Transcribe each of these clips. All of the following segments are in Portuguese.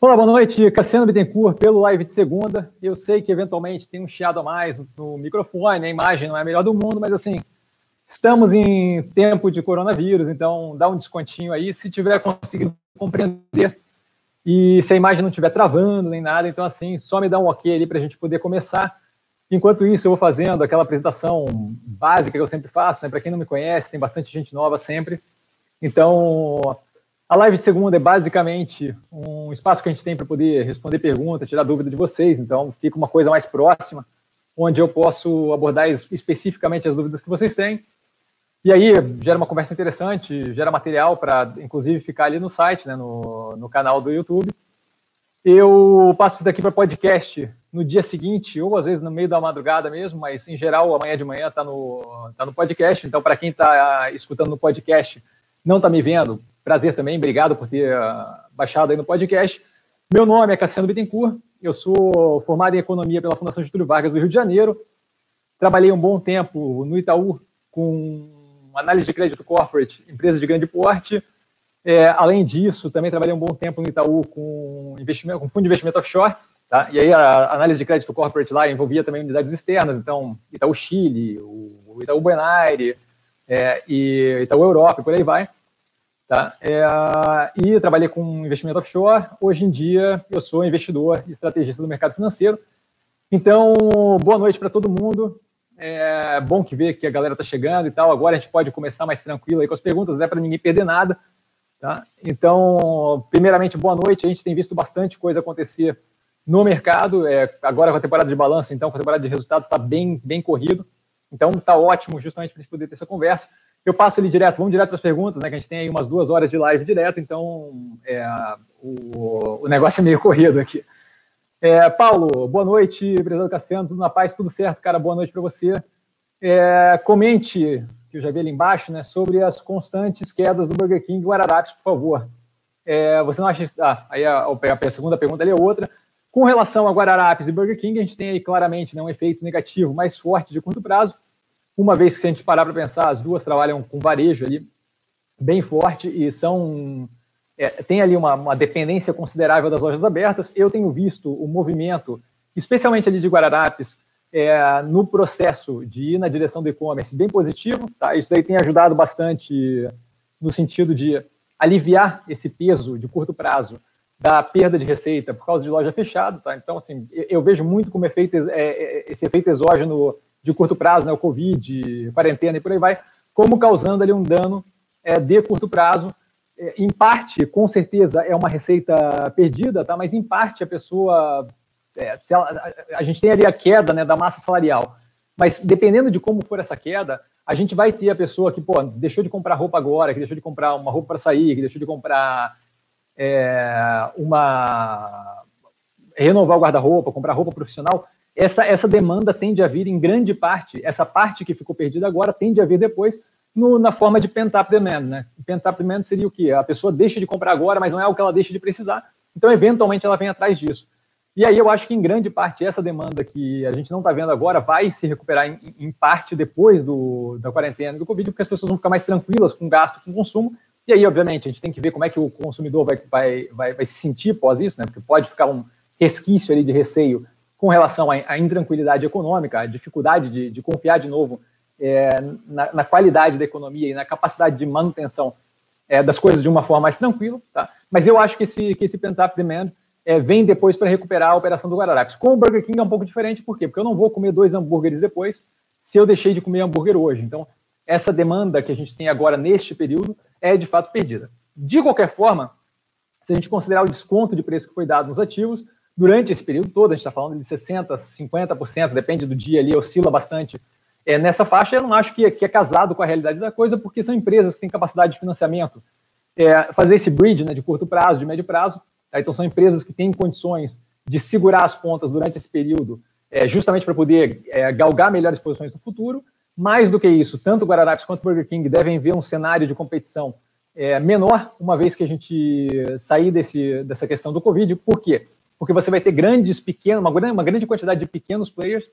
Olá, boa noite. Cassiano Bittencourt, pelo live de segunda. Eu sei que eventualmente tem um chiado a mais no microfone, a imagem não é a melhor do mundo, mas assim, estamos em tempo de coronavírus, então dá um descontinho aí. Se tiver conseguido compreender e se a imagem não estiver travando nem nada, então assim, só me dá um ok ali para a gente poder começar. Enquanto isso, eu vou fazendo aquela apresentação básica que eu sempre faço, né? Para quem não me conhece, tem bastante gente nova sempre. Então, a live segunda é basicamente um espaço que a gente tem para poder responder perguntas, tirar dúvida de vocês. Então, fica uma coisa mais próxima, onde eu posso abordar especificamente as dúvidas que vocês têm. E aí gera uma conversa interessante, gera material para, inclusive, ficar ali no site, né, no, no canal do YouTube. Eu passo isso daqui para podcast no dia seguinte, ou às vezes no meio da madrugada mesmo, mas em geral amanhã de manhã está no, tá no podcast. Então, para quem está escutando no podcast, não está me vendo, Prazer também, obrigado por ter ah, baixado aí no podcast. Meu nome é Cassiano Bittencourt, eu sou formado em Economia pela Fundação Getúlio Vargas do Rio de Janeiro. Trabalhei um bom tempo no Itaú com análise de crédito corporate, empresa de grande porte. É, além disso, também trabalhei um bom tempo no Itaú com, investimento, com fundo de investimento offshore. Tá? E aí a análise de crédito corporate lá envolvia também unidades externas, então Itaú Chile, o Itaú Buenos Aires é, e Itaú Europa, e por aí vai. Tá? É, e trabalhei com investimento offshore. Hoje em dia, eu sou investidor e estrategista do mercado financeiro. Então, boa noite para todo mundo. É bom que ver que a galera está chegando e tal. Agora a gente pode começar mais tranquilo aí com as perguntas, não é para ninguém perder nada. Tá? Então, primeiramente, boa noite. A gente tem visto bastante coisa acontecer no mercado. É, agora com a temporada de balanço, então, com a temporada de resultados, está bem, bem corrido. Então, está ótimo justamente para a gente poder ter essa conversa. Eu passo ali direto, vamos direto para as perguntas, né? Que a gente tem aí umas duas horas de live direto, então é, o, o negócio é meio corrido aqui. É, Paulo, boa noite, Presidente Cassiano, tudo na paz, tudo certo, cara, boa noite para você. É, comente, que eu já vi ali embaixo, né, sobre as constantes quedas do Burger King e Guararapes, por favor. É, você não acha. Ah, aí a, a, segunda pergunta ali é outra. Com relação a Guararapes e Burger King, a gente tem aí claramente né, um efeito negativo mais forte de curto prazo uma vez que a gente parar para pensar, as duas trabalham com varejo ali bem forte e são é, tem ali uma, uma, dependência considerável das lojas abertas. Eu tenho visto o movimento, especialmente ali de Guararapes, é, no processo de ir na direção do e-commerce bem positivo. Tá? Isso aí tem ajudado bastante no sentido de aliviar esse peso de curto prazo da perda de receita por causa de loja fechada. Tá? Então, assim, eu vejo muito como efeito, é, é, esse efeito exógeno de curto prazo, né, o Covid, quarentena e por aí vai, como causando ali um dano é, de curto prazo. É, em parte, com certeza, é uma receita perdida, tá? mas em parte a pessoa. É, ela, a, a, gente tem ali a queda né, da massa salarial, mas dependendo de como for essa queda, a gente vai ter a pessoa que pô, deixou de comprar roupa agora, que deixou de comprar uma roupa para sair, que deixou de comprar é, uma. renovar o guarda-roupa, comprar roupa profissional essa, essa demanda tende a vir em grande parte, essa parte que ficou perdida agora tende a vir depois no, na forma de pent-up demand. Né? Pent-up demand seria o quê? A pessoa deixa de comprar agora, mas não é o que ela deixa de precisar, então eventualmente ela vem atrás disso. E aí eu acho que em grande parte essa demanda que a gente não está vendo agora vai se recuperar em, em parte depois do, da quarentena do Covid, porque as pessoas vão ficar mais tranquilas com gasto, com consumo, e aí, obviamente, a gente tem que ver como é que o consumidor vai, vai, vai, vai se sentir após isso, né? Porque pode ficar um resquício ali de receio com relação à, à intranquilidade econômica, à dificuldade de, de confiar de novo é, na, na, qualidade da economia e na capacidade de manutenção é, das coisas de uma forma mais tranquila. Tá? Mas eu acho que esse, que esse pent-up demand é, vem depois para recuperar a operação do Guararapes. Com o Burger King é um pouco diferente, por quê? Porque eu não vou comer dois hambúrgueres depois se eu deixei de comer hambúrguer hoje. Então, essa demanda que a gente tem agora neste período é de fato perdida. De qualquer forma, se a gente considerar o desconto de preço que foi dado nos ativos, durante esse período todo, a gente está falando de 60%, 50%, depende do dia ali, oscila bastante. É, nessa faixa, eu não acho que, que, é casado com a realidade da coisa, porque são empresas que têm capacidade de financiamento, é, fazer esse bridge né, de curto prazo, de médio prazo. Tá? Então, são empresas que têm condições de segurar as pontas durante esse período, é, justamente para poder é, galgar melhores posições no futuro. Mais do que isso, tanto o Guararapes quanto o Burger King devem ver um cenário de competição é, menor, uma vez que a gente sair desse, dessa questão do Covid. Por quê? Porque você vai ter grandes, pequenos, uma grande, uma grande quantidade de pequenos players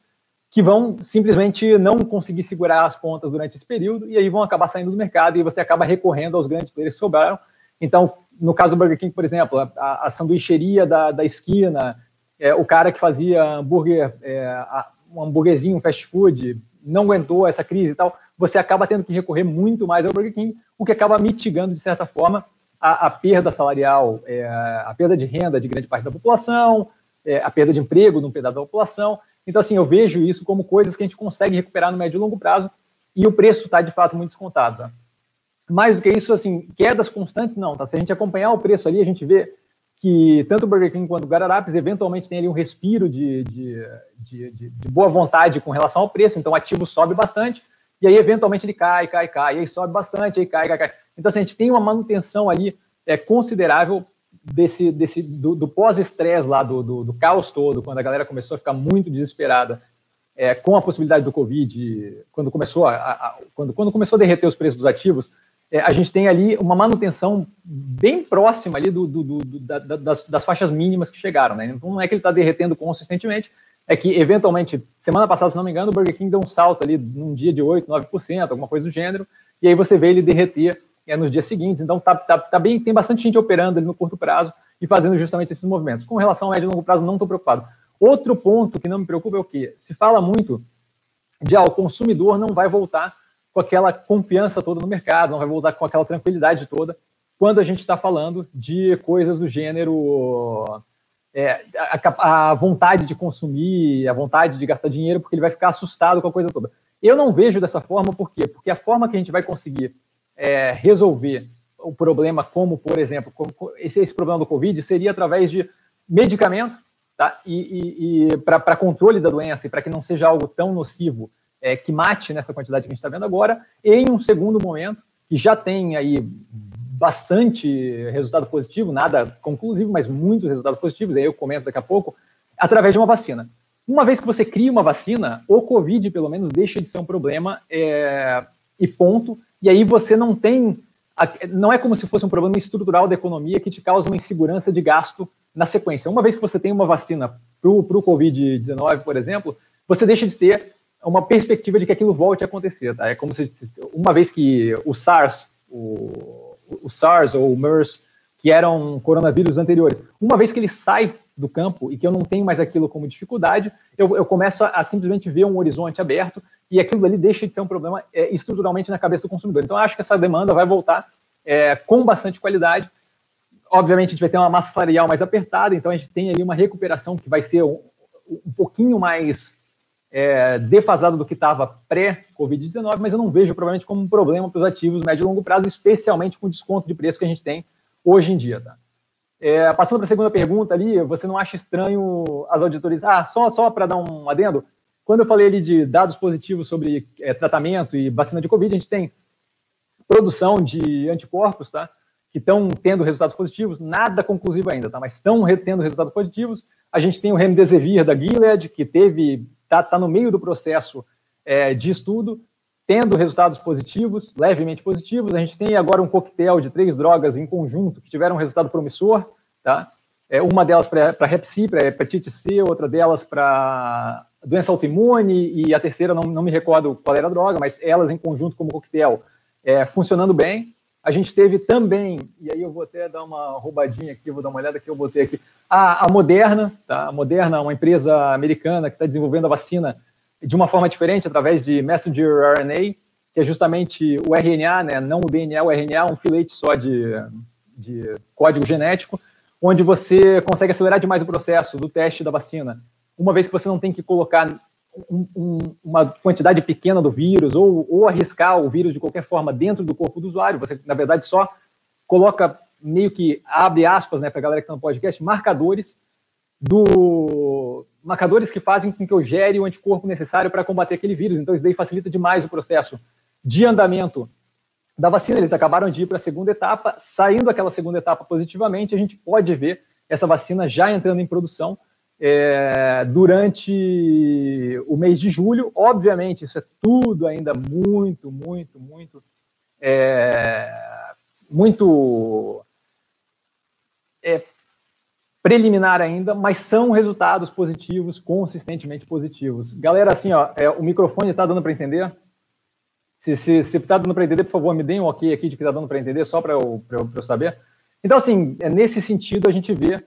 que vão simplesmente não conseguir segurar as pontas durante esse período e aí vão acabar saindo do mercado e você acaba recorrendo aos grandes players que sobraram. Então, no caso do Burger King, por exemplo, a, a sanduicheria da, da esquina, é, o cara que fazia hambúrguer, é, um hambúrguerzinho, um fast food, não aguentou essa crise e tal, você acaba tendo que recorrer muito mais ao Burger King, o que acaba mitigando, de certa forma, a, a perda salarial, é, a perda de renda de grande parte da população, é, a perda de emprego de um pedaço da população. Então, assim, eu vejo isso como coisas que a gente consegue recuperar no médio e longo prazo e o preço está, de fato, muito descontado. Tá? Mais do que isso, assim, quedas constantes, não. Tá? Se a gente acompanhar o preço ali, a gente vê que tanto o Burger King quanto o Guararapes eventualmente tem ali um respiro de, de, de, de, de boa vontade com relação ao preço, então o ativo sobe bastante, e aí eventualmente ele cai, cai, cai, e aí sobe bastante, aí cai, cai, cai. Então, assim, a gente tem uma manutenção ali é, considerável desse, desse do, do pós-estresse lá, do, do, do, caos todo, quando a galera começou a ficar muito desesperada é, com a possibilidade do Covid, quando começou a, a, quando, quando começou a derreter os preços dos ativos, é, a gente tem ali uma manutenção bem próxima ali do, do, do da, das, das, faixas mínimas que chegaram, né? Então não é que ele está derretendo consistentemente, é que eventualmente, semana passada, se não me engano, o Burger King deu um salto ali num dia de 8, 9%, alguma coisa do gênero, e aí você vê ele derreter é, nos dias seguintes. Então tá, tá, tá bem, tem bastante gente operando ali no curto prazo e fazendo justamente esses movimentos. Com relação ao médio e longo prazo, não estou preocupado. Outro ponto que não me preocupa é o que se fala muito de ah, o consumidor não vai voltar com aquela confiança toda no mercado, não vai voltar com aquela tranquilidade toda, quando a gente está falando de coisas do gênero é, a, a, vontade de consumir, a vontade de gastar dinheiro, porque ele vai ficar assustado com a coisa toda. Eu não vejo dessa forma, por quê? Porque a forma que a gente vai conseguir é, resolver o problema, como, por exemplo, como esse, esse problema do Covid, seria através de medicamento, tá? E, e, e para controle da doença e para que não seja algo tão nocivo é, que mate nessa quantidade que a gente está vendo agora, e em um segundo momento, que já tem aí bastante resultado positivo, nada conclusivo, mas muitos resultados positivos, aí eu comento daqui a pouco, através de uma vacina. Uma vez que você cria uma vacina, o Covid, pelo menos, deixa de ser um problema é, e ponto, e aí você não tem. Não é como se fosse um problema estrutural da economia que te causa uma insegurança de gasto na sequência. Uma vez que você tem uma vacina para o Covid-19, por exemplo, você deixa de ter uma perspectiva de que aquilo volte a acontecer. Tá? É como se, uma vez que o SARS, o, o SARS ou o MERS, que eram coronavírus anteriores, uma vez que ele sai do campo e que eu não tenho mais aquilo como dificuldade, eu, eu começo a, a, simplesmente ver um horizonte aberto e aquilo ali deixa de ser um problema é, estruturalmente na cabeça do consumidor. Então, acho que essa demanda vai voltar é, com bastante qualidade. Obviamente, a gente vai ter uma massa salarial mais apertada, então a gente tem ali uma recuperação que vai ser um, um pouquinho mais é, defasada do que estava pré-Covid-19, mas eu não vejo provavelmente como um problema para os ativos médio e longo prazo, especialmente com o desconto de preço que a gente tem hoje em dia. Tá? É, passando para a segunda pergunta ali, você não acha estranho as auditorias? Ah, só, só para dar um adendo, quando eu falei ali de dados positivos sobre é, tratamento e vacina de Covid, a gente tem produção de anticorpos, tá? Que estão tendo resultados positivos, nada conclusivo ainda, tá? Mas estão tendo resultados positivos. A gente tem o Remdesivir da Gilead, que teve, tá, tá no meio do processo é, de estudo, tendo resultados positivos, levemente positivos. A gente tem agora um coquetel de três drogas em conjunto que tiveram um resultado promissor, tá? É, uma delas para Hep C, para hepatite C, outra delas para doença autoimune e a terceira, não, não me recordo qual era a droga, mas elas em conjunto como coquetel é, funcionando bem. A gente teve também, e aí eu vou até dar uma roubadinha aqui, vou dar uma olhada que eu botei aqui, a, a Moderna, tá? A Moderna, uma empresa americana que está desenvolvendo a vacina de uma forma diferente, através de messenger RNA, que é justamente o RNA, né? não o DNA, o RNA, um filete só de, de código genético, onde você consegue acelerar demais o processo do teste da vacina uma vez que você não tem que colocar um, um, uma quantidade pequena do vírus ou, ou arriscar o vírus de qualquer forma dentro do corpo do usuário, você, na verdade, só coloca meio que, abre aspas, né, para a galera que está no podcast, marcadores do marcadores que fazem com que eu gere o anticorpo necessário para combater aquele vírus. Então, isso daí facilita demais o processo de andamento da vacina. Eles acabaram de ir para a segunda etapa. Saindo aquela segunda etapa positivamente, a gente pode ver essa vacina já entrando em produção é, durante o mês de julho. Obviamente, isso é tudo ainda muito, muito, muito, é, muito é, preliminar ainda, mas são resultados positivos, consistentemente positivos. Galera, assim, ó, é, o microfone está dando para entender? Se está dando para entender, por favor, me deem um ok aqui de que está dando para entender, só para eu, eu, eu, saber. Então, assim, é nesse sentido a gente vê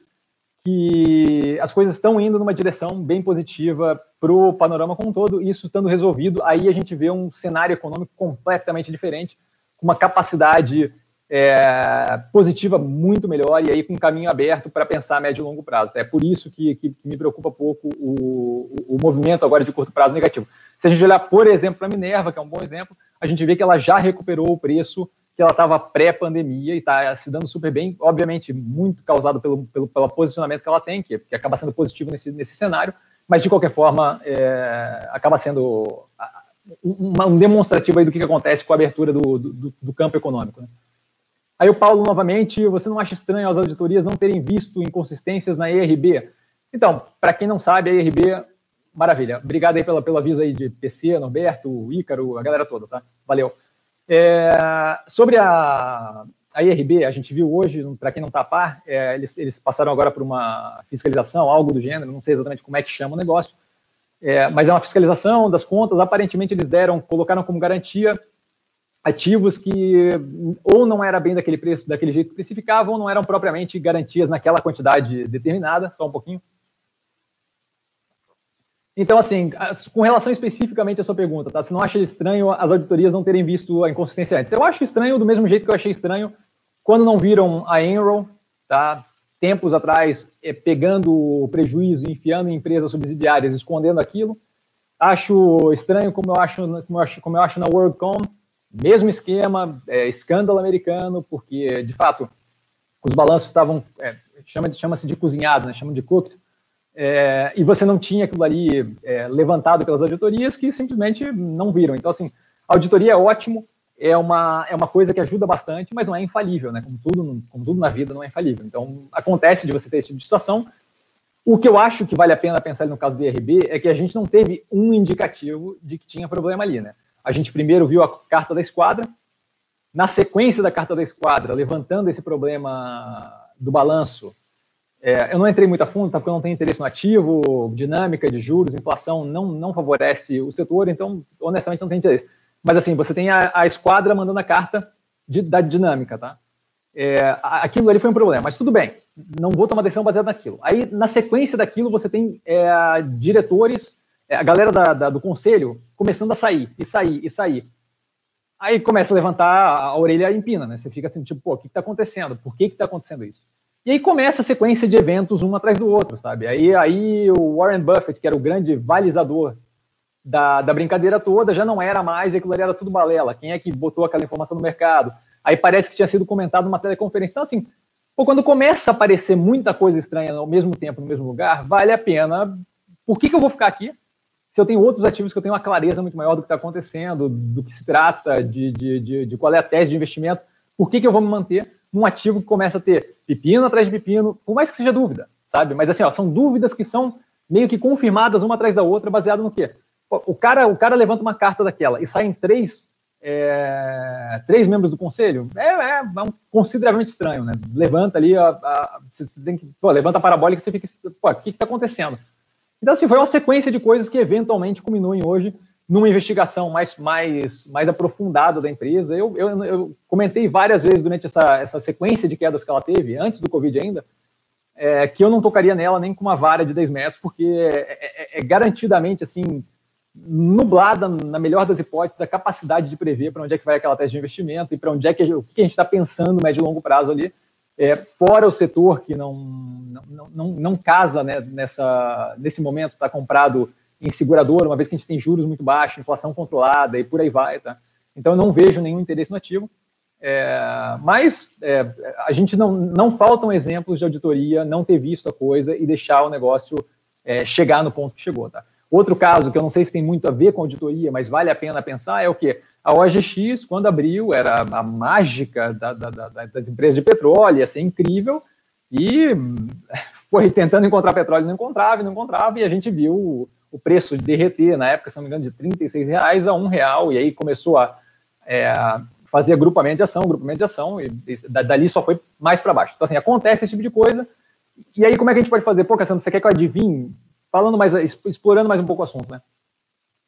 que as coisas estão indo numa direção bem positiva para o panorama como um todo, e isso estando resolvido, aí a gente vê um cenário econômico completamente diferente, com uma capacidade é, positiva muito melhor e aí com um caminho aberto para pensar a médio e longo prazo. É por isso que, que, me preocupa pouco o, o, movimento agora de curto prazo negativo. Se a gente olhar, por exemplo, para a Minerva, que é um bom exemplo, a gente vê que ela já recuperou o preço que ela estava pré-pandemia e está se dando super bem, obviamente muito causado pelo, pelo, pelo posicionamento que ela tem, que, que acaba sendo positivo nesse, nesse cenário, mas de qualquer forma é, acaba sendo um, um demonstrativo aí do que, que acontece com a abertura do, do, do campo econômico. Né? Aí o Paulo, novamente, você não acha estranho as auditorias não terem visto inconsistências na ERB? Então, para quem não sabe, a ERB, maravilha. Obrigado aí pelo aviso aí de PC, Norberto, Ícaro, a galera toda, tá? Valeu. É, sobre a, a IRB, a gente viu hoje, para quem não está a par, é, eles, eles passaram agora por uma fiscalização, algo do gênero, não sei exatamente como é que chama o negócio, é, mas é uma fiscalização das contas, aparentemente eles deram, colocaram como garantia ativos que ou não era bem daquele preço, daquele jeito que precificavam, ou não eram propriamente garantias naquela quantidade determinada, só um pouquinho. Então, assim, com relação especificamente à sua pergunta, tá? Você não acha estranho as auditorias não terem visto a inconsistência antes? Eu acho estranho do mesmo jeito que eu achei estranho quando não viram a Enron, tá? Tempos atrás, é, pegando o prejuízo, enfiando em empresas subsidiárias, escondendo aquilo. Acho estranho como eu acho, como eu acho, como eu acho na WorldCom, mesmo esquema, é, escândalo americano, porque, de fato, os balanços estavam, é, chama-se chama de cozinhado, né, chama de cooked, é, e você não tinha aquilo ali é, levantado pelas auditorias que simplesmente não viram. Então, assim, auditoria é ótimo, é uma, é uma coisa que ajuda bastante, mas não é infalível, né? Como tudo, como tudo na vida não é infalível. Então, acontece de você ter esse tipo de situação. O que eu acho que vale a pena pensar no caso do IRB é que a gente não teve um indicativo de que tinha problema ali, né? A gente primeiro viu a carta da esquadra, na sequência da carta da esquadra, levantando esse problema do balanço. É, eu não entrei muito a fundo, tá, porque eu não tenho interesse no ativo, dinâmica de juros, inflação não, não favorece o setor, então, honestamente, não tenho interesse. Mas, assim, você tem a, a esquadra mandando a carta de, da dinâmica, tá? É, aquilo ali foi um problema, mas tudo bem, não vou tomar decisão baseada naquilo. Aí, na sequência daquilo, você tem é, diretores a galera da, da, do conselho começando a sair, e sair, e sair. Aí começa a levantar a orelha e empina, né? Você fica assim, tipo, pô, o que está acontecendo? Por que está acontecendo isso? E aí começa a sequência de eventos um atrás do outro, sabe? Aí, aí o Warren Buffett, que era o grande valizador da, da brincadeira toda, já não era mais, aquilo ali era tudo balela. Quem é que botou aquela informação no mercado? Aí parece que tinha sido comentado numa teleconferência. Então, assim, pô, quando começa a aparecer muita coisa estranha ao mesmo tempo, no mesmo lugar, vale a pena. Por que, que eu vou ficar aqui? Se eu tenho outros ativos que eu tenho uma clareza muito maior do que está acontecendo, do que se trata, de, de, de, de, qual é a tese de investimento, por que, que eu vou me manter num ativo que começa a ter pepino atrás de pepino, por mais que seja dúvida, sabe? Mas assim, ó, são dúvidas que são meio que confirmadas uma atrás da outra, baseado no quê? O cara, o cara levanta uma carta daquela e saem três, é, três membros do conselho, é, é, é um consideravelmente estranho, né? Levanta ali, a, a, você tem que, pô, levanta a parabólica e você fica, pô, o que está acontecendo? Então, assim, foi uma sequência de coisas que eventualmente culminou hoje numa investigação mais, mais, mais aprofundada da empresa. Eu, eu, eu comentei várias vezes durante essa, essa sequência de quedas que ela teve, antes do Covid ainda, é, que eu não tocaria nela nem com uma vara de 10 metros, porque é, é, é garantidamente, assim, nublada, na melhor das hipóteses, a capacidade de prever para onde é que vai aquela tese de investimento e para onde é que, o que a gente está pensando médio e longo prazo ali é, fora o setor que não, não, não, não casa né, nessa, nesse momento, está comprado em seguradora, uma vez que a gente tem juros muito baixos, inflação controlada e por aí vai. Tá? Então, eu não vejo nenhum interesse no ativo. É, mas é, a gente não, não faltam exemplos de auditoria não ter visto a coisa e deixar o negócio é, chegar no ponto que chegou. Tá? Outro caso que eu não sei se tem muito a ver com auditoria, mas vale a pena pensar é o que a OGX, quando abriu, era a mágica da, da, da, das empresas de petróleo, ia ser incrível, e foi tentando encontrar petróleo, não encontrava, não encontrava, e a gente viu o, o preço derreter, na época, se não me engano, de 36 reais a um real, e aí começou a, é, fazer agrupamento de ação, grupamento de ação, e, e dali só foi mais para baixo. Então, assim, acontece esse tipo de coisa, e aí como é que a gente pode fazer? Pô, Cassandra, você quer que eu adivinhe? Falando mais, explorando mais um pouco o assunto, né?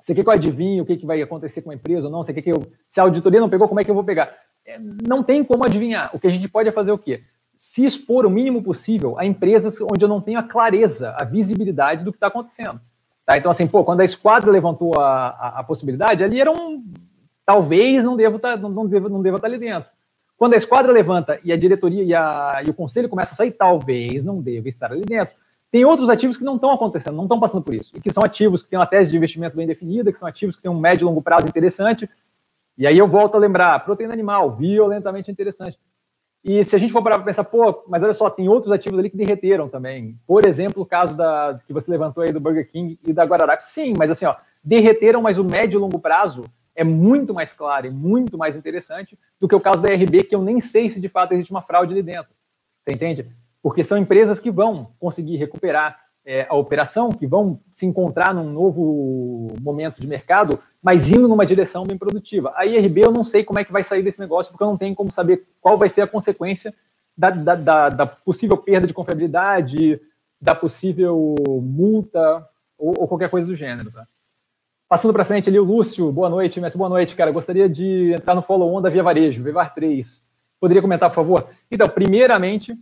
Você quer que eu adivinhe o que, que vai acontecer com a empresa ou não? Você quer que eu, se a auditoria não pegou, como é que eu vou pegar? É, não tem como adivinhar. O que a gente pode é fazer o quê? Se expor o mínimo possível a empresas onde eu não tenho a clareza, a visibilidade do que está acontecendo. Tá? Então, assim, pô, quando a esquadra levantou a, a, a possibilidade, ali era um. Talvez não deva tá, não, deva, não deva estar tá ali dentro. Quando a esquadra levanta e a diretoria e, a, e o conselho começa a sair, talvez não deva estar ali dentro. Tem outros ativos que não estão acontecendo, não estão passando por isso, e que são ativos que têm uma tese de investimento bem definida, que são ativos que têm um médio e longo prazo interessante. E aí eu volto a lembrar, proteína animal, violentamente interessante. E se a gente for para pensar, pô, mas olha só, tem outros ativos ali que derreteram também. Por exemplo, o caso da que você levantou aí do Burger King e da Guararapes, sim, mas assim, ó, derreteram, mas o médio e longo prazo é muito mais claro e muito mais interessante do que o caso da RB, que eu nem sei se de fato existe uma fraude ali dentro. Você entende? Porque são empresas que vão conseguir recuperar é, a operação, que vão se encontrar num novo momento de mercado, mas indo numa direção bem produtiva. A IRB eu não sei como é que vai sair desse negócio, porque eu não tenho como saber qual vai ser a consequência da, da, da, da possível perda de confiabilidade, da possível multa ou, ou qualquer coisa do gênero. Tá? Passando para frente ali, o Lúcio, boa noite, mestre, boa noite, cara. Gostaria de entrar no follow-on da Via Varejo, Vivar 3. Poderia comentar, por favor? Então, primeiramente,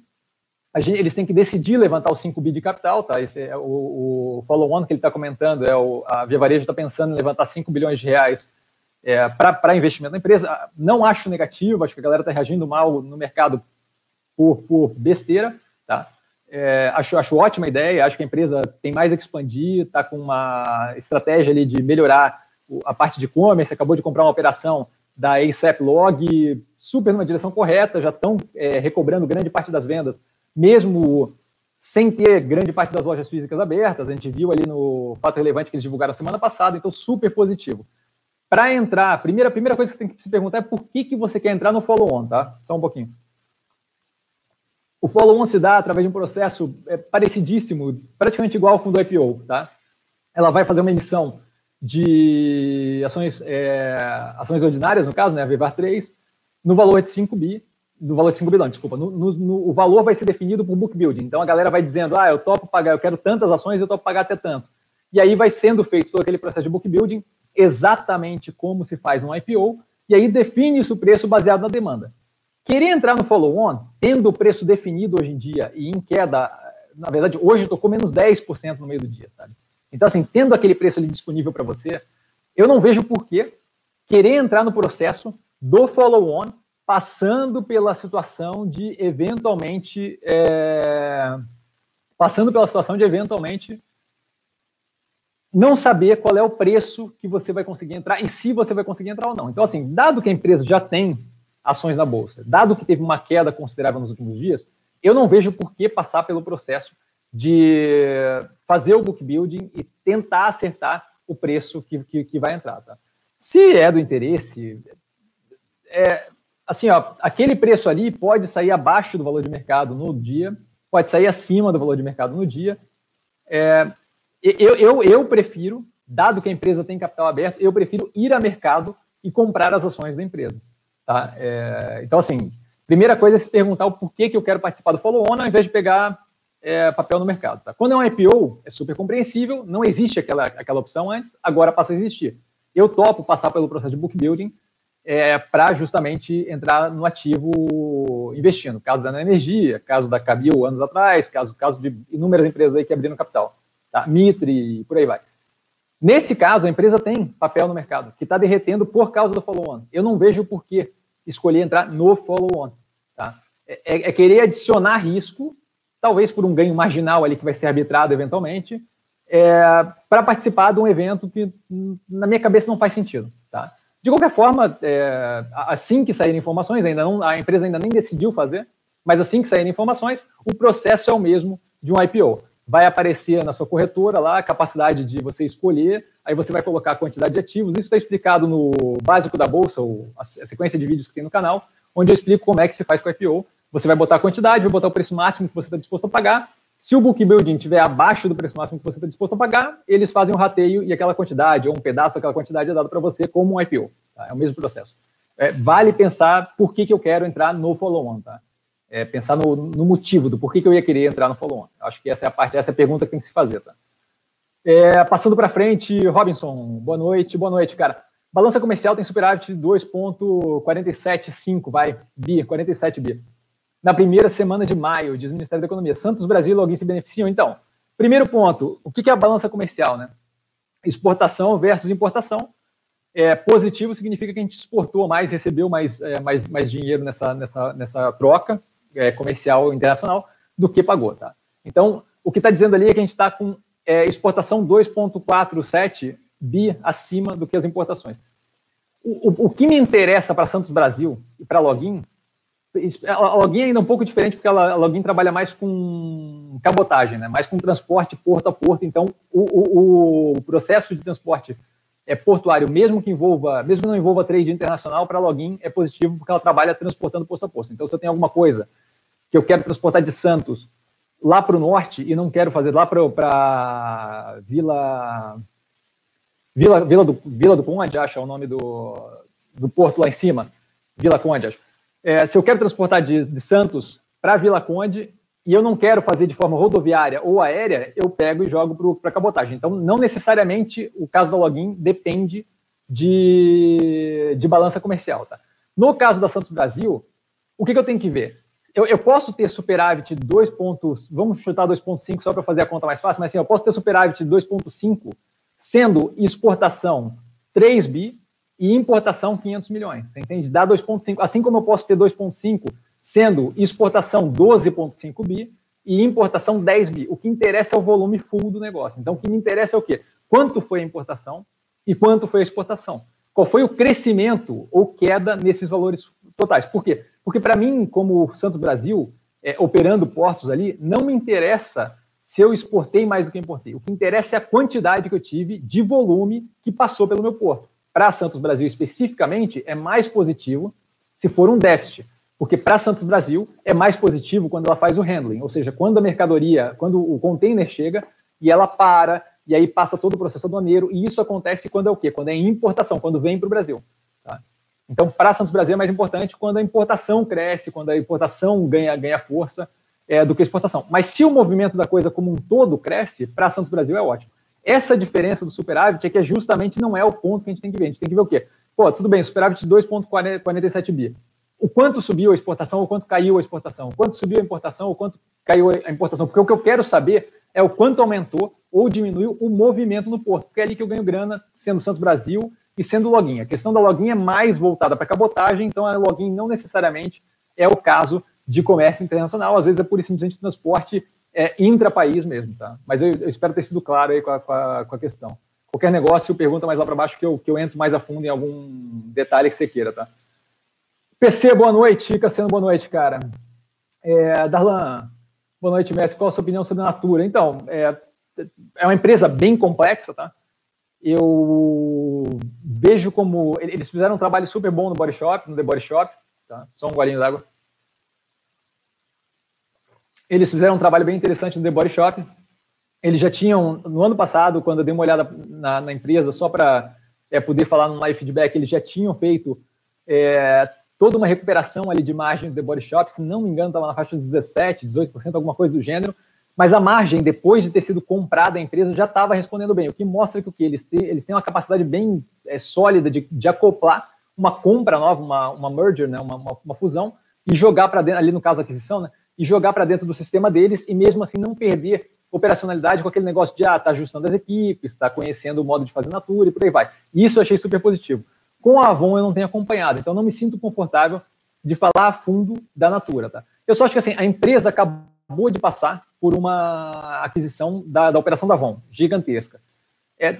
gente, eles têm que decidir levantar os 5 bi de capital, tá? Esse é o, o follow-on que ele está comentando, é o, a Via Varejo está pensando em levantar 5 bilhões de reais é, para investimento na empresa. Não acho negativo, acho que a galera está reagindo mal no mercado por, por besteira, tá? É, acho, acho ótima ideia, acho que a empresa tem mais a expandir, está com uma estratégia ali de melhorar a parte de e-commerce, acabou de comprar uma operação da ASAP Log, super numa direção correta, já estão é, recobrando grande parte das vendas mesmo sem ter grande parte das lojas físicas abertas, a gente viu ali no fato relevante que eles divulgaram semana passada, então super positivo. Para entrar, a primeira, primeira coisa que você tem que se perguntar é por que, que você quer entrar no follow-on, tá? Só um pouquinho. O follow-on se dá através de um processo é, parecidíssimo, praticamente igual ao fundo IPO, tá? Ela vai fazer uma emissão de ações, é, ações ordinárias, no caso, né, a Vivar 3, no valor de 5 bi, no valor de 5 bilhões, desculpa. No, no, no, o valor vai ser definido por book building. Então a galera vai dizendo, ah, eu topo pagar, eu quero tantas ações, eu topo pagar até tanto. E aí vai sendo feito todo aquele processo de book building, exatamente como se faz um IPO, e aí define-se o preço baseado na demanda. Querer entrar no follow-on, tendo o preço definido hoje em dia e em queda, na verdade, hoje tocou menos 10% no meio do dia, sabe? Então, assim, tendo aquele preço ali disponível para você, eu não vejo por que querer entrar no processo do follow-on passando pela situação de eventualmente é, passando pela situação de eventualmente não saber qual é o preço que você vai conseguir entrar e se você vai conseguir entrar ou não. Então, assim, dado que a empresa já tem ações na bolsa, dado que teve uma queda considerável nos últimos dias, eu não vejo por que passar pelo processo de fazer o book building e tentar acertar o preço que, que, que vai entrar. Tá? Se é do interesse, é, assim, ó, aquele preço ali pode sair abaixo do valor de mercado no dia, pode sair acima do valor de mercado no dia. É, eu, eu, eu prefiro, dado que a empresa tem capital aberto, eu prefiro ir a mercado e comprar as ações da empresa. Tá? É, então, assim, primeira coisa é se perguntar o porquê que eu quero participar do follow-on ao invés de pegar é, papel no mercado. Tá? Quando é um IPO, é super compreensível, não existe aquela, aquela opção antes, agora passa a existir. Eu topo passar pelo processo de book building, é, para justamente entrar no ativo investindo. Caso da Energia, caso da Cabil anos atrás, caso, caso de inúmeras empresas aí que abriram capital. Tá? Mitre, por aí vai. Nesse caso, a empresa tem papel no mercado, que está derretendo por causa do follow-on. Eu não vejo por que escolher entrar no follow-on. Tá? É, é, é, querer adicionar risco, talvez por um ganho marginal ali que vai ser arbitrado eventualmente, é, para participar de um evento que, na minha cabeça, não faz sentido. De qualquer forma, é, assim que saírem informações, ainda não, a empresa ainda nem decidiu fazer, mas assim que saírem informações, o processo é o mesmo de um IPO. Vai aparecer na sua corretora lá a capacidade de você escolher, aí você vai colocar a quantidade de ativos. Isso está explicado no básico da bolsa, ou a sequência de vídeos que tem no canal, onde eu explico como é que se faz com o IPO. Você vai botar a quantidade, vai botar o preço máximo que você está disposto a pagar, se o book building estiver abaixo do preço máximo que você está disposto a pagar, eles fazem um rateio e aquela quantidade, ou um pedaço daquela quantidade é dado para você como um IPO. Tá? É o mesmo processo. É, vale pensar por que, que eu quero entrar no follow-on. Tá? É, pensar no, no, motivo do porquê que eu ia querer entrar no follow-on. Acho que essa é a parte, essa é a pergunta que tem que se fazer. Tá? É, passando para frente, Robinson, boa noite, boa noite, cara. Balança comercial tem superávit 2,475, vai, bi, 47 bi. Na primeira semana de maio, diz o Ministério da Economia. Santos Brasil e Login se beneficiam. Então, primeiro ponto, o que é a balança comercial, né? Exportação versus importação. É, positivo significa que a gente exportou mais, recebeu mais, é, mais, mais dinheiro nessa, nessa, nessa troca é, comercial internacional do que pagou, tá? Então, o que está dizendo ali é que a gente está com é, exportação 2,47 bi acima do que as importações. O, o, o que me interessa para Santos Brasil e para Login, a Login ainda é um pouco diferente, porque a Login trabalha mais com cabotagem, né? mais com transporte porto a porto. Então, o, o, o processo de transporte é portuário, mesmo que envolva, mesmo que não envolva trade internacional, para a Login é positivo, porque ela trabalha transportando posto a posto. Então, se eu tenho alguma coisa que eu quero transportar de Santos lá para o norte e não quero fazer lá para Vila Vila, Vila, do, Vila do Conde, acho é o nome do, do porto lá em cima, Vila Conde, acho. É, se eu quero transportar de, de Santos para Vila Conde e eu não quero fazer de forma rodoviária ou aérea, eu pego e jogo para cabotagem. Então, não necessariamente o caso da login depende de, de balança comercial. Tá? No caso da Santos Brasil, o que, que eu tenho que ver? eu, eu posso ter superávit de 2 pontos, vamos chutar 2,5 só para fazer a conta mais fácil, mas assim, eu posso ter superávit de 2,5 sendo exportação 3 bi e importação 500 milhões. Você entende? Dá 2,5. Assim como eu posso ter 2,5 sendo exportação 12,5 bi e importação 10 bi. O que interessa é o volume full do negócio. Então, o que me interessa é o quê? Quanto foi a importação e quanto foi a exportação? Qual foi o crescimento ou queda nesses valores totais? Por quê? Porque para mim, como Santo Brasil, é, operando portos ali, não me interessa se eu exportei mais do que importei. O que interessa é a quantidade que eu tive de volume que passou pelo meu porto. Para Santos Brasil especificamente, é mais positivo se for um déficit. Porque para Santos Brasil é mais positivo quando ela faz o handling, ou seja, quando a mercadoria, quando o container chega e ela para, e aí passa todo o processo aduaneiro, e isso acontece quando é o quê? Quando é importação, quando vem para o Brasil. Então, para Santos Brasil é mais importante quando a importação cresce, quando a importação ganha, ganha força é, do que a exportação. Mas se o movimento da coisa como um todo cresce, para Santos Brasil é ótimo. Essa diferença do superávit é que justamente não é o ponto que a gente tem que ver. A gente tem que ver o quê? Pô, tudo bem, superávit de 2,47 bi. O quanto subiu a exportação ou quanto caiu a exportação? O quanto subiu a importação ou quanto caiu a importação? Porque o que eu quero saber é o quanto aumentou ou diminuiu o movimento no porto, porque é ali que eu ganho grana, sendo Santos Brasil e sendo login. A questão da login é mais voltada para cabotagem, então a login não necessariamente é o caso de comércio internacional, às vezes é e simplesmente transporte é, intra-país mesmo, tá? Mas eu, eu, espero ter sido claro aí com a, com a, com a questão. Qualquer negócio, pergunta mais lá para baixo que eu, que eu entro mais a fundo em algum detalhe que você queira, tá? PC, boa noite. Cassiano, boa noite, cara. É, Darlan, boa noite, mestre. Qual a sua opinião sobre a Natura? Então, é, é uma empresa bem complexa, tá? eu vejo como. Eles fizeram um trabalho super bom no Body Shop, no The Body Shop. Tá? Só um golinho d'água. Eles fizeram um trabalho bem interessante no The Body Shop. Eles já tinham, no ano passado, quando eu dei uma olhada na, na empresa, só para é, poder falar no live feedback, eles já tinham feito é, toda uma recuperação ali de margem do The Body Shop. Se não me engano, estava na faixa de 17%, 18%, alguma coisa do gênero mas a margem, depois de ter sido comprada a empresa, já estava respondendo bem, o que mostra que o que eles têm, eles têm uma capacidade bem é, sólida de, de, acoplar uma compra nova, uma, uma merger, né, uma, uma, uma fusão, e jogar para dentro, ali no caso aquisição, né, e jogar para dentro do sistema deles e mesmo assim não perder operacionalidade com aquele negócio de ah, tá ajustando as equipes, está conhecendo o modo de fazer natura e por aí vai. Isso eu achei super positivo. Com a Avon eu não tenho acompanhado, então não me sinto confortável de falar a fundo da Natura, tá? Eu só acho que assim, a empresa acabou de passar por uma aquisição da, da operação da Avon, gigantesca. É,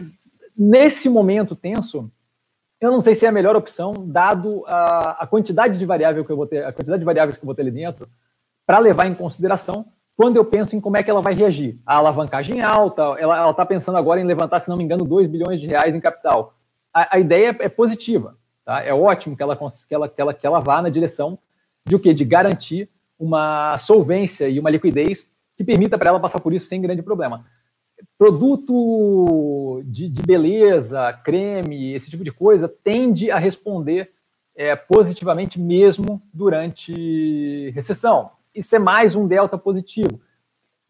nesse momento tenso, eu não sei se é a melhor opção, dado a, a quantidade de variável que eu vou ter, a quantidade de variáveis que eu vou ter ali dentro, para levar em consideração quando eu penso em como é que ela vai reagir. A alavancagem alta, ela está pensando agora em levantar, se não me engano, 2 bilhões de reais em capital. A, a ideia é, é, positiva, tá? É ótimo que ela, que, ela, que, ela, que ela vá na direção de o quê? De garantir uma solvência e uma liquidez que permita para ela passar por isso sem grande problema. Produto de, de beleza, creme, esse tipo de coisa, tende a responder é, positivamente mesmo durante recessão. Isso é mais um delta positivo.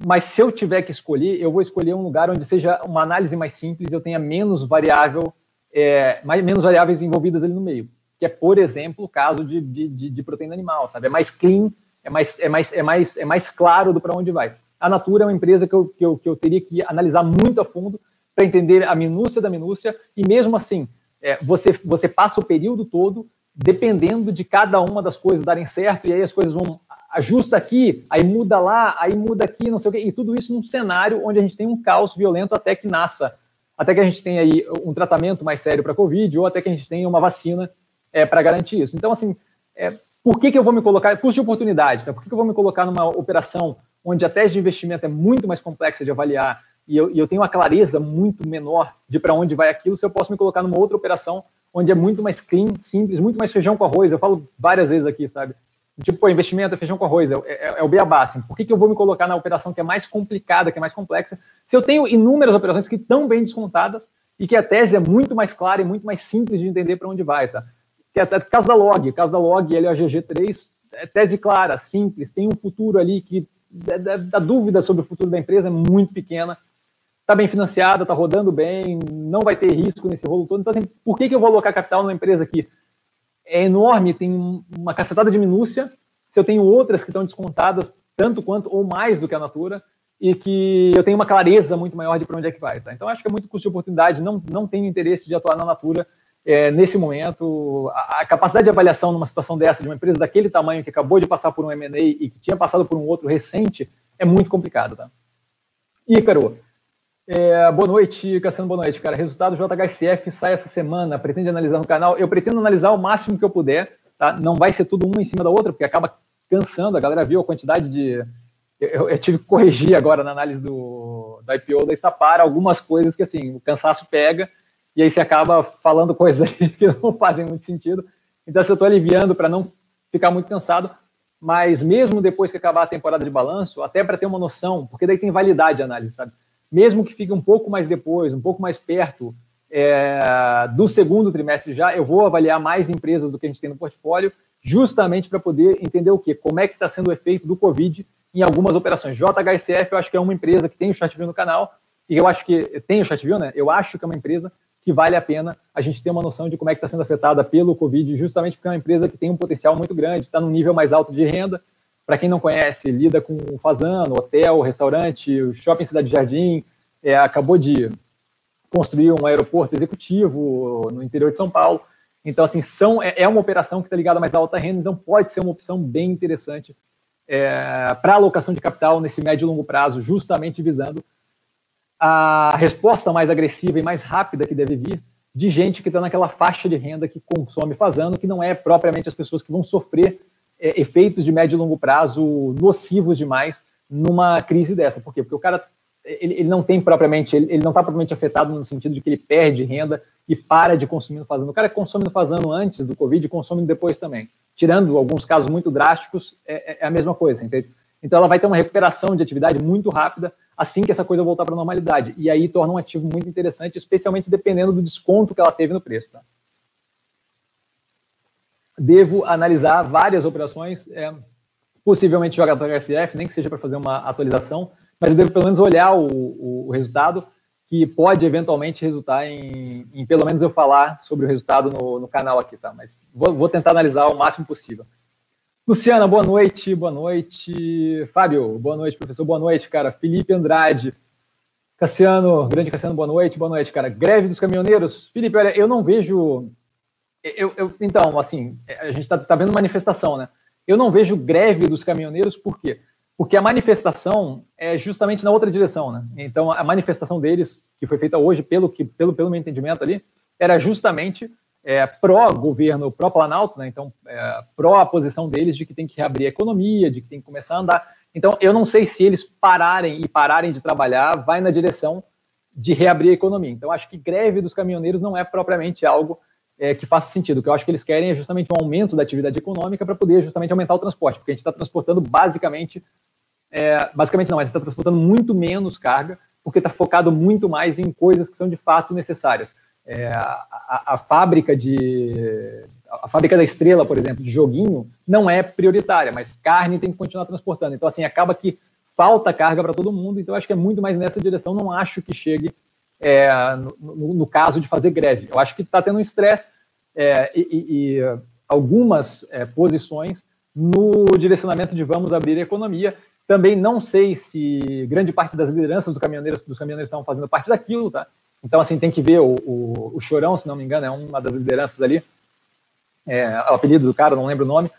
mas se eu tiver que escolher, eu vou escolher um lugar onde seja uma análise mais simples, eu tenha menos variável, é, mais, menos variáveis envolvidas ali no meio. Que é, por exemplo, o caso de, de, de proteína animal, sabe? É mais clean, é mais, é mais, é mais, é mais claro do para onde vai. A Natura é uma empresa que eu, que eu, que eu teria que analisar muito a fundo para entender a minúcia da minúcia, e mesmo assim, é, você, você passa o período todo dependendo de cada uma das coisas darem certo, e aí as coisas vão ajusta aqui, aí muda lá, aí muda aqui, não sei o quê, e tudo isso num cenário onde a gente tem um caos violento até que nasça, até que a gente tenha aí um tratamento mais sério para a Covid, ou até que a gente tenha uma vacina é, para garantir isso. Então, assim, é, por que, que eu vou me colocar, custo de oportunidade, tá? por que, que eu vou me colocar numa operação onde a tese de investimento é muito mais complexa de avaliar e eu, e eu tenho uma clareza muito menor de para onde vai aquilo, se eu posso me colocar numa outra operação onde é muito mais clean, simples, muito mais feijão com arroz. Eu falo várias vezes aqui, sabe? Tipo, pô, investimento é feijão com arroz, é, é, é o beabá. Assim. Por que, que eu vou me colocar na operação que é mais complicada, que é mais complexa, se eu tenho inúmeras operações que estão bem descontadas e que a tese é muito mais clara e muito mais simples de entender para onde vai, tá? Que é o caso da log, caso da log LOGG3, é tese clara, simples, tem um futuro ali que a dúvida sobre o futuro da empresa é muito pequena, está bem financiada, está rodando bem, não vai ter risco nesse rolo todo. Então, assim, por que, que eu vou alocar capital numa empresa que é enorme, tem uma cacetada de minúcia, se eu tenho outras que estão descontadas tanto quanto ou mais do que a Natura, e que eu tenho uma clareza muito maior de para onde é que vai. Tá? Então, acho que é muito custo de oportunidade, não, não tenho interesse de atuar na Natura é, nesse momento. A, a, capacidade de avaliação numa situação dessa, de uma empresa daquele tamanho que acabou de passar por um M&A e que tinha passado por um outro recente, é muito complicado. Tá? É, boa noite, Cassiano, boa noite, cara. Resultado JHSF sai essa semana, pretende analisar no canal. Eu pretendo analisar o máximo que eu puder, tá? Não vai ser tudo uma em cima da outra, porque acaba cansando, a galera viu a quantidade de... Eu, eu tive que corrigir agora na análise do, do IPO da Estapar algumas coisas que, assim, o cansaço pega e aí você acaba falando coisas que não fazem muito sentido. Então, assim, eu estou aliviando para não ficar muito cansado, mas mesmo depois que acabar a temporada de balanço, até para ter uma noção, porque daí tem validade a análise, sabe? Mesmo que fique um pouco mais depois, um pouco mais perto é, do segundo trimestre já, eu vou avaliar mais empresas do que a gente tem no portfólio, justamente para poder entender o quê? Como é que está sendo o efeito do Covid em algumas operações. JHSF, eu acho que é uma empresa que tem o chat view no canal, e eu acho que tem o chat view, né? Eu acho que é uma empresa que vale a pena a gente ter uma noção de como é que está sendo afetada pelo Covid, justamente porque é uma empresa que tem um potencial muito grande, está num nível mais alto de renda, para quem não conhece, lida com fazano, hotel, restaurante, shopping Cidade Jardim, é, acabou de construir um aeroporto executivo no interior de São Paulo. Então, assim, são, é, é uma operação que está ligada mais à alta renda, então pode ser uma opção bem interessante é, para alocação de capital nesse médio e longo prazo, justamente visando a resposta mais agressiva e mais rápida que deve vir de gente que está naquela faixa de renda que consome fazendo, que não é propriamente as pessoas que vão sofrer é, efeitos de médio e longo prazo nocivos demais numa crise dessa. Por quê? Porque o cara ele, ele não tem propriamente, ele, ele não está propriamente afetado no sentido de que ele perde renda e para de consumir no fazendo. O cara que consome no fazendo antes do Covid consome depois também. Tirando alguns casos muito drásticos, é, é, é a mesma coisa, entende? Então ela vai ter uma recuperação de atividade muito rápida assim que essa coisa voltar para a normalidade. E aí torna um ativo muito interessante, especialmente dependendo do desconto que ela teve no preço. Tá? Devo analisar várias operações, é, possivelmente jogar para nem que seja para fazer uma atualização, mas eu devo pelo menos olhar o, o, o resultado, que pode eventualmente resultar em, em, pelo menos eu falar sobre o resultado no, no canal aqui, tá? Mas vou, vou, tentar analisar o máximo possível. Luciana, boa noite, boa noite. Fábio, boa noite, professor, boa noite, cara. Felipe Andrade, Cassiano, grande Cassiano, boa noite, boa noite, cara. Greve dos caminhoneiros. Felipe, olha, eu não vejo eu, eu, então, assim, a gente está tá vendo manifestação, né? Eu não vejo greve dos caminhoneiros, por quê? Porque a manifestação é justamente na outra direção, né? Então, a manifestação deles, que foi feita hoje, pelo, que, pelo, pelo meu entendimento ali, era justamente é, pró-governo, pró-Planalto, né? Então, é, pró a posição deles de que tem que reabrir a economia, de que tem que começar a andar. Então, eu não sei se eles pararem e pararem de trabalhar, vai na direção de reabrir a economia. Então, acho que greve dos caminhoneiros não é propriamente algo é, que faça sentido. O que eu acho que eles querem é justamente um aumento da atividade econômica para poder justamente aumentar o transporte, porque a gente está transportando basicamente, é, basicamente não, a gente está transportando muito menos carga, porque está focado muito mais em coisas que são de fato necessárias. É, a, a, fábrica de a fábrica da estrela, por exemplo, de joguinho, não é prioritária, mas carne tem que continuar transportando. Então, assim, acaba que falta carga para todo mundo, então acho que é muito mais nessa direção. Não acho que chegue é, no, no, caso de fazer greve. Eu acho que está tendo um estresse é, e, e, algumas é, posições no direcionamento de vamos abrir a economia. Também não sei se grande parte das lideranças dos caminhoneiros, dos caminhoneiros estão fazendo parte daquilo, tá? Então, assim, tem que ver o, o, o Chorão, se não me engano, é uma das lideranças ali. É, o apelido do cara, não lembro o nome,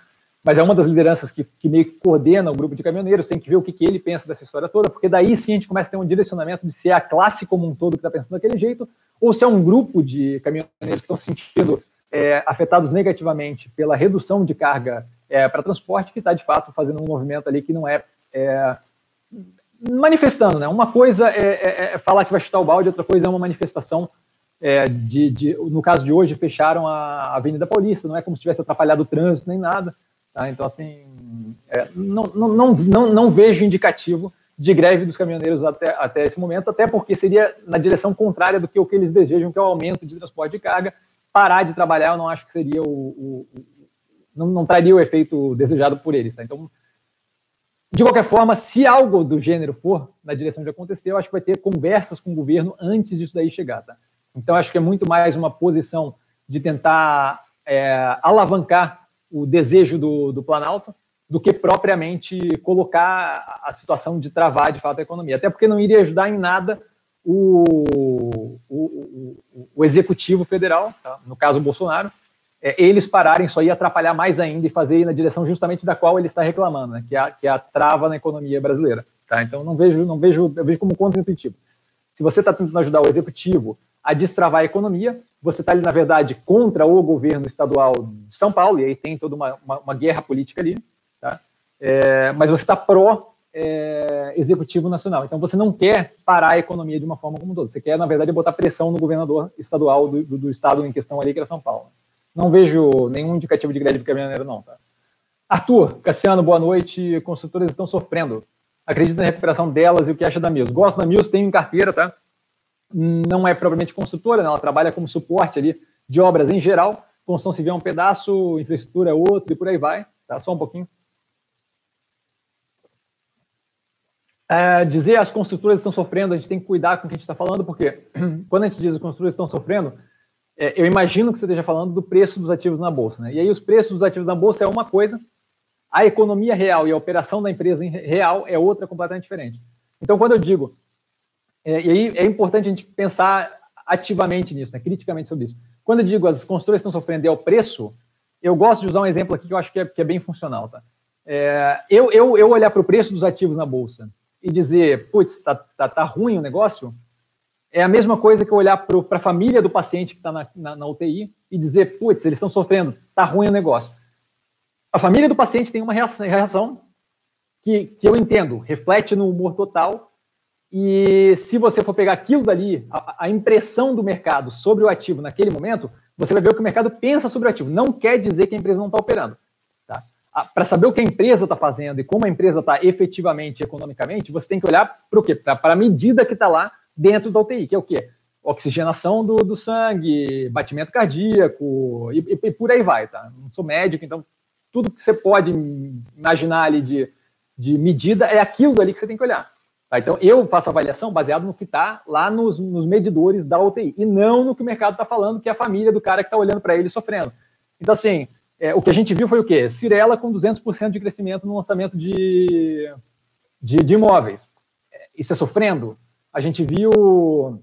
mas é uma das lideranças que, que meio que coordena o grupo de caminhoneiros, tem que ver o que, que ele pensa dessa história toda, porque daí sim a gente começa a ter um direcionamento de se é a classe como um todo que está pensando daquele jeito, ou se é um grupo de caminhoneiros que estão se sentindo é, afetados negativamente pela redução de carga é, para transporte, que está de fato fazendo um movimento ali que não é, é manifestando, né? Uma coisa é, é, é, falar que vai chutar o balde, outra coisa é uma manifestação é, de, de, no caso de hoje, fecharam a Avenida Paulista, não é como se tivesse atrapalhado o trânsito nem nada. Tá? Então, assim, é, não, não, não, não, vejo indicativo de greve dos caminhoneiros até, até esse momento, até porque seria na direção contrária do que o que eles desejam, que é o aumento de transporte de carga. Parar de trabalhar, eu não acho que seria o. o, o não, não traria o efeito desejado por eles. Tá? Então, de qualquer forma, se algo do gênero for na direção de acontecer, eu acho que vai ter conversas com o governo antes disso daí chegar. Tá? Então, acho que é muito mais uma posição de tentar é, alavancar o desejo do, do Planalto do que propriamente colocar a situação de travar de fato a economia. Até porque não iria ajudar em nada o, o, o, o executivo federal, tá? no caso o Bolsonaro, é, eles pararem só ia atrapalhar mais ainda e fazer ir na direção justamente da qual ele está reclamando, né? que, é a, que é a trava na economia brasileira. Tá? Então não vejo, não vejo, eu vejo como contra-intuitivo. Se você está tentando ajudar o executivo a destravar a economia, você está ali, na verdade, contra o governo estadual de São Paulo, e aí tem toda uma, uma, uma guerra política ali, tá? É, mas você está pró é, nacional. Então você não quer parar a economia de uma forma como toda. Você quer, na verdade, botar pressão no governador estadual do, do, do estado em questão ali, que era São Paulo. Não vejo nenhum indicativo de greve caminhoneiro, não. Tá? Arthur, Cassiano, boa noite. Construtoras estão sofrendo. Acredito na recuperação delas e o que acha da Mills. Gosto da Mills, tenho em carteira, tá? Não é propriamente construtora, né? ela trabalha como suporte ali de obras em geral. Construção civil é um pedaço, infraestrutura é outro e por aí vai. Tá? Só um pouquinho. É, dizer as construtoras estão sofrendo, a gente tem que cuidar com o que a gente está falando, porque quando a gente diz as construtoras estão sofrendo, é, eu imagino que você esteja falando do preço dos ativos na bolsa. Né? E aí os preços dos ativos na bolsa é uma coisa, a economia real e a operação da empresa real é outra completamente diferente. Então, quando eu digo é, e aí é importante a gente pensar ativamente nisso, né, criticamente sobre isso. Quando eu digo as construtoras estão sofrendo é o preço, eu gosto de usar um exemplo aqui que eu acho que é, que é bem funcional. Tá? É, eu, eu, eu olhar para o preço dos ativos na bolsa e dizer, putz, está tá, tá ruim o negócio, é a mesma coisa que eu olhar para a família do paciente que está na, na, na, UTI e dizer, putz, eles estão sofrendo, está ruim o negócio. A família do paciente tem uma reação, reação que, que eu entendo, reflete no humor total e se você for pegar aquilo dali, a, a, impressão do mercado sobre o ativo naquele momento, você vai ver o que o mercado pensa sobre o ativo. Não quer dizer que a empresa não está operando. Tá? Para saber o que a empresa está fazendo e como a empresa está efetivamente, economicamente, você tem que olhar para o quê? Para a medida que está lá dentro da UTI, que é o quê? Oxigenação do, do sangue, batimento cardíaco e, e, e, por aí vai. Tá? Não sou médico, então tudo que você pode imaginar ali de, de medida é aquilo ali que você tem que olhar. Tá? Então, eu faço avaliação baseado no que está lá nos, nos, medidores da UTI, e não no que o mercado está falando, que é a família do cara que está olhando para ele sofrendo. Então, assim, é, o que a gente viu foi o quê? Cirela com 200% de crescimento no lançamento de, de, de, imóveis. Isso é sofrendo? A gente viu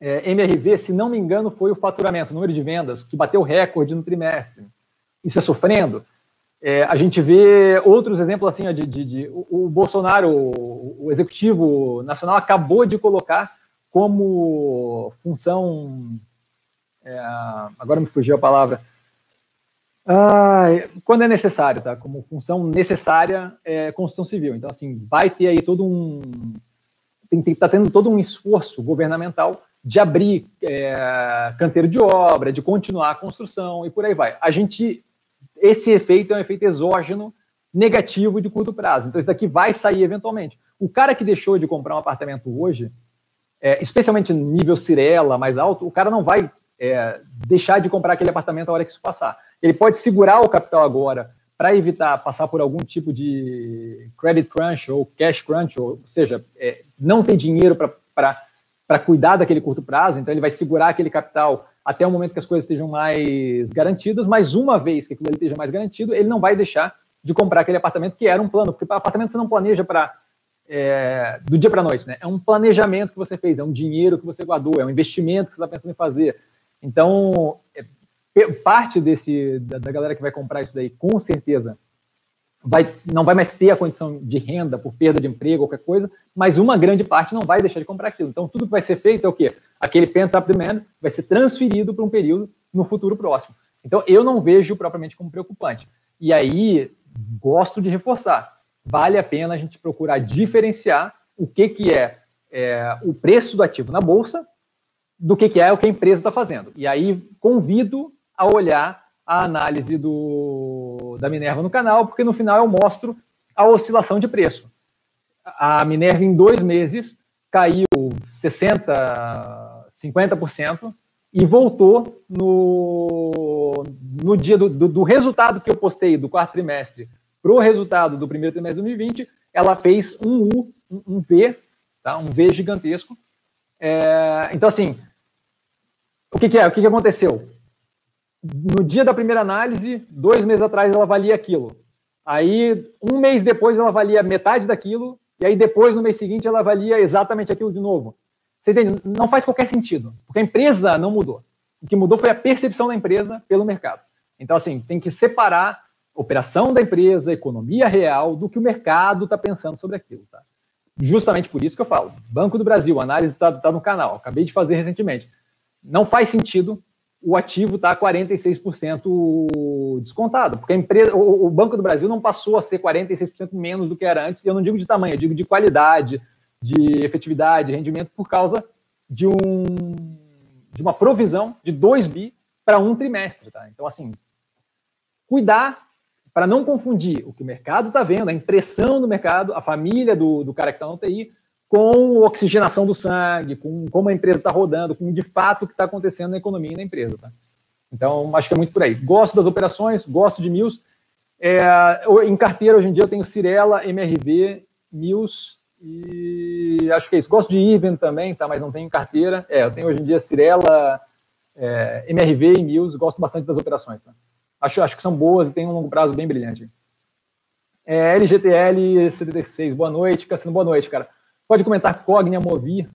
é, MRV, se não me engano, foi o faturamento, o número de vendas, que bateu recorde no trimestre. Isso é sofrendo? É, a gente vê outros exemplos assim, de, de, de o, o, Bolsonaro, o, executivo nacional, acabou de colocar como função. É, agora me fugiu a palavra. Ah, quando é necessário, tá? Como função necessária é construção civil. Então, assim, vai ter aí todo um. Tem tá tendo todo um esforço governamental de abrir é, canteiro de obra, de continuar a construção e por aí vai. A gente esse efeito é um efeito exógeno negativo de curto prazo. Então, isso daqui vai sair eventualmente. O cara que deixou de comprar um apartamento hoje, é, especialmente nível Cirela mais alto, o cara não vai é, deixar de comprar aquele apartamento a hora que isso passar. Ele pode segurar o capital agora para evitar passar por algum tipo de credit crunch ou cash crunch, ou, seja, é, não ter dinheiro para cuidar daquele curto prazo, então ele vai segurar aquele capital até o momento que as coisas estejam mais garantidas, mas uma vez que aquilo ali esteja mais garantido, ele não vai deixar de comprar aquele apartamento que era um plano, porque apartamento você não planeja para é, do dia para a noite, né? É um planejamento que você fez, é um dinheiro que você guardou, é um investimento que você está pensando em fazer. Então, é, parte desse da, da, galera que vai comprar isso daí, com certeza, vai, não vai mais ter a condição de renda por perda de emprego, qualquer coisa, mas uma grande parte não vai deixar de comprar aquilo. Então, tudo que vai ser feito é o quê? Aquele pent-up demand vai ser transferido para um período no futuro próximo. Então, eu não vejo propriamente como preocupante. E aí, gosto de reforçar. Vale a pena a gente procurar diferenciar o que, que é, é o preço do ativo na bolsa do que, que é o que a empresa está fazendo. E aí, convido a olhar a análise do, da Minerva no canal, porque no final eu mostro a oscilação de preço. A Minerva, em dois meses, caiu 60%, 50% e voltou no, no dia do, do, do resultado que eu postei do quarto trimestre para o resultado do primeiro trimestre de 2020, ela fez um U, um, V, tá? um V gigantesco. É, então, assim, o que, que é? O que, que aconteceu? No dia da primeira análise, dois meses atrás, ela valia aquilo. Aí, um mês depois, ela valia metade daquilo, e aí depois, no mês seguinte, ela valia exatamente aquilo de novo. Você entende? Não faz qualquer sentido, porque a empresa não mudou. O que mudou foi a percepção da empresa pelo mercado. Então, assim, tem que separar a operação da empresa, a economia real, do que o mercado está pensando sobre aquilo. Tá? Justamente por isso que eu falo. Banco do Brasil, a análise está tá no canal, acabei de fazer recentemente. Não faz sentido o ativo está 46% descontado, porque a empresa, o, Banco do Brasil não passou a ser 46% menos do que era antes, e eu não digo de tamanho, eu digo de qualidade, de efetividade, rendimento, por causa de, um, de uma provisão de 2 bi para um trimestre. Tá? Então, assim, cuidar para não confundir o que o mercado está vendo, a impressão do mercado, a família do, do cara que está no TI, com oxigenação do sangue, com como a empresa está rodando, com de fato o que está acontecendo na economia e na empresa. Tá? Então, acho que é muito por aí. Gosto das operações, gosto de Mills. É, em carteira, hoje em dia, eu tenho Cirela, MRV, Mills e acho que é isso. Gosto de Even também, tá? mas não tenho carteira. É, eu tenho hoje em dia Cirela, é, MRV e Mills. Gosto bastante das operações. Tá? Acho, acho que são boas e tem um longo prazo bem brilhante. É, LGTL 76, boa noite. Cassino, boa noite, cara. Pode comentar Cognia, Movir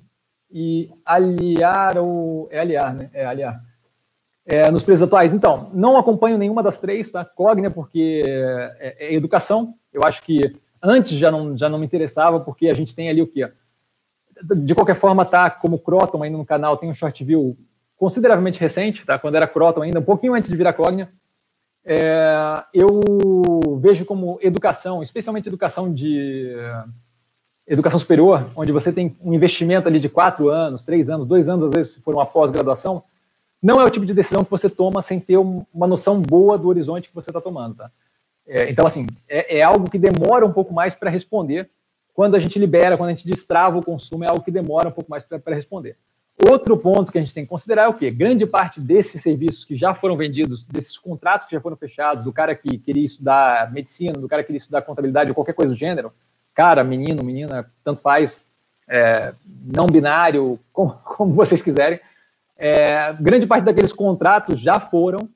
e aliar ou é aliar, né? É aliar. É, nos preços atuais. Então, não acompanho nenhuma das três, tá? Cognia porque é, é, educação. Eu acho que antes já não, já não me interessava, porque a gente tem ali o quê? De qualquer forma, tá como Croton ainda no canal, tem um short view consideravelmente recente, tá? Quando era Croton ainda, um pouquinho antes de virar Cognia. É, eu vejo como educação, especialmente educação de educação superior, onde você tem um investimento ali de quatro anos, três anos, dois anos, às vezes, se for uma pós-graduação, não é o tipo de decisão que você toma sem ter uma noção boa do horizonte que você está tomando, tá? É, então, assim, é, é, algo que demora um pouco mais para responder. Quando a gente libera, quando a gente destrava o consumo, é algo que demora um pouco mais para responder. Outro ponto que a gente tem que considerar é o quê? Grande parte desses serviços que já foram vendidos, desses contratos que já foram fechados, do cara que queria estudar medicina, do cara que queria estudar contabilidade ou qualquer coisa do gênero, cara, menino, menina, tanto faz, é, não binário, como, como vocês quiserem, é, grande parte daqueles contratos já foram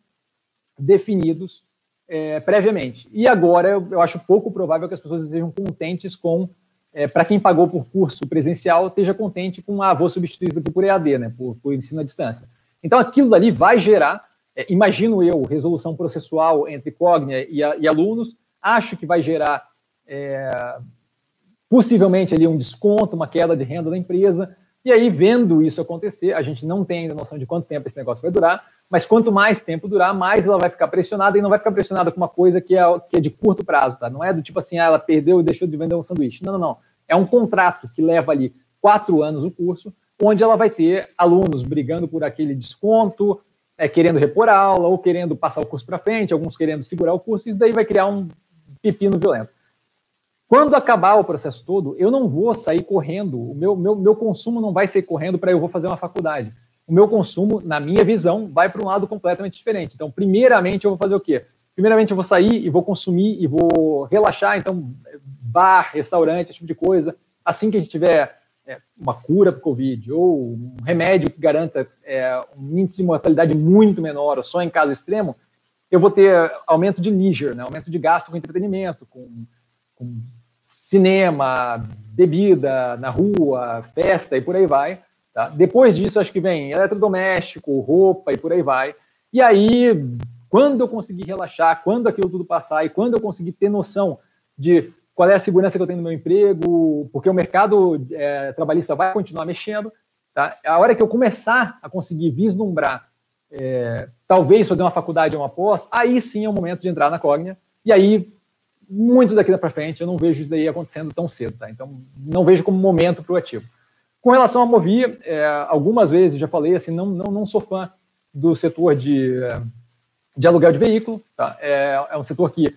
definidos é, previamente. E agora eu, eu, acho pouco provável que as pessoas estejam contentes com, é, para quem pagou por curso presencial, esteja contente com, ah, vou substituir aqui por EAD, né, por, por ensino à distância. Então aquilo dali vai gerar, é, imagino eu, resolução processual entre Cognia e, e alunos, acho que vai gerar é, possivelmente ali um desconto, uma queda de renda da empresa. E aí, vendo isso acontecer, a gente não tem ainda noção de quanto tempo esse negócio vai durar, mas quanto mais tempo durar, mais ela vai ficar pressionada e não vai ficar pressionada com uma coisa que é, que é de curto prazo, tá? Não é do tipo assim, ah, ela perdeu e deixou de vender um sanduíche. Não, não, não. É um contrato que leva ali quatro anos o curso, onde ela vai ter alunos brigando por aquele desconto, é, querendo repor aula ou querendo passar o curso para frente, alguns querendo segurar o curso, e isso daí vai criar um pepino violento. Quando acabar o processo todo, eu não vou sair correndo, o meu, meu, meu consumo não vai sair correndo para eu vou fazer uma faculdade. O meu consumo, na minha visão, vai para um lado completamente diferente. Então, primeiramente, eu vou fazer o quê? primeiramente eu vou sair e vou consumir e vou relaxar, então bar, restaurante, esse tipo de coisa. Assim que a gente tiver é, uma cura para o Covid ou um remédio que garanta é, um índice de mortalidade muito menor, ou só em caso extremo, eu vou ter aumento de leisure, né? aumento de gasto com entretenimento, com, com cinema, bebida na rua, festa e por aí vai. Tá? Depois disso, acho que vem eletrodoméstico, roupa e por aí vai. E aí, quando eu conseguir relaxar, quando aquilo tudo passar e quando eu conseguir ter noção de qual é a segurança que eu tenho no meu emprego, porque o mercado é, trabalhista vai continuar mexendo, tá? A hora que eu começar a conseguir vislumbrar, é, talvez fazer uma faculdade ou uma pós, aí sim é o momento de entrar na Cognia. E aí, muito daqui para frente, eu não vejo isso daí acontecendo tão cedo, tá? Então, não vejo como momento para o ativo. Com relação a Movi, é, algumas vezes já falei assim, não, não, não sou fã do setor de, de aluguel de veículo. Tá? É, é um setor que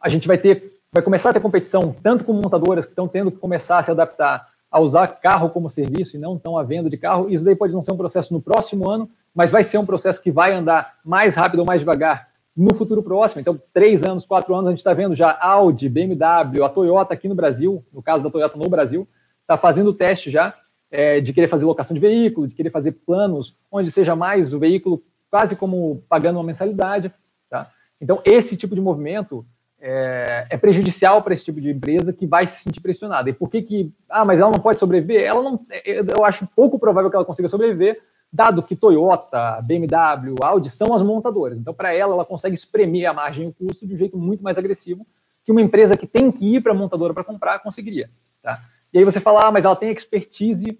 a gente vai ter, vai começar a ter competição tanto com montadoras que estão tendo que começar a se adaptar a usar carro como serviço e não estão à venda de carro. Isso daí pode não ser um processo no próximo ano, mas vai ser um processo que vai andar mais rápido ou mais devagar no futuro próximo. Então, três anos, quatro anos, a gente está vendo já Audi, BMW, a Toyota aqui no Brasil, no caso da Toyota no Brasil, está fazendo teste já é, de querer fazer locação de veículo, de querer fazer planos onde seja mais o veículo quase como pagando uma mensalidade. Tá? Então, esse tipo de movimento é, é prejudicial para esse tipo de empresa que vai se sentir pressionada. E por que que... Ah, mas ela não pode sobreviver? Ela não, eu acho pouco provável que ela consiga sobreviver, dado que Toyota, BMW, Audi são as montadoras. Então, para ela, ela consegue espremer a margem e o custo de um jeito muito mais agressivo que uma empresa que tem que ir para a montadora para comprar conseguiria. Tá? E aí você fala, ah, mas ela tem expertise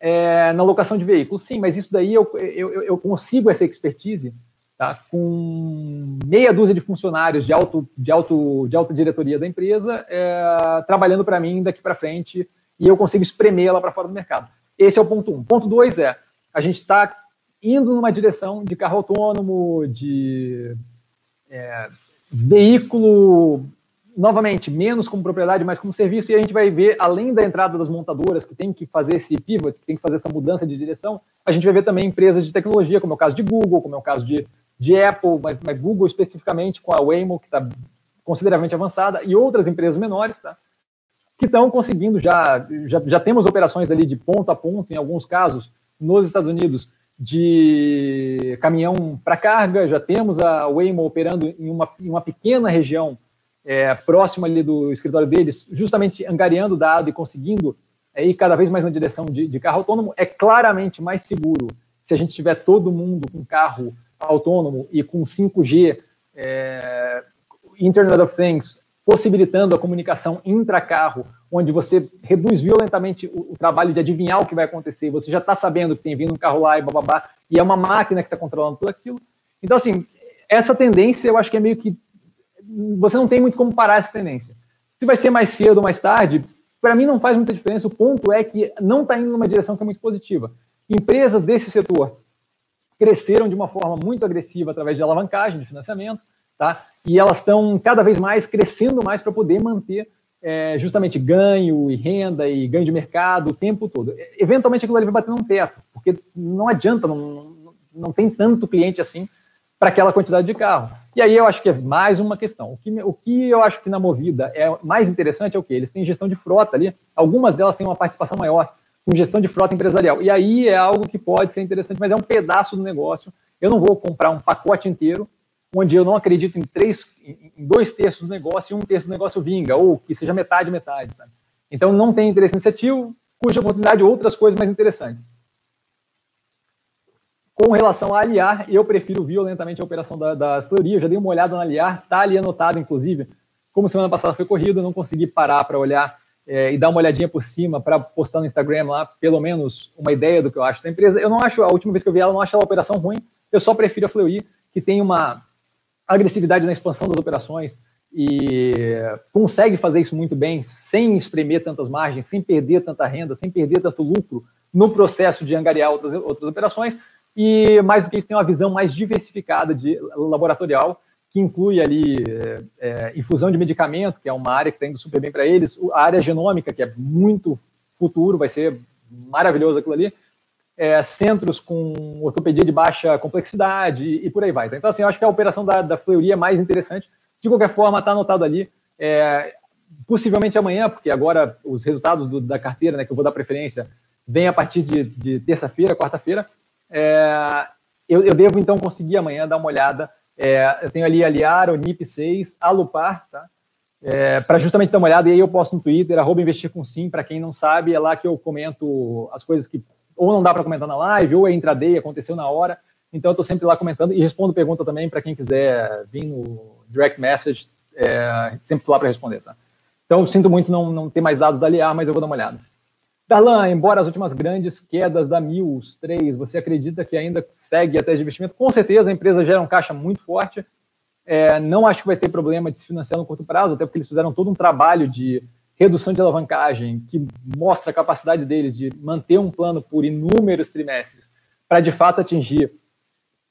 é, na locação de veículos. Sim, mas isso daí eu, eu, eu consigo essa expertise tá, com meia dúzia de funcionários de, auto, de, auto, de alta diretoria da empresa é, trabalhando para mim daqui para frente e eu consigo espremê-la para fora do mercado. Esse é o ponto um. Ponto dois é, a gente está indo numa direção de carro autônomo, de é, veículo novamente, menos como propriedade, mas como serviço, e a gente vai ver, além da entrada das montadoras, que tem que fazer esse pivot, que tem que fazer essa mudança de direção, a gente vai ver também empresas de tecnologia, como é o caso de Google, como é o caso de, de Apple, mas, mas Google especificamente, com a Waymo, que está consideravelmente avançada, e outras empresas menores, tá? que estão conseguindo já, já, já temos operações ali de ponto a ponto, em alguns casos, nos Estados Unidos, de caminhão para carga, já temos a Waymo operando em uma, em uma pequena região é, próximo ali do escritório deles, justamente angariando dado e conseguindo é, ir cada vez mais na direção de, de carro autônomo, é claramente mais seguro se a gente tiver todo mundo com carro autônomo e com 5G, é, Internet of Things, possibilitando a comunicação intra-carro, onde você reduz violentamente o, o, trabalho de adivinhar o que vai acontecer, você já está sabendo que tem vindo um carro lá e bababá, e é uma máquina que está controlando tudo aquilo. Então, assim, essa tendência eu acho que é meio que você não tem muito como parar essa tendência. Se vai ser mais cedo ou mais tarde, para mim não faz muita diferença. O ponto é que não está indo numa direção que é muito positiva. Empresas desse setor cresceram de uma forma muito agressiva através de alavancagem, de financiamento, tá? E elas estão cada vez mais crescendo mais para poder manter é, justamente ganho e renda e ganho de mercado o tempo todo. Eventualmente aquilo ali vai bater num teto, porque não adianta, não, não tem tanto cliente assim para aquela quantidade de carro. E aí eu acho que é mais uma questão. O que, o que eu acho que na Movida é mais interessante é o que? Eles têm gestão de frota ali, algumas delas têm uma participação maior com gestão de frota empresarial. E aí é algo que pode ser interessante, mas é um pedaço do negócio. Eu não vou comprar um pacote inteiro onde eu não acredito em três, em dois terços do negócio e um terço do negócio vinga, ou que seja metade, metade. Sabe? Então não tem interesse iniciativo, cuja oportunidade outras coisas mais interessantes. Com relação a aliar, eu prefiro violentamente a operação da, da. Eu já dei uma olhada na aliar, está ali anotado, inclusive. Como semana passada foi corrida, não consegui parar para olhar é, e dar uma olhadinha por cima para postar no Instagram lá, pelo menos uma ideia do que eu acho da empresa. Eu não acho, a última vez que eu vi ela, eu não acho ela operação ruim. Eu só prefiro a Fleury, que tem uma agressividade na expansão das operações e consegue fazer isso muito bem, sem espremer tantas margens, sem perder tanta renda, sem perder tanto lucro no processo de angariar outras, outras operações. E mais do que isso tem uma visão mais diversificada de laboratorial que inclui ali é, é, infusão de medicamento, que é uma área que está indo super bem para eles, a área genômica, que é muito futuro, vai ser maravilhoso aquilo ali, é, centros com ortopedia de baixa complexidade e, e por aí vai. Então, assim, eu acho que a operação da, da Fleury é mais interessante. De qualquer forma, está anotado ali. É, possivelmente amanhã, porque agora os resultados do, da carteira, né, que eu vou dar preferência, vem a partir de, de terça-feira, quarta-feira. É, eu, eu, devo, então, conseguir amanhã dar uma olhada. É, eu tenho ali a Liara, o NIP6, a Lupar, tá? É, para justamente dar uma olhada, e aí eu posto no Twitter, arroba investir com sim, para quem não sabe, é lá que eu comento as coisas que ou não dá para comentar na live, ou é intraday, aconteceu na hora. Então eu estou sempre lá comentando e respondo pergunta também para quem quiser vir no direct message, é, sempre estou lá para responder, tá? Então sinto muito não, não ter mais dados da Liar, mas eu vou dar uma olhada. Darlan, embora as últimas grandes quedas da Mills 3, você acredita que ainda segue até de investimento? Com certeza a empresa gera um caixa muito forte. É, não acho que vai ter problema de se financiar no curto prazo, até porque eles fizeram todo um trabalho de redução de alavancagem, que mostra a capacidade deles de manter um plano por inúmeros trimestres, para de fato atingir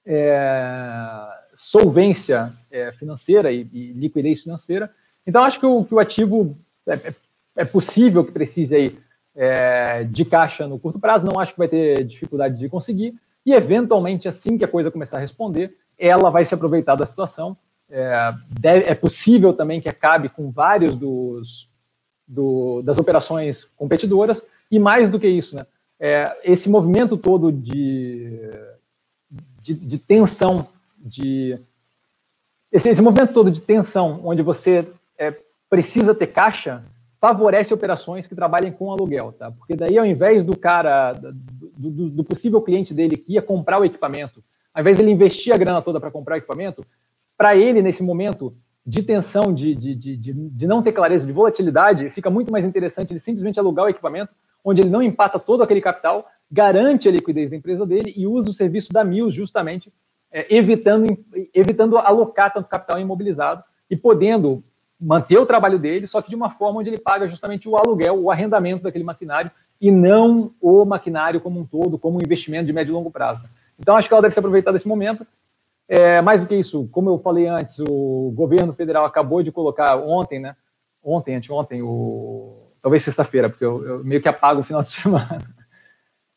é, solvência é, financeira e, e, liquidez financeira. Então, acho que o, que o ativo é, é, é possível que precise aí, é, de caixa no curto prazo, não acho que vai ter dificuldade de conseguir, e eventualmente, assim que a coisa começar a responder, ela vai se aproveitar da situação. É, deve, é possível também que acabe com vários dos do, das operações competidoras, e mais do que isso, né, é, esse movimento todo de, de, de tensão, de esse, esse, movimento todo de tensão, onde você é, precisa ter caixa, favorece operações que trabalhem com aluguel, tá? Porque daí, ao invés do cara, do, do, do possível cliente dele que ia comprar o equipamento, ao invés de ele investir a grana toda para comprar o equipamento, para ele, nesse momento, de tensão, de, de, de, de, não ter clareza, de volatilidade, fica muito mais interessante ele simplesmente alugar o equipamento, onde ele não empata todo aquele capital, garante a liquidez da empresa dele e usa o serviço da Mills justamente, é, evitando, evitando alocar tanto capital imobilizado e podendo manter o trabalho dele, só que de uma forma onde ele paga justamente o aluguel, o arrendamento daquele maquinário e não o maquinário como um todo, como um investimento de médio e longo prazo. Então, acho que ela deve se aproveitar desse momento. É, mais do que isso, como eu falei antes, o governo federal acabou de colocar ontem, né? Ontem, anteontem, o, talvez sexta-feira, porque eu, eu, meio que apago o final de semana.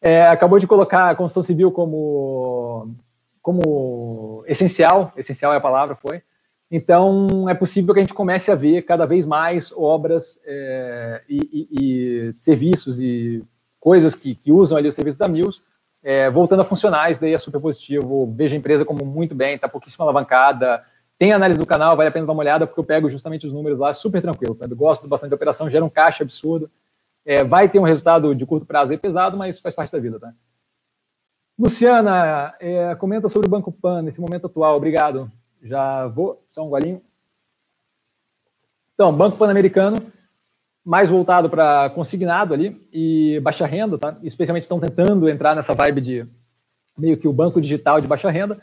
É, acabou de colocar a construção civil como, como essencial, essencial é a palavra, foi. Então, é possível que a gente comece a ver cada vez mais obras é, e, e, e, serviços e coisas que, que usam ali o serviço da Mills é, voltando a funcionar, isso daí é super positivo. Vejo a empresa como muito bem, está pouquíssima alavancada. Tem análise do canal, vale a pena dar uma olhada, porque eu pego justamente os números lá super tranquilo, sabe? Gosto bastante da operação, gera um caixa absurdo. É, vai ter um resultado de curto prazo aí pesado, mas faz parte da vida, tá? Luciana, é, comenta sobre o Banco Pan nesse momento atual. Obrigado. Já vou. Só um golinho. Então, Banco Pan-Americano mais voltado para consignado ali e baixa renda, tá? Especialmente estão tentando entrar nessa vibe de meio que o banco digital de baixa renda.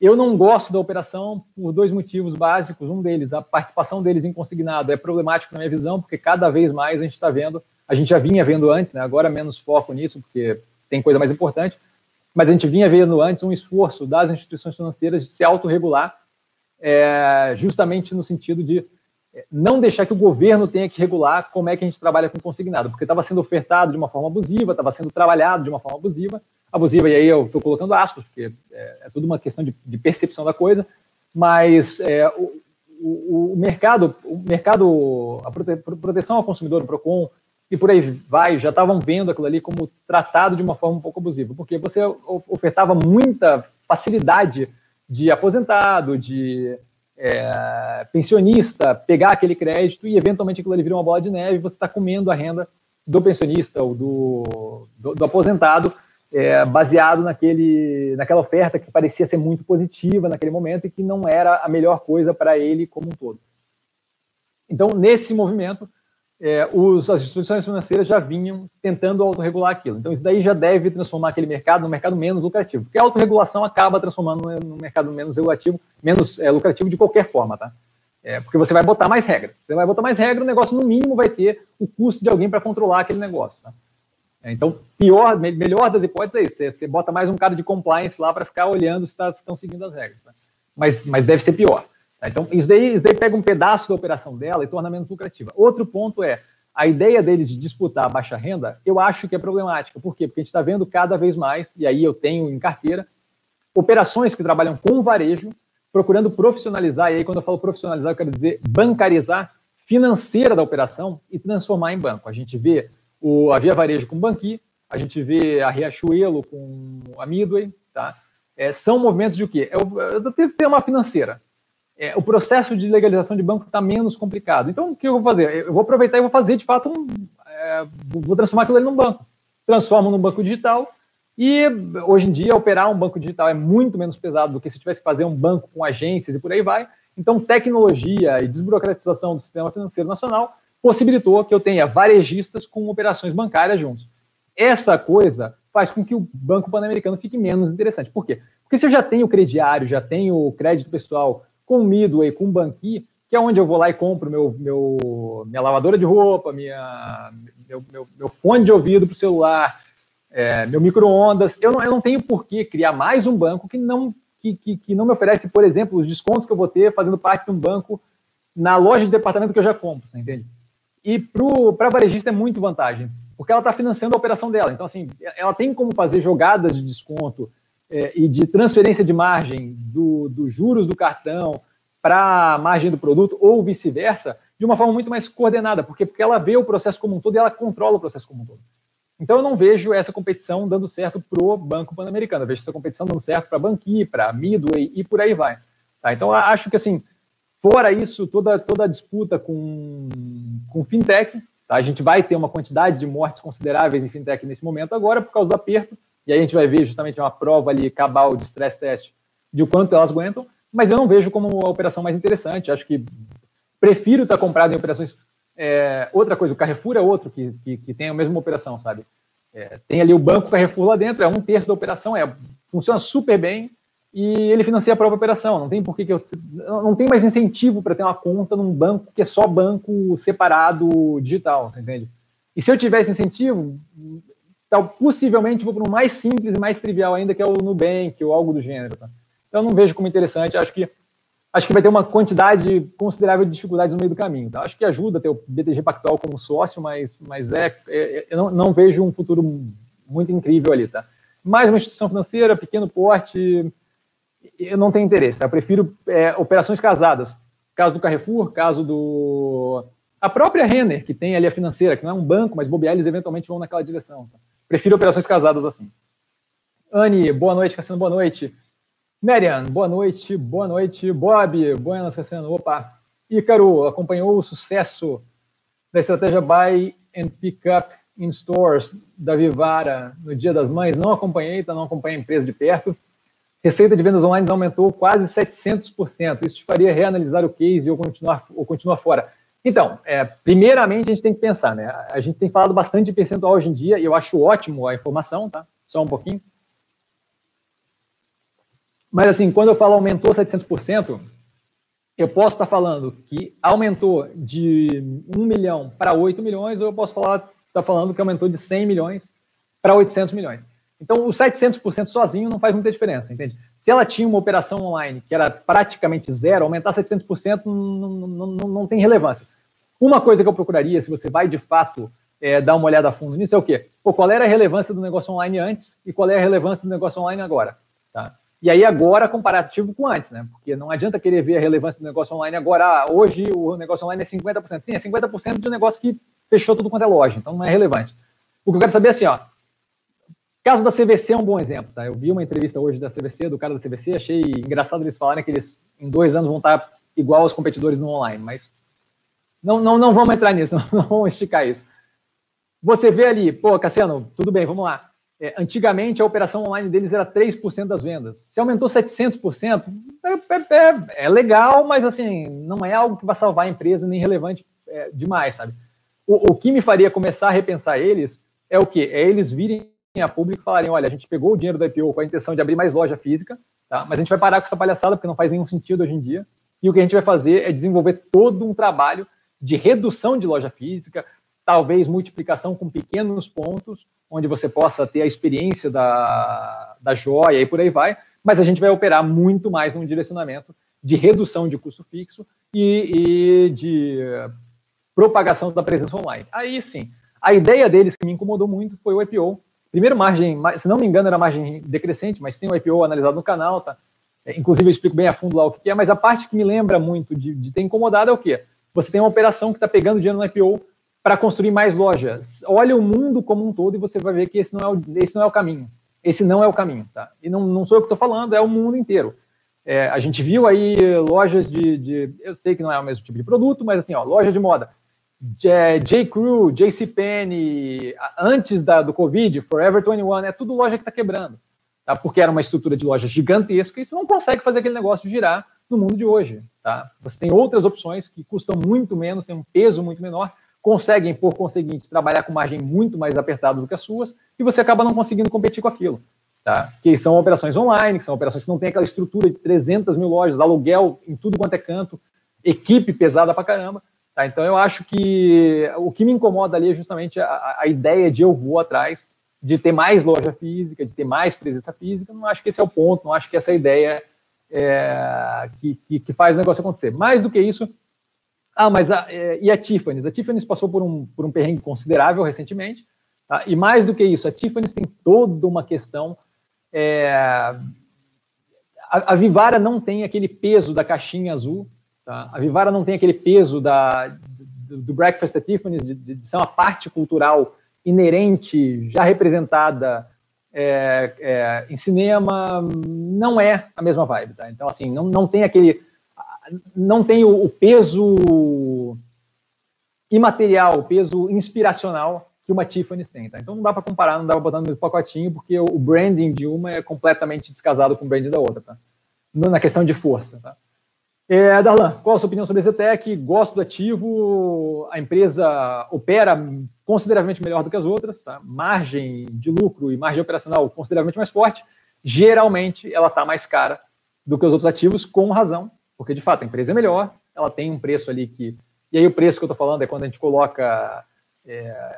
Eu não gosto da operação por dois motivos básicos. Um deles, a participação deles em consignado é problemático na minha visão, porque cada vez mais a gente está vendo, a gente já vinha vendo antes, né? agora menos foco nisso, porque tem coisa mais importante, mas a gente vinha vendo antes um esforço das instituições financeiras de se autorregular, é, justamente no sentido de não deixar que o governo tenha que regular como é que a gente trabalha com consignado, porque estava sendo ofertado de uma forma abusiva, estava sendo trabalhado de uma forma abusiva, abusiva, e aí eu estou colocando aspas, porque é, é, tudo uma questão de, de percepção da coisa, mas é, o, o, o, mercado, o mercado, a prote, proteção ao consumidor, o PROCON, e por aí vai, já estavam vendo aquilo ali como tratado de uma forma um pouco abusiva, porque você ofertava muita facilidade de aposentado, de é, pensionista pegar aquele crédito e eventualmente aquilo ali vira uma bola de neve você está comendo a renda do pensionista ou do, do, do aposentado é, baseado naquele, naquela oferta que parecia ser muito positiva naquele momento e que não era a melhor coisa para ele como um todo. Então, nesse movimento, é, os, as instituições financeiras já vinham tentando autorregular aquilo. Então, isso daí já deve transformar aquele mercado num mercado menos lucrativo, porque a autorregulação acaba transformando num mercado menos regulativo, menos é, lucrativo de qualquer forma, tá? É, porque você vai botar mais regra. Você vai botar mais regra, o negócio no mínimo vai ter o custo de alguém para controlar aquele negócio. Tá? É, então, pior, melhor das hipóteses é isso. Você, você bota mais um cara de compliance lá para ficar olhando se, tá, estão seguindo as regras. Tá? Mas, mas deve ser pior. Tá? Então, isso daí, isso daí pega um pedaço da operação dela e torna menos lucrativa. Outro ponto é, a ideia deles de disputar a baixa renda, eu acho que é problemática. Por quê? Porque a gente está vendo cada vez mais, e aí eu tenho em carteira, operações que trabalham com varejo, procurando profissionalizar, e aí quando eu falo profissionalizar, eu quero dizer bancarizar financeira da operação e transformar em banco. A gente vê o, a Via Varejo com Banqui, a gente vê a Riachuelo com a Midway, tá? É, são movimentos de o quê? É o, é ter uma financeira. É, o processo de legalização de banco está menos complicado. Então, o que eu vou fazer? Eu vou aproveitar e vou fazer, de fato, um, é, vou transformar aquilo ali num banco. Transformo num banco digital e, hoje em dia, operar um banco digital é muito menos pesado do que se tivesse que fazer um banco com agências e por aí vai. Então, tecnologia e desburocratização do sistema financeiro nacional possibilitou que eu tenha varejistas com operações bancárias juntos. Essa coisa faz com que o Banco Pan-Americano fique menos interessante. Por quê? Porque se eu já tenho crediário, já tenho crédito pessoal com Midway, com Banqui, que é onde eu vou lá e compro meu, meu, minha lavadora de roupa, minha, meu, meu, meu fone de ouvido para o celular, é, meu micro-ondas, eu não, eu não tenho por que criar mais um banco que não, que, que, que não me oferece, por exemplo, os descontos que eu vou ter fazendo parte de um banco na loja de departamento que eu já compro, você entende? E para a varejista é muito vantagem, porque ela está financiando a operação dela. Então, assim, ela tem como fazer jogadas de desconto é, e de transferência de margem dos do juros do cartão para a margem do produto ou vice-versa, de uma forma muito mais coordenada, porque, porque ela vê o processo como um todo e ela controla o processo como um todo. Então, eu não vejo essa competição dando certo para o Banco Pan-Americano. Vejo essa competição dando certo para a Banqui, para a Midway e por aí vai. Tá? Então, acho que, assim, Fora isso, toda, toda a disputa com, com fintech, tá? a gente vai ter uma quantidade de mortes consideráveis em fintech nesse momento agora por causa do aperto, e aí a gente vai ver justamente uma prova ali cabal de stress test de o quanto elas aguentam, mas eu não vejo como a operação mais interessante. Acho que prefiro estar comprado em operações. É, outra coisa, o Carrefour é outro que, que, que tem a mesma operação, sabe? É, tem ali o banco Carrefour lá dentro, é um terço da operação, é, funciona super bem, e ele financia a própria operação. Não tem por que eu não tem mais incentivo para ter uma conta num banco que é só banco separado digital, entende? E se eu tivesse incentivo, tal, possivelmente vou para o mais simples e mais trivial ainda, que é o Nubank ou algo do gênero. Tá? Então, não vejo como interessante. Acho que acho que vai ter uma quantidade considerável de dificuldades no meio do caminho. Tá? Acho que ajuda ter o BTG Pactual como sócio, mas, mas é, é eu não, não vejo um futuro muito incrível ali, tá? Mais uma instituição financeira, pequeno porte, eu não tenho interesse. Eu prefiro é, operações casadas. Caso do Carrefour, caso do. A própria Renner, que tem ali a financeira, que não é um banco, mas bobear, eles eventualmente vão naquela direção. Tá? Prefiro operações casadas assim. Anne, boa noite, Cassiano, boa noite. Marian, boa noite, boa noite. Bob, buenas, Cassiano, opa. Ícaro, acompanhou o sucesso da estratégia Buy and Pick Up in Stores da Vivara no Dia das Mães? Não acompanhei, então não acompanhei a empresa de perto. Receita de vendas online aumentou quase 700%. Isso te faria reanalisar o case ou continuar, ou continuar fora. Então, é, primeiramente a gente tem que pensar, né? A gente tem falado bastante de percentual hoje em dia e eu acho ótimo a informação, tá? Só um pouquinho. Mas assim, quando eu falo aumentou 700%, eu posso estar falando que aumentou de 1 milhão para 8 milhões, ou eu posso falar, estar falando que aumentou de 100 milhões para 800 milhões. Então, os 700% sozinho não faz muita diferença, entende? Se ela tinha uma operação online que era praticamente zero, aumentar 700% não, não, não, não tem relevância. Uma coisa que eu procuraria, se você vai de fato é, dar uma olhada a fundo nisso, é o quê? Pô, qual era a relevância do negócio online antes e qual é a relevância do negócio online agora? Tá? E aí agora comparativo com antes, né? Porque não adianta querer ver a relevância do negócio online agora. Ah, hoje o negócio online é 50%. Sim, é 50% de um negócio que fechou tudo quanto é loja, então não é relevante. O que eu quero saber é assim, ó, caso da CVC é um bom exemplo, tá? Eu vi uma entrevista hoje da CVC, do cara da CVC, achei engraçado eles falarem que eles em dois anos vão estar igual aos competidores no online, mas não, não, não vamos entrar nisso, não, não vamos esticar isso. Você vê ali, pô, Cassiano, tudo bem, vamos lá. É, antigamente a operação online deles era 3% das vendas. Se aumentou 700%, é, é, é, é, legal, mas assim, não é algo que vai salvar a empresa nem relevante é, demais, sabe? O, o que me faria começar a repensar eles é o quê? É eles virem a público e falarem: olha, a gente pegou o dinheiro da IPO com a intenção de abrir mais loja física, tá? mas a gente vai parar com essa palhaçada porque não faz nenhum sentido hoje em dia. E o que a gente vai fazer é desenvolver todo um trabalho de redução de loja física, talvez multiplicação com pequenos pontos, onde você possa ter a experiência da, da joia e por aí vai, mas a gente vai operar muito mais num direcionamento de redução de custo fixo e, e de propagação da presença online. Aí sim, a ideia deles que me incomodou muito foi o IPO. Primeiro, margem, se não me engano, era margem decrescente, mas tem o IPO analisado no canal, tá? É, inclusive, eu explico bem a fundo lá o que é, mas a parte que me lembra muito de, de ter incomodado é o quê? Você tem uma operação que está pegando dinheiro no IPO para construir mais lojas. Olha o mundo como um todo e você vai ver que esse não é o, esse não é o caminho. Esse não é o caminho, tá? E não, não sou eu que estou falando, é o mundo inteiro. É, a gente viu aí lojas de, de, Eu sei que não é o mesmo tipo de produto, mas assim, ó, loja de moda. J. Crew, JCPenney, antes da, do Covid, Forever 21, é tudo loja que está quebrando. Tá? Porque era uma estrutura de loja gigantesca e você não consegue fazer aquele negócio girar no mundo de hoje. Tá? Você tem outras opções que custam muito menos, têm um peso muito menor, conseguem, por conseguinte, trabalhar com margem muito mais apertada do que as suas, e você acaba não conseguindo competir com aquilo. Tá? Que são operações online, que são operações que não têm aquela estrutura de 300 mil lojas, aluguel em tudo quanto é canto, equipe pesada pra caramba. Tá? Então eu acho que o que me incomoda ali é justamente a, a ideia de eu vou atrás de ter mais loja física, de ter mais presença física. Não acho que esse é o ponto, não acho que essa é a ideia é, que, que, que, faz o negócio acontecer. Mais do que isso, ah, mas a, é, e a Tiffany? A Tiffany passou por um, por um perrengue considerável recentemente, tá? e mais do que isso, a Tiffany tem toda uma questão. É, a, a, Vivara não tem aquele peso da caixinha azul, tá? a Vivara não tem aquele peso da, do, do Breakfast at Tiffany's, de, de, ser uma parte cultural inerente, já representada é, é, em cinema, não é a mesma vibe. Tá? Então, assim, não, não tem aquele não tem o, o peso imaterial, o peso inspiracional que uma Tiffany's tem. Tá? Então não dá para comparar, não dá para botar no mesmo pacotinho, porque o, branding de uma é completamente descasado com o branding da outra, tá? na questão de força. Tá? É, Darlan, qual a sua opinião sobre a Zetec? Gosto do ativo, a empresa opera consideravelmente melhor do que as outras, tá? margem de lucro e margem operacional consideravelmente mais forte. Geralmente ela está mais cara do que os outros ativos, com razão, porque de fato a empresa é melhor, ela tem um preço ali que. E aí o preço que eu estou falando é quando a gente coloca é,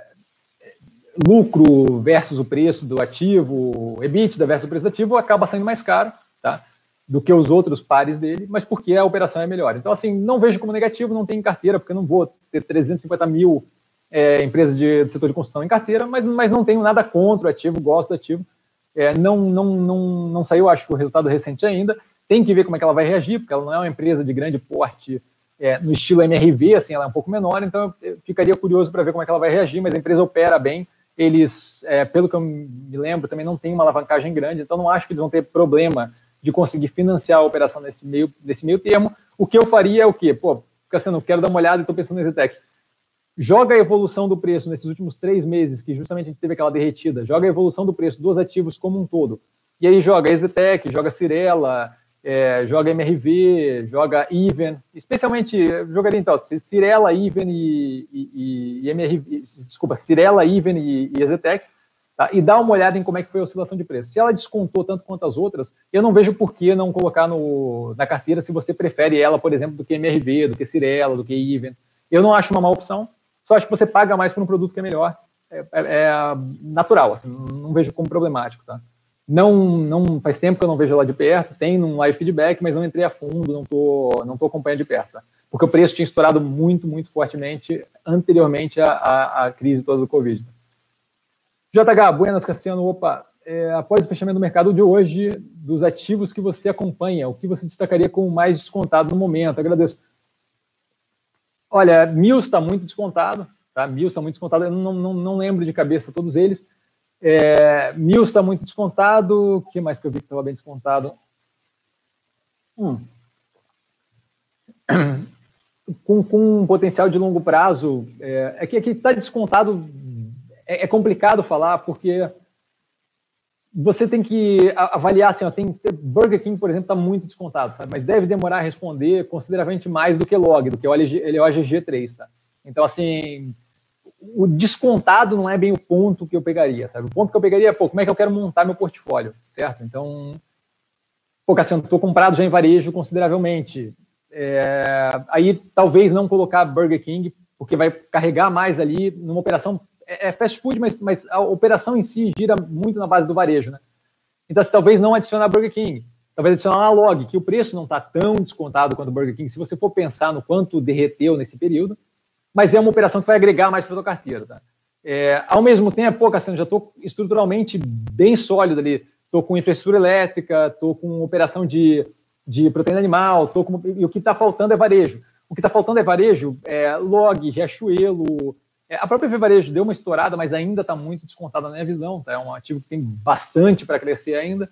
lucro versus o preço do ativo, EBITDA versus o preço do ativo, acaba sendo mais caro, tá? Do que os outros pares dele, mas porque a operação é melhor. Então, assim, não vejo como negativo, não tem em carteira, porque não vou ter 350 mil é, empresas de, de, setor de construção em carteira, mas, mas não tenho nada contra o ativo, gosto do ativo. É, não, não, não, não saiu, acho que o resultado recente ainda. Tem que ver como é que ela vai reagir, porque ela não é uma empresa de grande porte é, no estilo MRV, assim, ela é um pouco menor, então eu ficaria curioso para ver como é que ela vai reagir, mas a empresa opera bem, eles, é, pelo que eu me lembro, também não tem uma alavancagem grande, então não acho que eles vão ter problema de conseguir financiar a operação nesse meio, nesse meio termo. O que eu faria é o quê? Pô, fica sendo, quero dar uma olhada e estou pensando no Zetec. Joga a evolução do preço nesses últimos três meses, que justamente a gente teve aquela derretida, joga a evolução do preço dos ativos como um todo. E aí joga Exetec, joga Cirela, é, joga MRV, joga Even, especialmente, jogaria então Cirela, Even e, e, e MRV, desculpa, Cirela, Even e, e Exetec, tá? e dá uma olhada em como é que foi a oscilação de preço. Se ela descontou tanto quanto as outras, eu não vejo por que não colocar no, na carteira se você prefere ela, por exemplo, do que MRV, do que Cirela, do que Even. Eu não acho uma má opção, só acho que você paga mais por um produto que é melhor. É, é, é natural, assim, não vejo como problemático, tá? Não, não faz tempo que eu não vejo ela de perto, tem um live feedback, mas não entrei a fundo, não tô, não tô acompanhando de perto, tá? porque o preço tinha estourado muito, muito fortemente anteriormente à, à, à crise toda do Covid. JH, Buenas Cassiano, opa, é, após o fechamento do mercado de hoje, dos ativos que você acompanha, o que você destacaria como mais descontado no momento? Agradeço. Olha, Mills está muito descontado, tá? Mills está muito descontado, eu não, não, não lembro de cabeça todos eles. É, Mills está muito descontado. O que mais que eu vi que estava bem descontado? Hum. Com, com um potencial de longo prazo, é, é que aqui está descontado, é, é, complicado falar, porque você tem que avaliar, assim, ó, tem, Burger King, por exemplo, está muito descontado, sabe? mas deve demorar a responder consideravelmente mais do que log, do que o, LG, ele é o AGG3, tá? Então, assim, o descontado não é bem o ponto que eu pegaria, sabe? O ponto que eu pegaria é, pô, como é que eu quero montar meu portfólio, certo? Então, pô, Cassiano, estou comprado já em varejo consideravelmente. É, aí talvez não colocar Burger King, porque vai carregar mais ali numa operação. É, é fast food, mas, mas a operação em si gira muito na base do varejo, né? Então, se talvez não adicionar Burger King, talvez adicionar uma log, que o preço não está tão descontado quanto o Burger King, se você for pensar no quanto derreteu nesse período, mas é uma operação que vai agregar mais para a tua carteira. Tá? É, ao mesmo tempo, pô, Cassiano, já estou estruturalmente bem sólido ali. Estou com infraestrutura elétrica, estou com operação de, de proteína animal, tô com, e o que está faltando é varejo. O que está faltando é varejo, é, log, riachuelo. É, a própria Varejo deu uma estourada, mas ainda está muito descontada na minha visão. Tá? É um ativo que tem bastante para crescer ainda.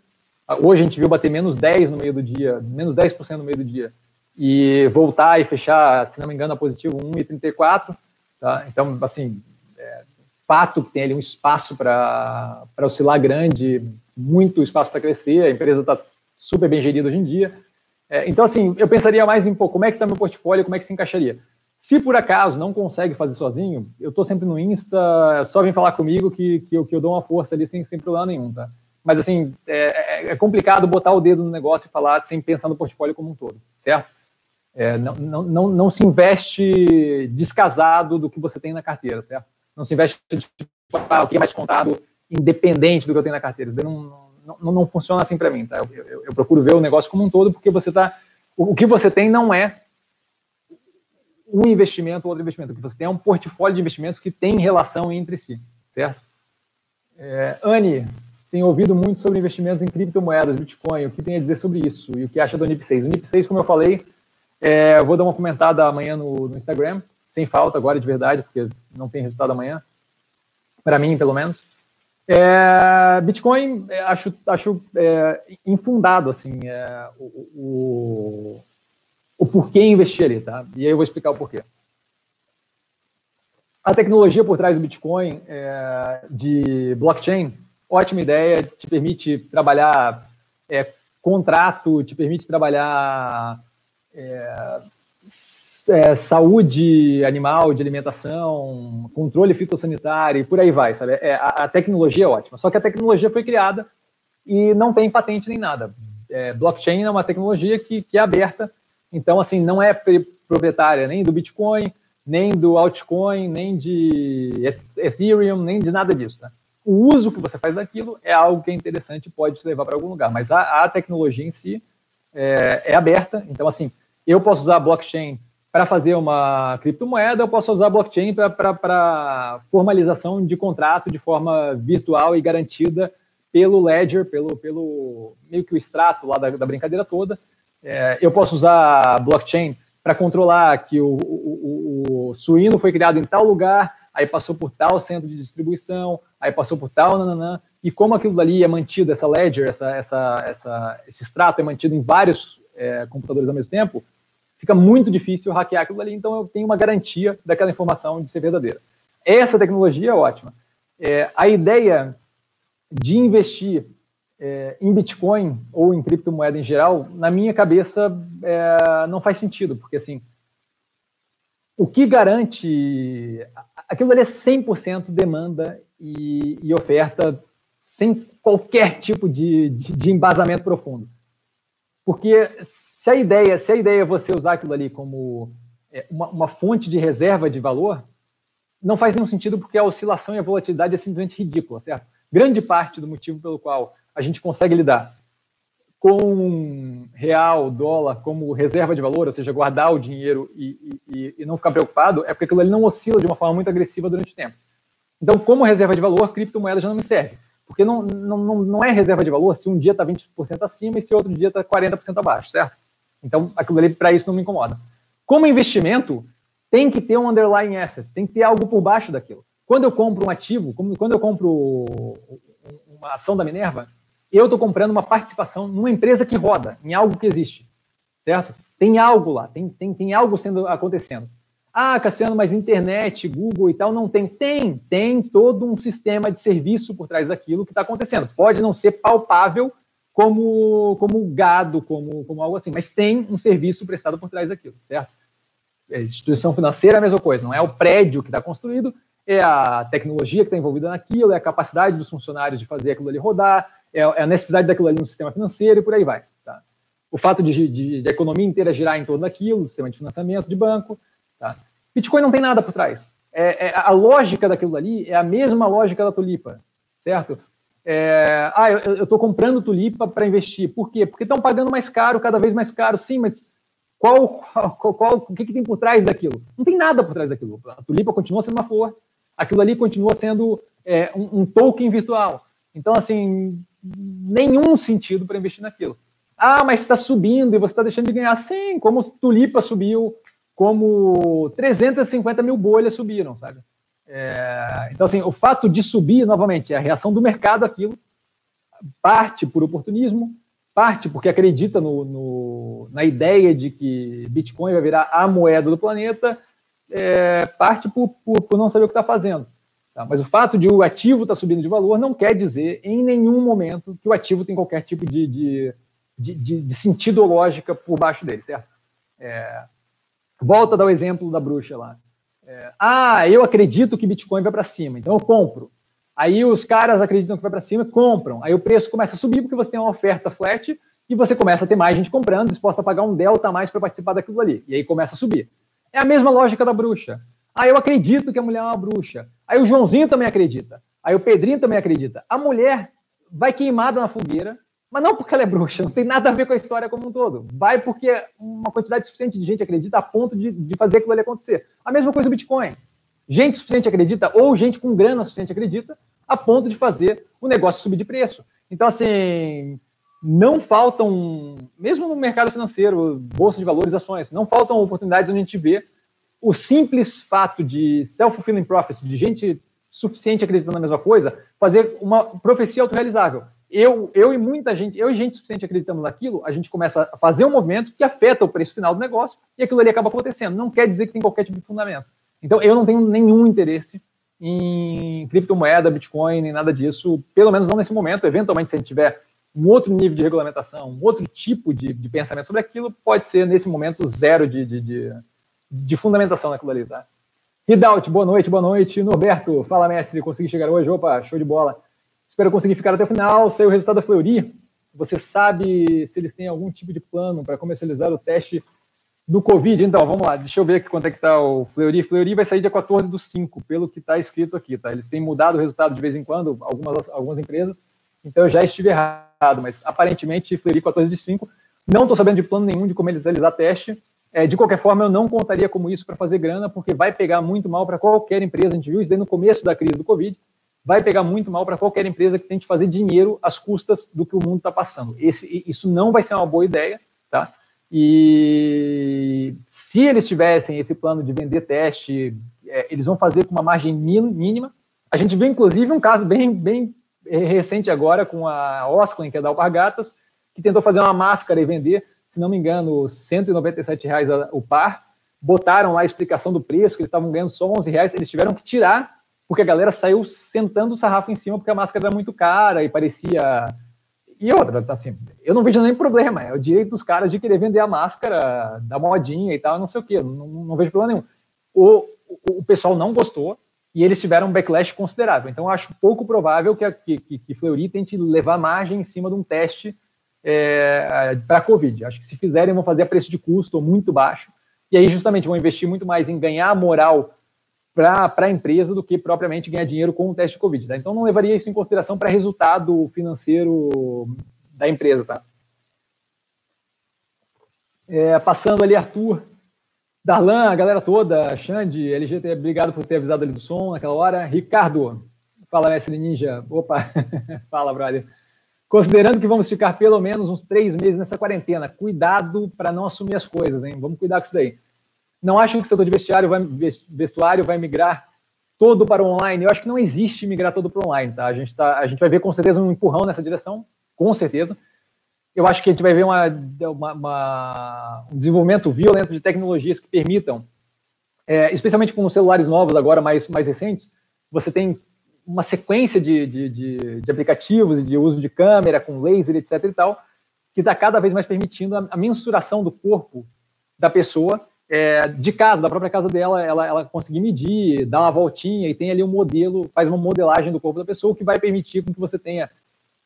Hoje a gente viu bater menos 10 no meio do dia, menos 10% no meio do dia, e voltar e fechar, se não me engano, a positivo 1,34. Tá? Então, assim, é, fato que tem ali um espaço para oscilar grande, muito espaço para crescer, a empresa está super bem gerida hoje em dia. É, então, assim, eu pensaria mais em pô, como é que está meu portfólio, como é que se encaixaria. Se por acaso não consegue fazer sozinho, eu estou sempre no Insta, é só vem falar comigo que, que, eu, que eu dou uma força ali sem, sem problema nenhum, tá? Mas, assim, é, é, é complicado botar o dedo no negócio e falar sem pensar no portfólio como um todo, certo? É, não, não, não, não se investe descasado do que você tem na carteira, certo? Não se investe ah, o que é mais contado independente do que eu tenho na carteira. Não, não, não funciona assim para mim, tá? Eu, eu, eu, procuro ver o negócio como um todo, porque você tá. O, o que você tem não é um investimento ou outro investimento. Que você tem é um portfólio de investimentos que tem relação entre si, certo? É, Anne, tem ouvido muito sobre investimentos em criptomoedas, Bitcoin. O que tem a dizer sobre isso? E o que acha do NIP6? O NIP6, como eu falei, é, vou dar uma comentada amanhã no, no, Instagram, sem falta agora de verdade, porque não tem resultado amanhã. Para mim, pelo menos. É, Bitcoin, é, acho, acho é, infundado, assim, é, o, o porquê investir ali, tá? E aí eu vou explicar o porquê. A tecnologia por trás do Bitcoin, é, de blockchain, ótima ideia, te permite trabalhar é, contrato, te permite trabalhar é, é, saúde animal, de alimentação, controle fitossanitário e por aí vai, sabe? É, a, a, tecnologia é ótima, só que a tecnologia foi criada e não tem patente nem nada. É, blockchain é uma tecnologia que, que é aberta, então, assim, não é proprietária nem do Bitcoin, nem do altcoin, nem de Ethereum, nem de nada disso. Né? o uso que você faz daquilo é algo que é interessante e pode te levar para algum lugar. Mas a, a tecnologia em si é, é, aberta. Então, assim, eu posso usar blockchain para fazer uma criptomoeda, eu posso usar blockchain para formalização de contrato de forma virtual e garantida pelo ledger, pelo, pelo meio que o extrato lá da, da brincadeira toda. É, eu posso usar blockchain para controlar que o, o, o, suíno foi criado em tal lugar, aí passou por tal centro de distribuição, aí passou por tal, nananã, e como aquilo dali é mantido, essa ledger, essa, essa, essa, esse extrato é mantido em vários é, computadores ao mesmo tempo, fica muito difícil hackear aquilo dali, então eu tenho uma garantia daquela informação de ser verdadeira. Essa tecnologia é ótima. É, a ideia de investir é, em Bitcoin ou em criptomoeda em geral, na minha cabeça, é, não faz sentido, porque assim, o que garante. Aquilo ali é 100% demanda e, e, oferta sem qualquer tipo de, de, de, embasamento profundo. Porque se a ideia, se a ideia é você usar aquilo ali como é, uma, uma fonte de reserva de valor, não faz nenhum sentido porque a oscilação e a volatilidade é simplesmente ridícula, certo? Grande parte do motivo pelo qual a gente consegue lidar com real, dólar como reserva de valor, ou seja, guardar o dinheiro e, e, e, não ficar preocupado, é porque aquilo ali não oscila de uma forma muito agressiva durante o tempo. Então, como reserva de valor, criptomoeda já não me serve. Porque não, não, não é reserva de valor se um dia está 20% acima e se outro dia está 40% abaixo, certo? Então, aquilo ali, para isso, não me incomoda. Como investimento, tem que ter um underlying asset, tem que ter algo por baixo daquilo. Quando eu compro um ativo, quando eu compro uma ação da Minerva, eu estou comprando uma participação numa empresa que roda, em algo que existe, certo? Tem algo lá, tem, tem, tem algo sendo acontecendo. Ah, Cassiano, mas internet, Google e tal, não tem. Tem, tem todo um sistema de serviço por trás daquilo que está acontecendo. Pode não ser palpável como, como gado, como, como algo assim, mas tem um serviço prestado por trás daquilo, certo? A instituição financeira é a mesma coisa, não é o prédio que está construído, é a tecnologia que está envolvida naquilo, é a capacidade dos funcionários de fazer aquilo ali rodar, é, é a necessidade daquilo ali no sistema financeiro e por aí vai. Tá? O fato de, de, de, a economia inteira girar em torno daquilo, sistema de financiamento de banco. Tá? Bitcoin não tem nada por trás. É, é, a lógica daquilo ali é a mesma lógica da tulipa, certo? É, ah, eu estou comprando tulipa para investir. Por quê? Porque estão pagando mais caro, cada vez mais caro. Sim, mas qual, qual, qual, o que, que tem por trás daquilo? Não tem nada por trás daquilo. A tulipa continua sendo uma flor, aquilo ali continua sendo é, um, um token virtual. Então, assim, nenhum sentido para investir naquilo. Ah, mas está subindo e você está deixando de ganhar. Sim, como tulipa subiu, como 350 mil bolhas subiram, sabe? É, então, assim, o fato de subir, novamente, é a reação do mercado aquilo, parte por oportunismo, parte porque acredita no, no, na ideia de que Bitcoin vai virar a moeda do planeta, é, parte por, por, por, não saber o que está fazendo. Tá? Mas o fato de o ativo estar tá subindo de valor não quer dizer, em nenhum momento, que o ativo tem qualquer tipo de, de, de, de sentido ou lógica por baixo dele, certo? É, volta a dar o exemplo da bruxa lá. É, ah, eu acredito que Bitcoin vai para cima, então eu compro. Aí os caras acreditam que vai para cima, compram. Aí o preço começa a subir porque você tem uma oferta flat e você começa a ter mais gente comprando, disposta a pagar um delta a mais para participar daquilo ali. E aí começa a subir. É a mesma lógica da bruxa. Ah, eu acredito que a mulher é uma bruxa. Aí o Joãozinho também acredita. Aí o Pedrinho também acredita. A mulher vai queimada na fogueira, mas não porque ela é bruxa, não tem nada a ver com a história como um todo. Vai porque uma quantidade suficiente de gente acredita a ponto de, de fazer aquilo ali acontecer. A mesma coisa o Bitcoin. Gente suficiente acredita, ou gente com grana suficiente acredita, a ponto de fazer o negócio subir de preço. Então, assim, não faltam, mesmo no mercado financeiro, bolsa de valores, ações, não faltam oportunidades onde a gente vê o simples fato de self-fulfilling prophecy, de gente suficiente acreditando na mesma coisa, fazer uma profecia autorrealizável eu, eu e muita gente, eu e gente suficiente acreditamos naquilo, a gente começa a fazer um movimento que afeta o preço final do negócio e aquilo ali acaba acontecendo. Não quer dizer que tem qualquer tipo de fundamento. Então, eu não tenho nenhum interesse em criptomoeda, Bitcoin, nem nada disso, pelo menos não nesse momento. Eventualmente, se a gente tiver um outro nível de regulamentação, um outro tipo de, de pensamento sobre aquilo, pode ser, nesse momento, zero de, de, de, de fundamentação naquilo ali, tá? Ridaut, boa noite, boa noite. Norberto, fala, mestre, consegui chegar hoje? Opa, show de bola. Espero conseguir ficar até o final. Saiu o resultado da Fleury. Você sabe se eles têm algum tipo de plano para comercializar o teste do Covid? Então, vamos lá. Deixa eu ver quanto é que está o Fleury. Fleury vai sair dia 14 do 5, pelo que está escrito aqui, tá? Eles têm mudado o resultado de vez em quando, algumas, algumas empresas. Então, eu já estive errado, mas aparentemente Fleury 14 de 5. Não estou sabendo de plano nenhum de comercializar teste. É, de qualquer forma, eu não contaria como isso para fazer grana, porque vai pegar muito mal para qualquer empresa. A gente viu isso no começo da crise do Covid vai pegar muito mal para qualquer empresa que tente fazer dinheiro às custas do que o mundo está passando. Esse, isso não vai ser uma boa ideia, tá? E se eles tivessem esse plano de vender teste, é, eles vão fazer com uma margem mínima. A gente vê, inclusive, um caso bem, bem é, recente agora com a Osclen, que é da Alpargatas, que tentou fazer uma máscara e vender, se não me engano, 197 reais o par. Botaram lá a explicação do preço, que eles estavam ganhando só 11 reais, eles tiveram que tirar porque a galera saiu sentando o sarrafo em cima porque a máscara era muito cara e parecia. E outra, tá assim, eu não vejo nem problema, é o direito dos caras de querer vender a máscara da modinha e tal, não sei o quê, não, não vejo problema nenhum. O, o, o, pessoal não gostou e eles tiveram um backlash considerável. Então, acho pouco provável que, a, que, que Fleury tente levar margem em cima de um teste é, para a Covid. Acho que se fizerem, vão fazer a preço de custo ou muito baixo. E aí, justamente, vão investir muito mais em ganhar moral para a empresa do que propriamente ganhar dinheiro com o teste de Covid. Tá? Então, não levaria isso em consideração para resultado financeiro da empresa. Tá? É, passando ali, Arthur, Darlan, a galera toda, Xande, LGT, obrigado por ter avisado ali do som naquela hora. Ricardo, fala, mestre Ninja. Opa, fala, brother. Considerando que vamos ficar pelo menos uns três meses nessa quarentena, cuidado para não assumir as coisas, hein? Vamos cuidar com isso daí. Não acham que o setor de vestuário vai, vestuário vai migrar todo para o online? Eu acho que não existe migrar todo para o online, tá? A gente, tá, a gente vai ver com certeza um empurrão nessa direção, com certeza. Eu acho que a gente vai ver uma, uma, uma um desenvolvimento violento de tecnologias que permitam, é, especialmente com os celulares novos agora, mais, mais recentes, você tem uma sequência de, de, de, de aplicativos de uso de câmera com laser, etc e tal, que está cada vez mais permitindo a, a mensuração do corpo da pessoa é, de casa, da própria casa dela, ela, ela conseguir medir, dar uma voltinha e tem ali um modelo, faz uma modelagem do corpo da pessoa, que vai permitir que você tenha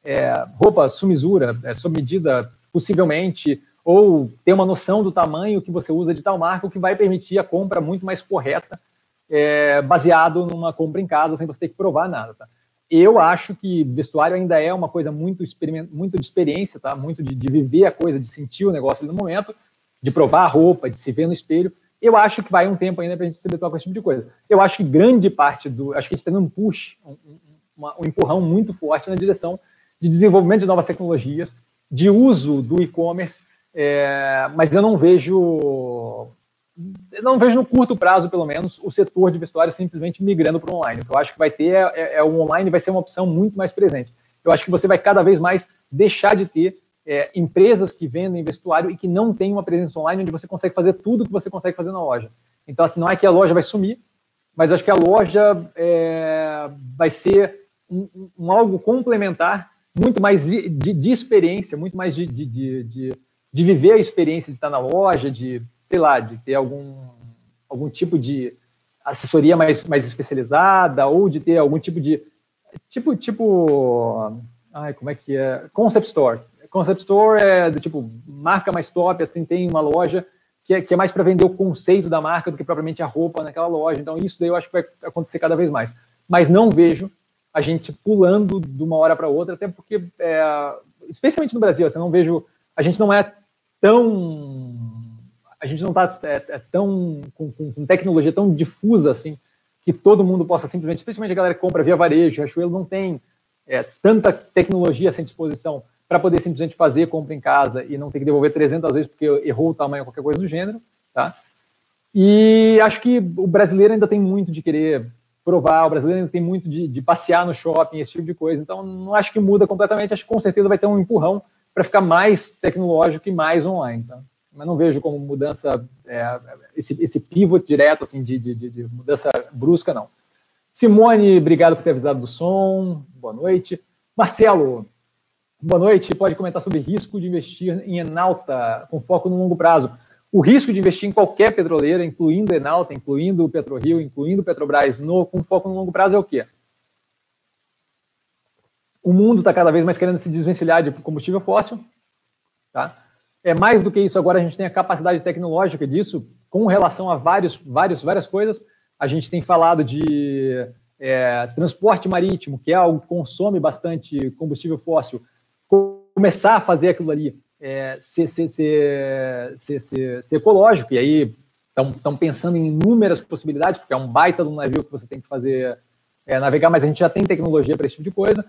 é, roupa sumisura, é, sob medida, possivelmente, ou ter uma noção do tamanho que você usa de tal marca, o que vai permitir a compra muito mais correta, é, baseado numa compra em casa, sem você ter que provar nada. Tá? Eu acho que vestuário ainda é uma coisa muito, muito de experiência, tá? muito de, de viver a coisa, de sentir o negócio no momento, de provar a roupa, de se ver no espelho. Eu acho que vai um tempo ainda para a gente se habituar com esse tipo de coisa. Eu acho que grande parte do. Acho que a gente está dando um push, um, um, um empurrão muito forte na direção de desenvolvimento de novas tecnologias, de uso do e-commerce, é, mas eu não vejo. Não vejo no curto prazo, pelo menos, o setor de vestuário simplesmente migrando para o online. O que eu acho que vai ter é, é, é o online vai ser uma opção muito mais presente. Eu acho que você vai cada vez mais deixar de ter é, empresas que vendem vestuário e que não têm uma presença online onde você consegue fazer tudo que você consegue fazer na loja. Então, assim, não é que a loja vai sumir, mas acho que a loja é, vai ser um, um, algo complementar, muito mais de, de, de experiência, muito mais de, de, de, viver a experiência de estar na loja, de, sei lá, de ter algum, algum tipo de assessoria mais, mais especializada ou de ter algum tipo de tipo tipo ai como é que é concept store Concept Store é do tipo marca mais top, assim, tem uma loja que é, que é mais para vender o conceito da marca do que propriamente a roupa naquela loja. Então, isso daí eu acho que vai acontecer cada vez mais. Mas não vejo a gente pulando de uma hora para outra, até porque, é, especialmente no Brasil, assim, eu não vejo. A gente não é tão. A gente não está é, é, tão. Com, com, tecnologia tão difusa assim, que todo mundo possa simplesmente, especialmente a galera que compra via varejo, Riachuelo não tem é, tanta tecnologia sem disposição para poder simplesmente fazer compra em casa e não ter que devolver 300 vezes porque errou o tamanho ou qualquer coisa do gênero, tá? E acho que o brasileiro ainda tem muito de querer provar, o brasileiro ainda tem muito de, de passear no shopping, esse tipo de coisa. Então, não acho que muda completamente, acho que com certeza vai ter um empurrão para ficar mais tecnológico e mais online, tá? Mas não vejo como mudança, é, esse, esse pivot direto, assim, de, de, de mudança brusca, não. Simone, obrigado por ter avisado do som, boa noite. Marcelo, Boa noite. Pode comentar sobre risco de investir em Enalta com foco no longo prazo. O risco de investir em qualquer petroleira, incluindo Enalta, incluindo o PetroRio, incluindo Petrobras, no, com foco no longo prazo é o quê? O mundo está cada vez mais querendo se desvencilhar de combustível fóssil. Tá? É mais do que isso. Agora a gente tem a capacidade tecnológica disso com relação a vários, vários, várias coisas. A gente tem falado de é, transporte marítimo, que é algo que consome bastante combustível fóssil começar a fazer aquilo ali é, ser, ser, ser, ser, ecológico, e aí estão pensando em inúmeras possibilidades, porque é um baita de um navio que você tem que fazer é, navegar, mas a gente já tem tecnologia para esse tipo de coisa.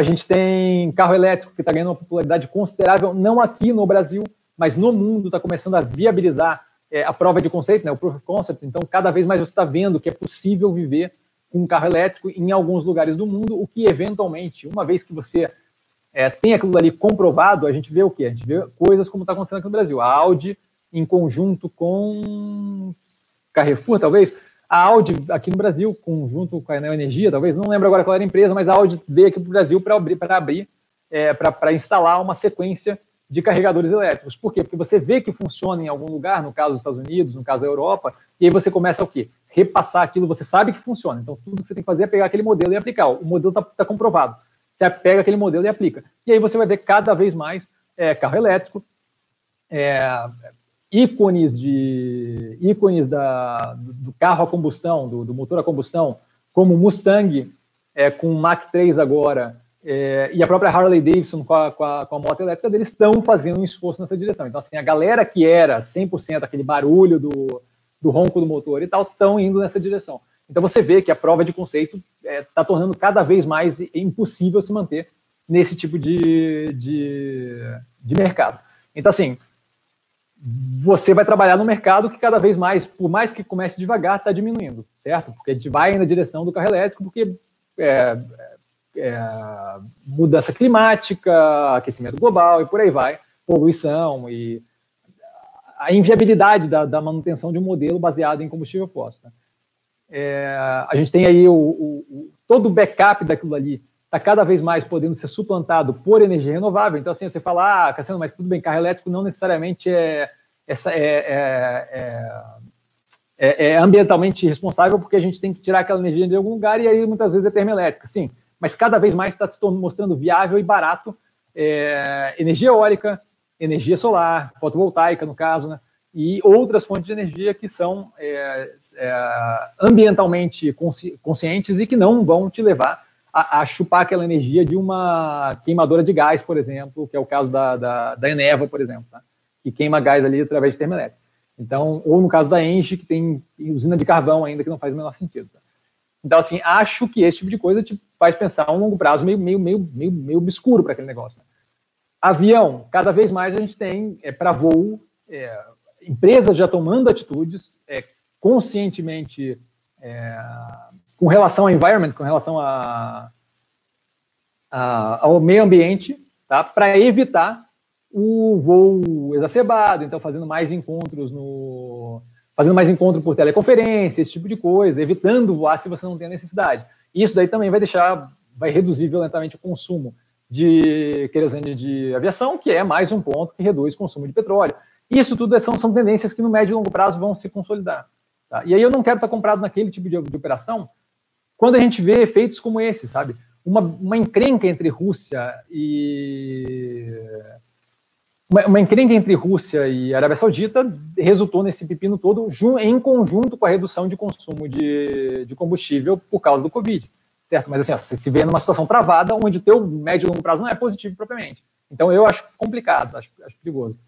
A gente tem carro elétrico que está ganhando uma popularidade considerável, não aqui no Brasil, mas no mundo está começando a viabilizar é, a prova de conceito, né, o proof of concept. Então, cada vez mais você está vendo que é possível viver com um carro elétrico em alguns lugares do mundo, o que eventualmente, uma vez que você é, tem aquilo ali comprovado, a gente vê o quê? A gente vê coisas como está acontecendo aqui no Brasil. A Audi, em conjunto com Carrefour, talvez, a Audi aqui no Brasil, conjunto com a Enel Energia, talvez, não lembro agora qual era a empresa, mas a Audi veio aqui para o Brasil para abrir, para abrir é, para instalar uma sequência de carregadores elétricos. Por quê? Porque você vê que funciona em algum lugar, no caso dos Estados Unidos, no caso da Europa, e aí você começa o quê? Repassar aquilo, você sabe que funciona. Então, tudo que você tem que fazer é pegar aquele modelo e aplicar. O modelo está tá comprovado. Você pega aquele modelo e aplica. E aí você vai ver cada vez mais é, carro elétrico, é, ícones de ícones da, do carro a combustão, do, do motor a combustão, como Mustang é, com Mach 3 agora, é, e a própria Harley Davidson com a, com a, com a moto elétrica deles estão fazendo um esforço nessa direção. Então, assim, a galera que era 100% aquele barulho do, do ronco do motor e tal, estão indo nessa direção. Então você vê que a prova de conceito está é, tá tornando cada vez mais impossível se manter nesse tipo de, de, de mercado. Então, assim, você vai trabalhar no mercado que cada vez mais, por mais que comece devagar, está diminuindo, certo? Porque a gente vai na direção do carro elétrico, porque é, é, mudança climática, aquecimento global e por aí vai, poluição e a inviabilidade da, da manutenção de um modelo baseado em combustível fóssil. Né? É, a gente tem aí o, o, o, todo o backup daquilo ali está cada vez mais podendo ser suplantado por energia renovável. Então, assim, você fala, ah, Cassiano, mas tudo bem, carro elétrico não necessariamente é, essa, é, é, é, é, ambientalmente responsável, porque a gente tem que tirar aquela energia de algum lugar e aí muitas vezes é termoelétrica, sim. Mas cada vez mais está se mostrando viável e barato energia eólica, energia solar, fotovoltaica, no caso, né? e outras fontes de energia que são é, é, ambientalmente consci conscientes e que não vão te levar a, a, chupar aquela energia de uma queimadora de gás, por exemplo, que é o caso da, da, da Eneva, por exemplo. Tá? que queima gás ali através de termoelétrica. Então, ou no caso da Engie, que tem usina de carvão ainda, que não faz o menor sentido. Tá? Então, assim, acho que esse tipo de coisa te faz pensar a um longo prazo meio, meio, meio, meio, meio obscuro para aquele negócio. Né? Avião, cada vez mais a gente tem é, para voo, é, empresas já tomando atitudes é, conscientemente é, com relação ao environment, com relação a, a, ao meio ambiente, tá? para evitar o voo exacerbado, então fazendo mais encontros no fazendo mais encontro por teleconferência, esse tipo de coisa, evitando voar se você não tem a necessidade. Isso daí também vai deixar, vai reduzir violentamente o consumo de querosene de aviação, que é mais um ponto que reduz o consumo de petróleo. Isso tudo são, são tendências que no médio e longo prazo vão se consolidar. Tá? E aí eu não quero estar comprado naquele tipo de, de operação quando a gente vê efeitos como esse, sabe? Uma, uma encrenca entre Rússia e. Uma, uma encrenca entre Rússia e Arábia Saudita resultou nesse pepino todo em conjunto com a redução de consumo de, de combustível por causa do Covid certo? Mas assim, ó, você se vê numa situação travada onde o teu médio e longo prazo não é positivo propriamente. Então eu acho complicado, acho, acho perigoso.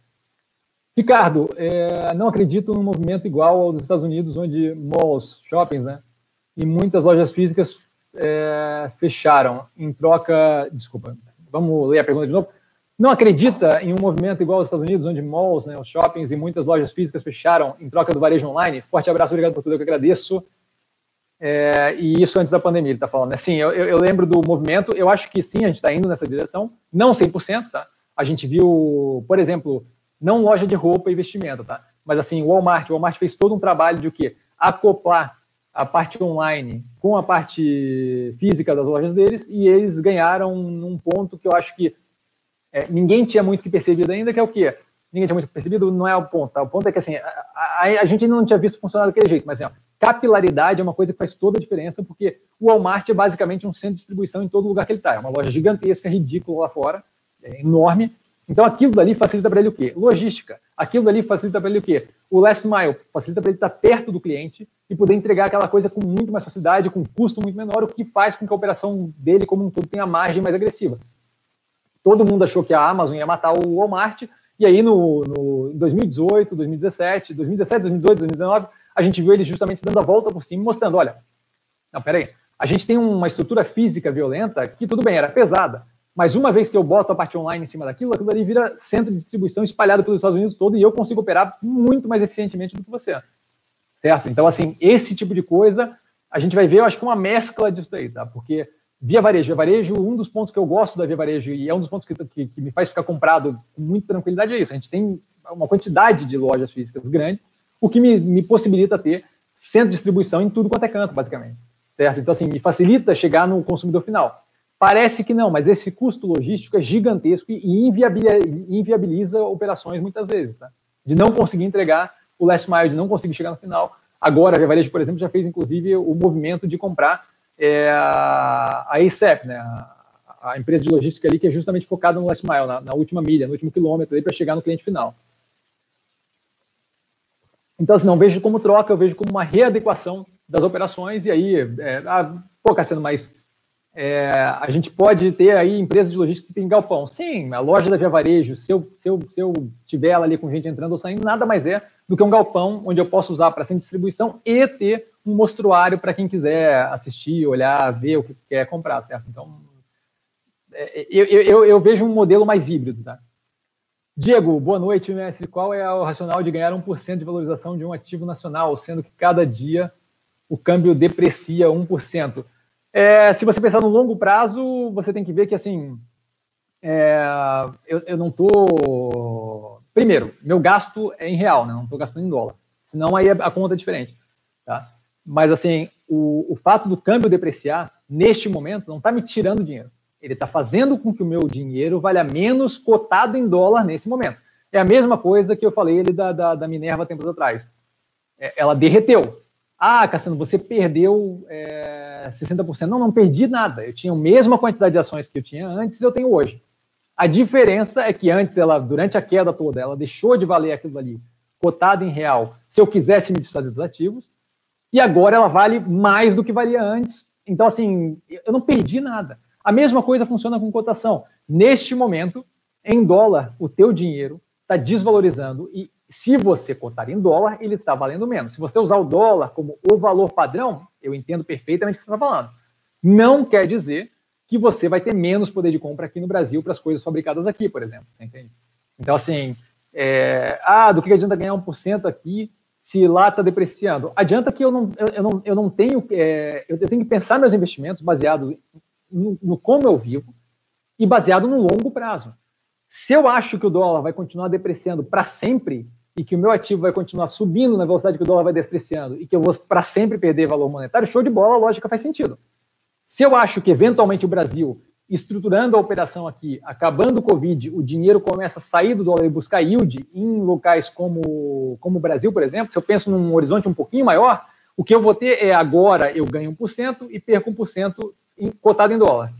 Ricardo, é, não acredito num movimento igual ao dos Estados Unidos, onde malls, shoppings, né, e muitas lojas físicas é, fecharam em troca. Desculpa, vamos ler a pergunta de novo. Não acredita em um movimento igual aos Estados Unidos, onde malls, né, os shoppings e muitas lojas físicas fecharam em troca do varejo online? Forte abraço, obrigado por tudo, eu que agradeço. É, e isso antes da pandemia, ele está falando. Né? Sim, eu, eu, lembro do movimento, eu acho que sim, a gente está indo nessa direção, não 100%, tá? A gente viu, por exemplo, não loja de roupa e vestimenta, tá? Mas assim, o Walmart, o Walmart fez todo um trabalho de o quê? Acoplar a parte online com a parte física das lojas deles e eles ganharam num ponto que eu acho que é, ninguém tinha muito que percebido ainda, que é o quê? Ninguém tinha muito percebido, não é o ponto, tá? O ponto é que assim, a, a, a gente não tinha visto funcionar daquele jeito, mas assim, capilaridade é uma coisa que faz toda a diferença, porque o Walmart é basicamente um centro de distribuição em todo lugar que ele está. É uma loja gigantesca, ridícula lá fora, é enorme. Então aquilo dali facilita para ele o quê? Logística. Aquilo dali facilita para ele o quê? O last mile facilita para ele estar perto do cliente e poder entregar aquela coisa com muito mais facilidade, com custo muito menor, o que faz com que a operação dele como um todo tenha margem mais agressiva. Todo mundo achou que a Amazon ia matar o Walmart, e aí no, no 2018, 2017, 2017, 2018, 2019 a gente viu ele justamente dando a volta por cima, mostrando, olha, não, peraí, a gente tem uma estrutura física violenta que tudo bem, era pesada, mas uma vez que eu boto a parte online em cima daquilo, aquilo ali vira centro de distribuição espalhado pelos Estados Unidos todo e eu consigo operar muito mais eficientemente do que você. Certo? Então, assim, esse tipo de coisa, a gente vai ver, eu acho que uma mescla disso aí, tá? Porque via varejo, via varejo, um dos pontos que eu gosto da via varejo e é um dos pontos que, que, que me faz ficar comprado com muita tranquilidade é isso. A gente tem uma quantidade de lojas físicas grande o que me, me possibilita ter centro de distribuição em tudo quanto é canto, basicamente. Certo? Então, assim, me facilita chegar no consumidor final. Parece que não, mas esse custo logístico é gigantesco e inviabiliza, inviabiliza operações muitas vezes, tá? De não conseguir entregar o last mile, não conseguir chegar no final. Agora, a Varejo, por exemplo, já fez, inclusive, o movimento de comprar é, a ACEP, né? A, empresa de logística ali que é justamente focada no last mile, na, na última milha, no último quilômetro, para chegar no cliente final. Então, assim, não vejo como troca, eu vejo como uma readequação das operações, e aí, é, ah, pô, Cassiano, mas é, a gente pode ter aí empresas de logística que tem galpão. Sim, a loja da Via Varejo, se eu, se, eu, se eu tiver ela ali com gente entrando ou saindo, nada mais é do que um galpão onde eu posso usar para de distribuição e ter um mostruário para quem quiser assistir, olhar, ver o que quer comprar, certo? Então, é, eu, eu, eu vejo um modelo mais híbrido, tá? Diego, boa noite, mestre. Qual é o racional de ganhar 1% de valorização de um ativo nacional, sendo que cada dia o câmbio deprecia 1%? É, se você pensar no longo prazo, você tem que ver que, assim, é, eu, eu, não estou... Primeiro, meu gasto é em real, né? não estou gastando em dólar. Senão aí a conta é diferente. Tá? Mas, assim, o, o fato do câmbio depreciar, neste momento, não está me tirando dinheiro. Ele está fazendo com que o meu dinheiro valha menos cotado em dólar nesse momento. É a mesma coisa que eu falei da, da, da Minerva tempos atrás. É, ela derreteu. Ah, Cassiano, você perdeu é, 60%. Não, não perdi nada. Eu tinha a mesma quantidade de ações que eu tinha antes, eu tenho hoje. A diferença é que antes, ela, durante a queda toda, ela deixou de valer aquilo ali, cotado em real, se eu quisesse me desfazer dos ativos, e agora ela vale mais do que valia antes. Então, assim, eu não perdi nada. A mesma coisa funciona com cotação. Neste momento, em dólar, o teu dinheiro está desvalorizando e se você cotar em dólar, ele está valendo menos. Se você usar o dólar como o valor padrão, eu entendo perfeitamente o que você está falando. Não quer dizer que você vai ter menos poder de compra aqui no Brasil para as coisas fabricadas aqui, por exemplo. Entende? Então, assim, é, ah, do que adianta ganhar 1% aqui se lá está depreciando? Adianta que eu não, eu, eu não, eu não tenho, é, eu tenho que pensar meus investimentos baseado no, no como eu vivo e baseado no longo prazo. Se eu acho que o dólar vai continuar depreciando para sempre e que o meu ativo vai continuar subindo na velocidade que o dólar vai depreciando e que eu vou para sempre perder valor monetário, show de bola, a lógica faz sentido. Se eu acho que eventualmente o Brasil, estruturando a operação aqui, acabando o Covid, o dinheiro começa a sair do dólar e buscar yield em locais como, como o Brasil, por exemplo, se eu penso num horizonte um pouquinho maior, o que eu vou ter é agora eu ganho 1% e perco 1% em, cotado em dólar.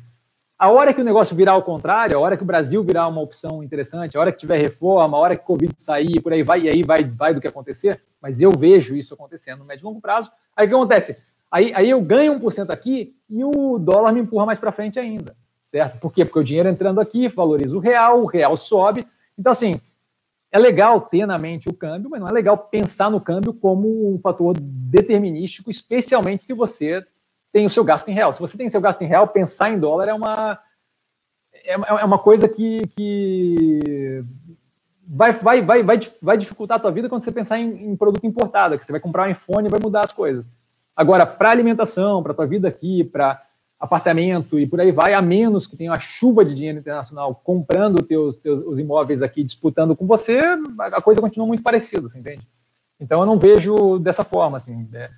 A hora que o negócio virar ao contrário, a hora que o Brasil virar uma opção interessante, a hora que tiver reforma, a hora que o Covid sair, por aí vai, e aí vai, vai do que acontecer, mas eu vejo isso acontecendo no médio e longo prazo. Aí o que acontece? Aí, aí eu ganho 1% aqui e o dólar me empurra mais para frente ainda, certo? Por quê? Porque o dinheiro entrando aqui valoriza o real, o real sobe. Então, assim, é legal ter na mente o câmbio, mas não é legal pensar no câmbio como um fator determinístico, especialmente se você tem o seu gasto em real. Se você tem seu gasto em real, pensar em dólar é uma é, é uma coisa que, que vai, vai, vai, vai, vai dificultar a tua vida quando você pensar em, em produto importado, que você vai comprar um iPhone e vai mudar as coisas. Agora, para alimentação, para tua vida aqui, para apartamento e por aí vai, a menos que tenha uma chuva de dinheiro internacional comprando teus, teus os imóveis aqui, disputando com você, a coisa continua muito parecida, você entende? Então eu não vejo dessa forma, assim. É,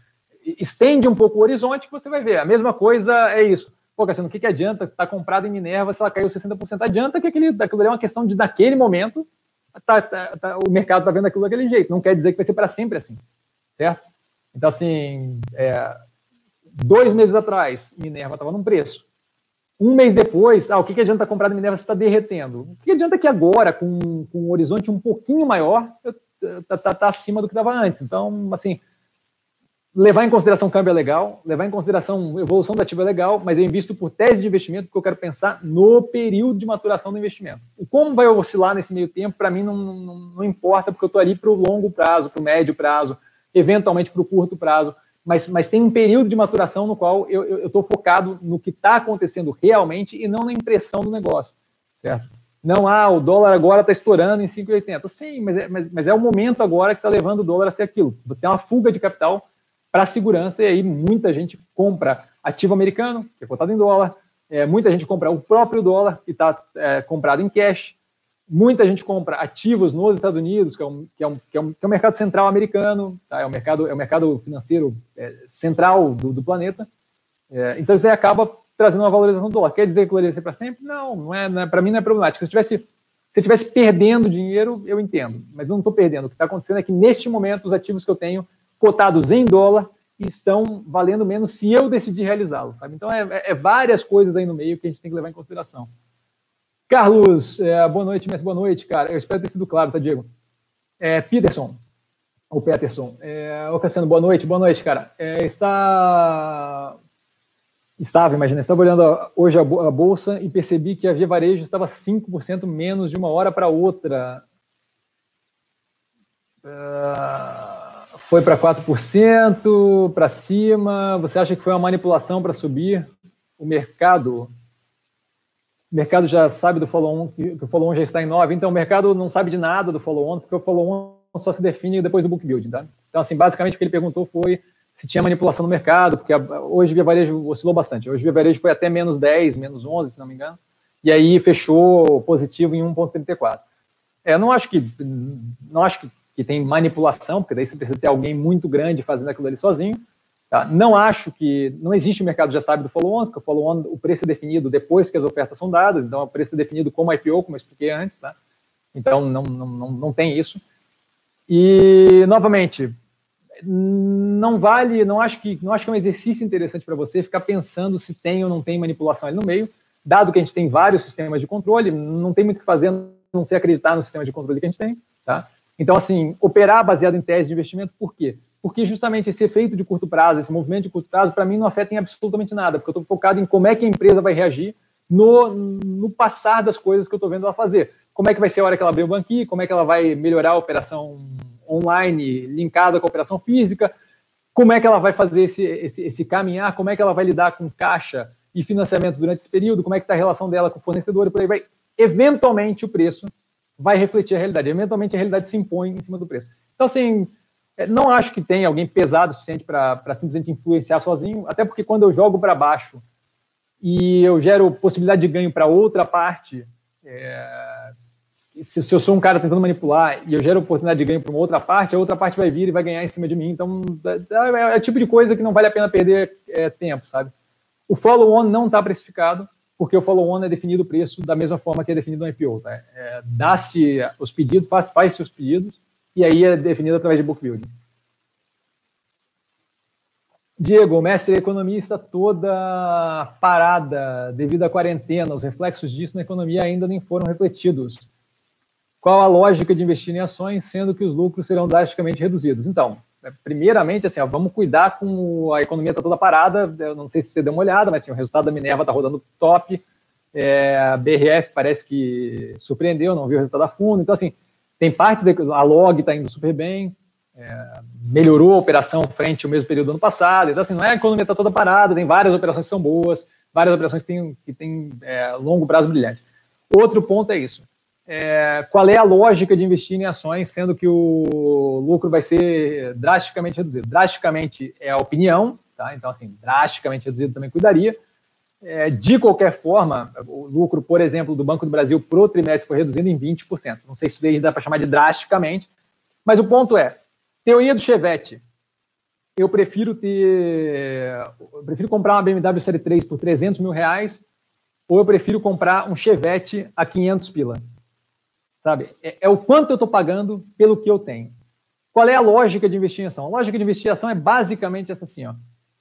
estende um pouco o horizonte que você vai ver. A mesma coisa é isso. Pô, o que, que adianta estar tá comprado em Minerva se ela caiu 60%? Adianta que aquele, aquilo é uma questão de, naquele momento, tá, tá, tá, o mercado está vendo aquilo daquele jeito. Não quer dizer que vai ser para sempre assim, certo? Então, assim, é, dois meses atrás, Minerva estava num preço. Um mês depois, ah, o que, que adianta comprar em Minerva se está derretendo? O que, que adianta que agora, com, com um horizonte um pouquinho maior, está tá, tá acima do que estava antes? Então, assim, levar em consideração câmbio é legal, levar em consideração evolução do ativo é legal, mas eu invisto por tese de investimento porque eu quero pensar no período de maturação do investimento. O como vai oscilar nesse meio tempo, para mim, não, não, não, importa, porque eu estou ali para o longo prazo, para o médio prazo, eventualmente para o curto prazo, mas, mas tem um período de maturação no qual eu estou focado no que está acontecendo realmente e não na impressão do negócio, certo? Não, ah, o dólar agora está estourando em 5,80. Sim, mas é, mas, mas é o momento agora que está levando o dólar a ser aquilo. Você tem uma fuga de capital para segurança, e aí muita gente compra ativo americano, que é cotado em dólar, é, muita gente compra o próprio dólar, que está é, comprado em cash, muita gente compra ativos nos Estados Unidos, que é um, que é um, que é um, que é um mercado central americano, tá? é, um mercado, é um mercado financeiro é, central do, do planeta, é, então isso aí acaba trazendo uma valorização do dólar. Quer dizer que vai ser para sempre? Não, não é, é para mim não é problemático. Se eu tivesse se eu estivesse perdendo dinheiro, eu entendo, mas eu não estou perdendo. O que está acontecendo é que, neste momento, os ativos que eu tenho cotados em dólar estão valendo menos se eu decidir realizá-lo, sabe? Então, é, é, é, várias coisas aí no meio que a gente tem que levar em consideração. Carlos, é, boa noite, mestre, boa noite, cara. Eu espero ter sido claro, tá, Diego? É, Peterson, ou Peterson. É, ô, Cassiano, boa noite, boa noite, cara. É, está... Estava, imagina, estava olhando hoje a bolsa e percebi que a Via Varejo estava 5% menos de uma hora para outra. Uh foi para 4% para cima. Você acha que foi uma manipulação para subir? O mercado o mercado já sabe do follow-on, que o follow-on já está em 9, então o mercado não sabe de nada do follow-on, porque o follow-on só se define depois do book building, tá? Então, assim, basicamente o que ele perguntou foi se tinha manipulação no mercado, porque hoje o Via Varejo oscilou bastante. Hoje o Via Varejo foi até menos 10, menos 11, se não me engano, e aí fechou positivo em 1,34. É, não acho que não acho que que tem manipulação, porque daí você precisa ter alguém muito grande fazendo aquilo ali sozinho. Tá? Não acho que. Não existe o mercado já sabe do follow-on, porque o follow-on, o preço é definido depois que as ofertas são dadas, então o preço é definido como IPO, como eu expliquei antes, tá? Então não, não, não, não tem isso. E, novamente, não vale, não acho que não acho que é um exercício interessante para você ficar pensando se tem ou não tem manipulação ali no meio, dado que a gente tem vários sistemas de controle, não tem muito o que fazer não se acreditar no sistema de controle que a gente tem, tá? Então, assim, operar baseado em tese de investimento, por quê? Porque justamente esse efeito de curto prazo, esse movimento de curto prazo, para mim não afeta em absolutamente nada, porque eu estou focado em como é que a empresa vai reagir no, no passar das coisas que eu estou vendo ela fazer. como é que vai ser a hora que ela abrir o banquinho, como é que ela vai melhorar a operação online linkada com a operação física, como é que ela vai fazer esse, esse, esse caminhar, como é que ela vai lidar com caixa e financiamento durante esse período, como é que está a relação dela com o fornecedor e por aí vai. Eventualmente o preço vai refletir a realidade, eventualmente a realidade se impõe em cima do preço. Então, assim, não acho que tem alguém pesado o suficiente para simplesmente influenciar sozinho, até porque quando eu jogo para baixo e eu gero possibilidade de ganho para outra parte, é, se, se, eu sou um cara tentando manipular e eu gero oportunidade de ganho para uma outra parte, a outra parte vai vir e vai ganhar em cima de mim. Então, é, é, é o tipo de coisa que não vale a pena perder é, tempo, sabe? O follow-on não está precificado, porque o follow-on é definido o preço da mesma forma que é definido no IPO. Tá? É, Dá-se os pedidos, faz, faz seus pedidos, e aí é definido através de book building. Diego, mestre economista toda parada devido à quarentena, os reflexos disso na economia ainda nem foram refletidos. Qual a lógica de investir em ações, sendo que os lucros serão drasticamente reduzidos? Então, é, primeiramente, assim, ó, vamos cuidar com a economia está toda parada. Eu não sei se você deu uma olhada, mas assim, o resultado da Minerva está rodando top. É, a BRF parece que surpreendeu, não viu o resultado a fundo. Então, assim, tem partes, da, a log está indo super bem, é, melhorou a operação frente ao mesmo período do ano passado. Então, assim, não é a economia está toda parada, tem várias operações que são boas, várias operações que têm, que têm é, longo prazo brilhante. Outro ponto é isso. É, qual é a lógica de investir em ações, sendo que o lucro vai ser drasticamente reduzido? Drasticamente é a opinião, tá? Então, assim, drasticamente reduzido também cuidaria. É, de qualquer forma, o lucro, por exemplo, do Banco do Brasil pro trimestre foi reduzido em 20%. Não sei se isso dá para chamar de drasticamente, mas o ponto é, teoria do Chevette. Eu prefiro ter, eu prefiro comprar uma BMW Série 3 por 300 mil reais ou eu prefiro comprar um Chevette a 500 pila. Sabe? É, é o quanto eu estou pagando pelo que eu tenho. Qual é a lógica de investigação? A lógica de investigação é basicamente essa assim, ó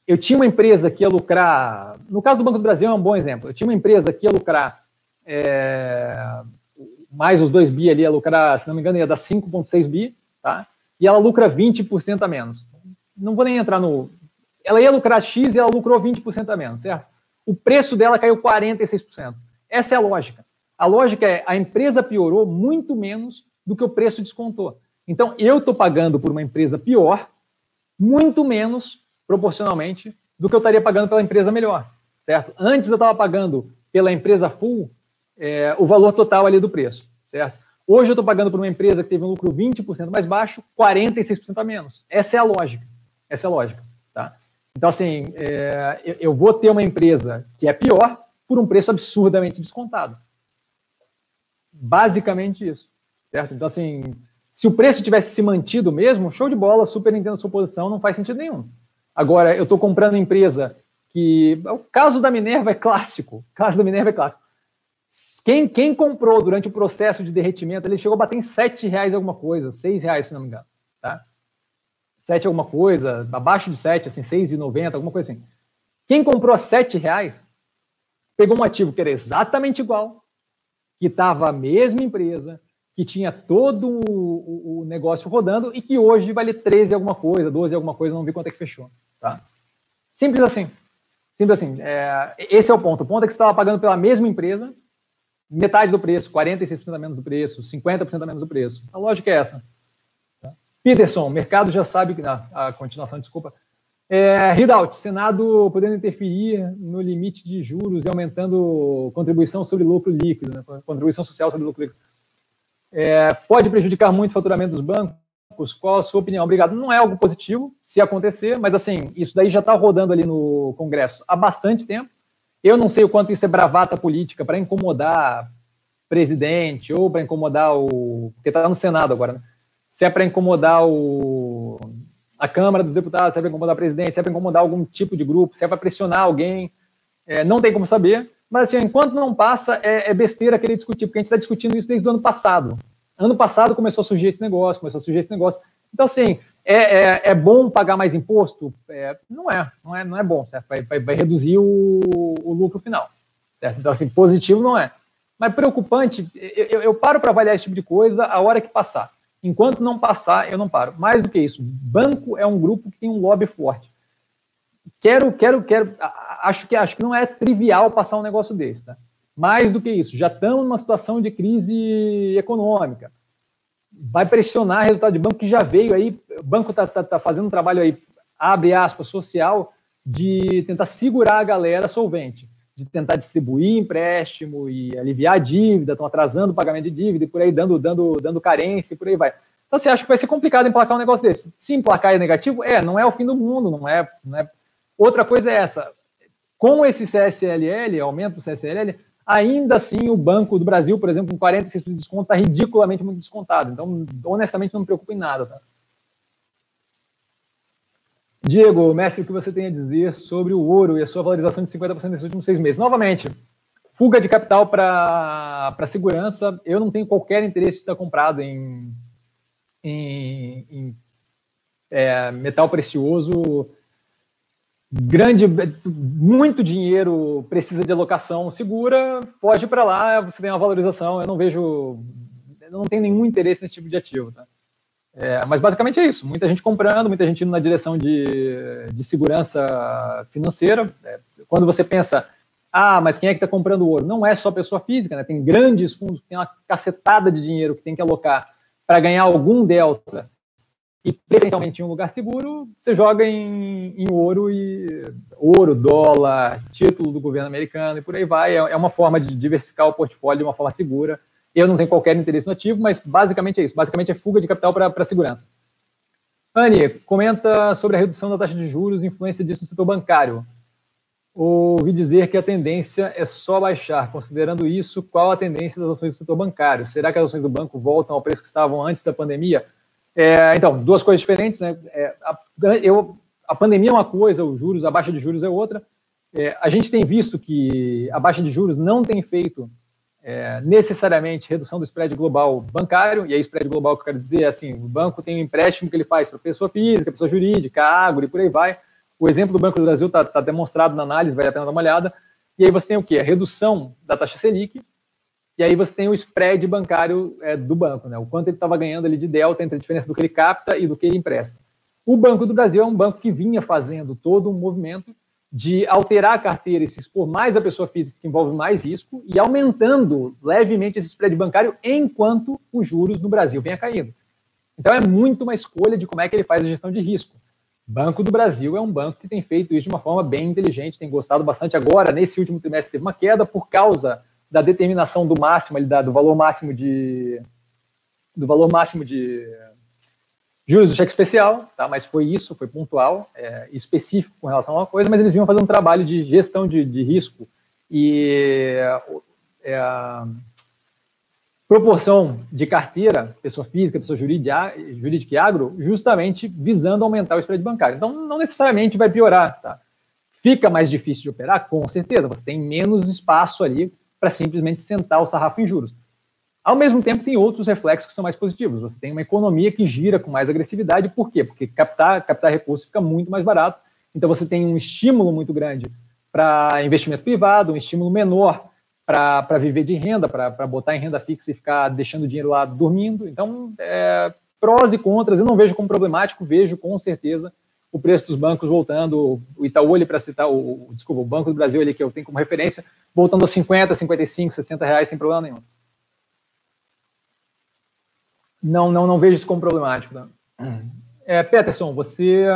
eu tinha uma empresa que ia lucrar. No caso do Banco do Brasil é um bom exemplo. Eu tinha uma empresa que ia lucrar é, mais os 2 bi ali, ia lucrar, se não me engano, ia dar 5,6 bi, tá? E ela lucra 20% a menos. Não vou nem entrar no. Ela ia lucrar X e ela lucrou 20% a menos, certo? O preço dela caiu 46%. Essa é a lógica. A lógica é a empresa piorou muito menos do que o preço descontou. Então, eu estou pagando por uma empresa pior muito menos proporcionalmente do que eu estaria pagando pela empresa melhor, certo? Antes eu estava pagando pela empresa full é, o valor total ali do preço, certo? Hoje eu estou pagando por uma empresa que teve um lucro 20% mais baixo, 46% a menos. Essa é a lógica. Essa é a lógica, tá? Então, assim, é, eu, vou ter uma empresa que é pior por um preço absurdamente descontado. Basicamente isso, certo? Então, assim, se o preço tivesse se mantido mesmo, show de bola, super entendo sua posição, não faz sentido nenhum. Agora, eu estou comprando empresa que. O caso da Minerva é clássico. O caso da Minerva é clássico. Quem, quem comprou durante o processo de derretimento, ele chegou a bater em 7 reais alguma coisa, 6 reais, se não me engano. Tá? 7 alguma coisa, abaixo de 7, assim, 6,90, alguma coisa assim. Quem comprou a 7 reais, pegou um ativo que era exatamente igual, que estava a mesma empresa, que tinha todo o, o, negócio rodando e que hoje vale 13 alguma coisa, 12 alguma coisa, não vi quanto é que fechou. Tá? Simples assim. Simples assim. É, esse é o ponto. O ponto é que você estava pagando pela mesma empresa, metade do preço, 46% a menos do preço, 50% a menos do preço. A lógica é essa. Tá? Peterson, mercado já sabe que. Ah, a continuação, desculpa. É, Senado podendo interferir no limite de juros e aumentando contribuição sobre lucro líquido, né? contribuição social sobre lucro líquido. É, pode prejudicar muito o faturamento dos bancos? Qual a sua opinião? Obrigado. Não é algo positivo, se acontecer, mas assim, isso daí já está rodando ali no Congresso há bastante tempo. Eu não sei o quanto isso é bravata política para incomodar presidente ou para incomodar o. Porque está no Senado agora, né? Se é para incomodar o, a Câmara dos Deputados, se é para incomodar o presidente, se é para incomodar algum tipo de grupo, se é para pressionar alguém, é, não tem como saber. Mas, assim, enquanto não passa, é, é besteira querer discutir, porque a gente está discutindo isso desde o ano passado. Ano passado começou a surgir esse negócio, começou a surgir esse negócio. Então, assim, é, é, é bom pagar mais imposto? É, não é, não é, não é bom, certo? Vai, vai, vai reduzir o, o, lucro final. Certo? Então, assim, positivo não é. Mas preocupante, eu, eu paro para avaliar esse tipo de coisa a hora que passar. Enquanto não passar, eu não paro. Mais do que isso, banco é um grupo que tem um lobby forte. Quero, quero, quero. Acho que, acho que não é trivial passar um negócio desse, tá? Mais do que isso, já estamos numa situação de crise econômica. Vai pressionar resultado de banco que já veio aí, o banco está tá, tá fazendo um trabalho aí, abre aspas, social, de tentar segurar a galera solvente, de tentar distribuir empréstimo e aliviar a dívida, estão atrasando o pagamento de dívida e por aí dando, dando, dando carência e por aí vai. Então você acha que vai ser complicado emplacar um negócio desse? Se emplacar é negativo, é, não é o fim do mundo, não é, não é. Outra coisa é essa. Com esse CSLL, aumento do CSLL, ainda assim o Banco do Brasil, por exemplo, com 46% de desconto, está ridiculamente muito descontado. Então, honestamente, não me preocupa em nada. Tá? Diego, mestre, o que você tem a dizer sobre o ouro e a sua valorização de 50% nesses últimos seis meses? Novamente, fuga de capital para segurança. Eu não tenho qualquer interesse de estar comprado em em, em é, metal precioso, grande, muito dinheiro precisa de alocação segura, pode ir para lá, você tem uma valorização. Eu não vejo, não tenho nenhum interesse nesse tipo de ativo. Tá? É, mas basicamente é isso: muita gente comprando, muita gente indo na direção de, de segurança financeira. É, quando você pensa, ah, mas quem é que está comprando ouro? Não é só pessoa física, né? tem grandes fundos tem uma cacetada de dinheiro que tem que alocar para ganhar algum delta e preferencialmente em um lugar seguro, você joga em, em, ouro e ouro, dólar, título do governo americano e por aí vai. É, é uma forma de diversificar o portfólio de uma forma segura. Eu não tenho qualquer interesse no ativo, mas basicamente é isso. Basicamente é fuga de capital para segurança. Anne, comenta sobre a redução da taxa de juros e influência disso no setor bancário. Ouvi dizer que a tendência é só baixar. Considerando isso, qual a tendência das ações do setor bancário? Será que as ações do banco voltam ao preço que estavam antes da pandemia? É, então, duas coisas diferentes, né? É, a, eu, a pandemia é uma coisa, os juros, a baixa de juros é outra. É, a gente tem visto que a baixa de juros não tem feito é, necessariamente redução do spread global bancário, e aí spread global que eu quero dizer é assim, o banco tem um empréstimo que ele faz para pessoa física, pessoa jurídica, agro e por aí vai, o exemplo do Banco do Brasil está tá demonstrado na análise, vale a pena dar uma olhada. E aí você tem o quê? A redução da taxa Selic, e aí você tem o spread bancário é, do banco, né? o quanto ele estava ganhando ali de delta entre a diferença do que ele capta e do que ele empresta. O Banco do Brasil é um banco que vinha fazendo todo um movimento de alterar a carteira e se expor mais à pessoa física, que envolve mais risco, e aumentando levemente esse spread bancário enquanto os juros no Brasil venha caindo. Então é muito uma escolha de como é que ele faz a gestão de risco. Banco do Brasil é um banco que tem feito isso de uma forma bem inteligente, tem gostado bastante. Agora, nesse último trimestre, teve uma queda por causa da determinação do máximo, do valor máximo de do valor máximo de juros do cheque especial, tá? Mas foi isso, foi pontual, é, específico com relação a uma coisa, mas eles vinham fazer um trabalho de gestão de, de risco e é, proporção de carteira, pessoa física, pessoa jurídica, jurídica e agro, justamente visando aumentar o spread bancário. Então, não necessariamente vai piorar, tá? Fica mais difícil de operar? Com certeza, você tem menos espaço ali para simplesmente sentar o sarrafo em juros. Ao mesmo tempo, tem outros reflexos que são mais positivos. Você tem uma economia que gira com mais agressividade. Por quê? Porque captar, captar recursos fica muito mais barato. Então, você tem um estímulo muito grande para investimento privado, um estímulo menor para viver de renda, para botar em renda fixa e ficar deixando o dinheiro lá dormindo. Então, é, prós e contras, eu não vejo como problemático, vejo com certeza o preço dos bancos voltando, o Itaú, para citar, o, desculpa, o Banco do Brasil, ali, que eu tenho como referência, voltando a 50, 55, 60 reais sem problema nenhum. Não, não, não vejo isso como problemático. Tá? É, Peterson, você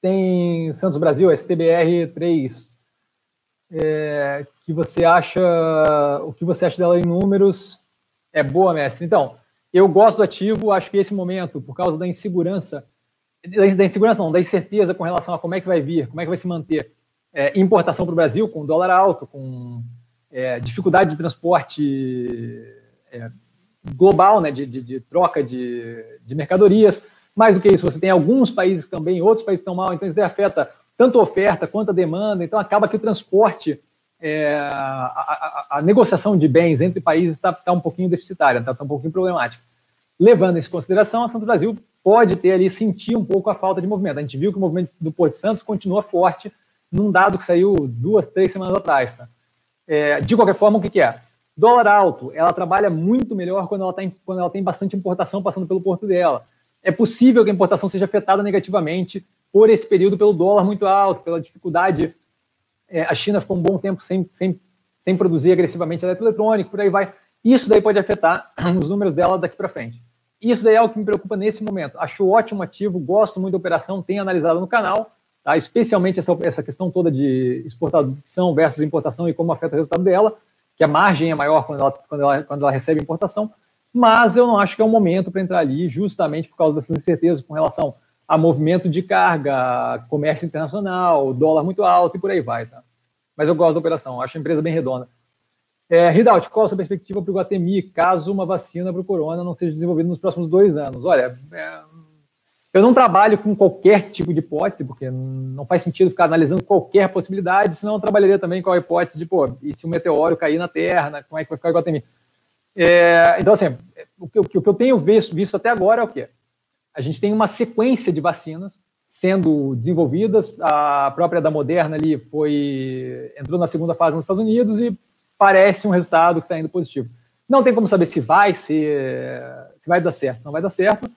tem Santos Brasil, STBR 3, é, que você acha, o que você acha dela em números é boa, mestre. Então, eu gosto do ativo, acho que esse momento, por causa da insegurança, da insegurança não, da incerteza com relação a como é que vai vir, como é que vai se manter é, importação para o Brasil com dólar alto, com é, dificuldade de transporte é, global, né, de, de, de troca de, de, mercadorias. Mais do que isso, você tem alguns países também, outros países estão mal, então isso afeta tanto a oferta quanto a demanda, então acaba que o transporte, é, a, a, a, negociação de bens entre países está tá um pouquinho deficitária, está tá um pouquinho problemática. Levando isso em consideração, a Santo Brasil pode ter ali, sentir um pouco a falta de movimento. A gente viu que o movimento do Porto Santos continua forte num dado que saiu duas, três semanas atrás. Tá? É, de qualquer forma, o que, que é? Dólar alto, ela trabalha muito melhor quando ela, tá, quando ela tem bastante importação passando pelo porto dela. É possível que a importação seja afetada negativamente por esse período pelo dólar muito alto, pela dificuldade. É, a China ficou um bom tempo sem, sem, sem produzir agressivamente eletroeletrônico, por aí vai. Isso daí pode afetar os números dela daqui para frente. Isso daí é o que me preocupa nesse momento. Acho ótimo ativo, gosto muito da operação, tenho analisado no canal, tá? especialmente essa, essa questão toda de exportação versus importação e como afeta o resultado dela, que a margem é maior quando ela, quando ela, quando ela recebe importação, mas eu não acho que é um momento para entrar ali, justamente por causa dessas incertezas com relação a movimento de carga, comércio internacional, dólar muito alto e por aí vai. Tá? Mas eu gosto da operação, acho a empresa bem redonda. É, qual a sua perspectiva para o Guatemi caso uma vacina para o corona não seja desenvolvida nos próximos dois anos? Olha, é, eu não trabalho com qualquer tipo de hipótese, porque não faz sentido ficar analisando qualquer possibilidade, senão eu trabalharia também com a hipótese de, pô, e se um meteoro cair na Terra, né, como é que vai ficar o Guatemi? É, então, assim, o que, o que eu tenho visto, visto até agora é o quê? A gente tem uma sequência de vacinas sendo desenvolvidas. A própria da Moderna ali foi entrou na segunda fase nos Estados Unidos e parece um resultado que está indo positivo. Não tem como saber se vai ser, se vai dar certo, não vai dar certo.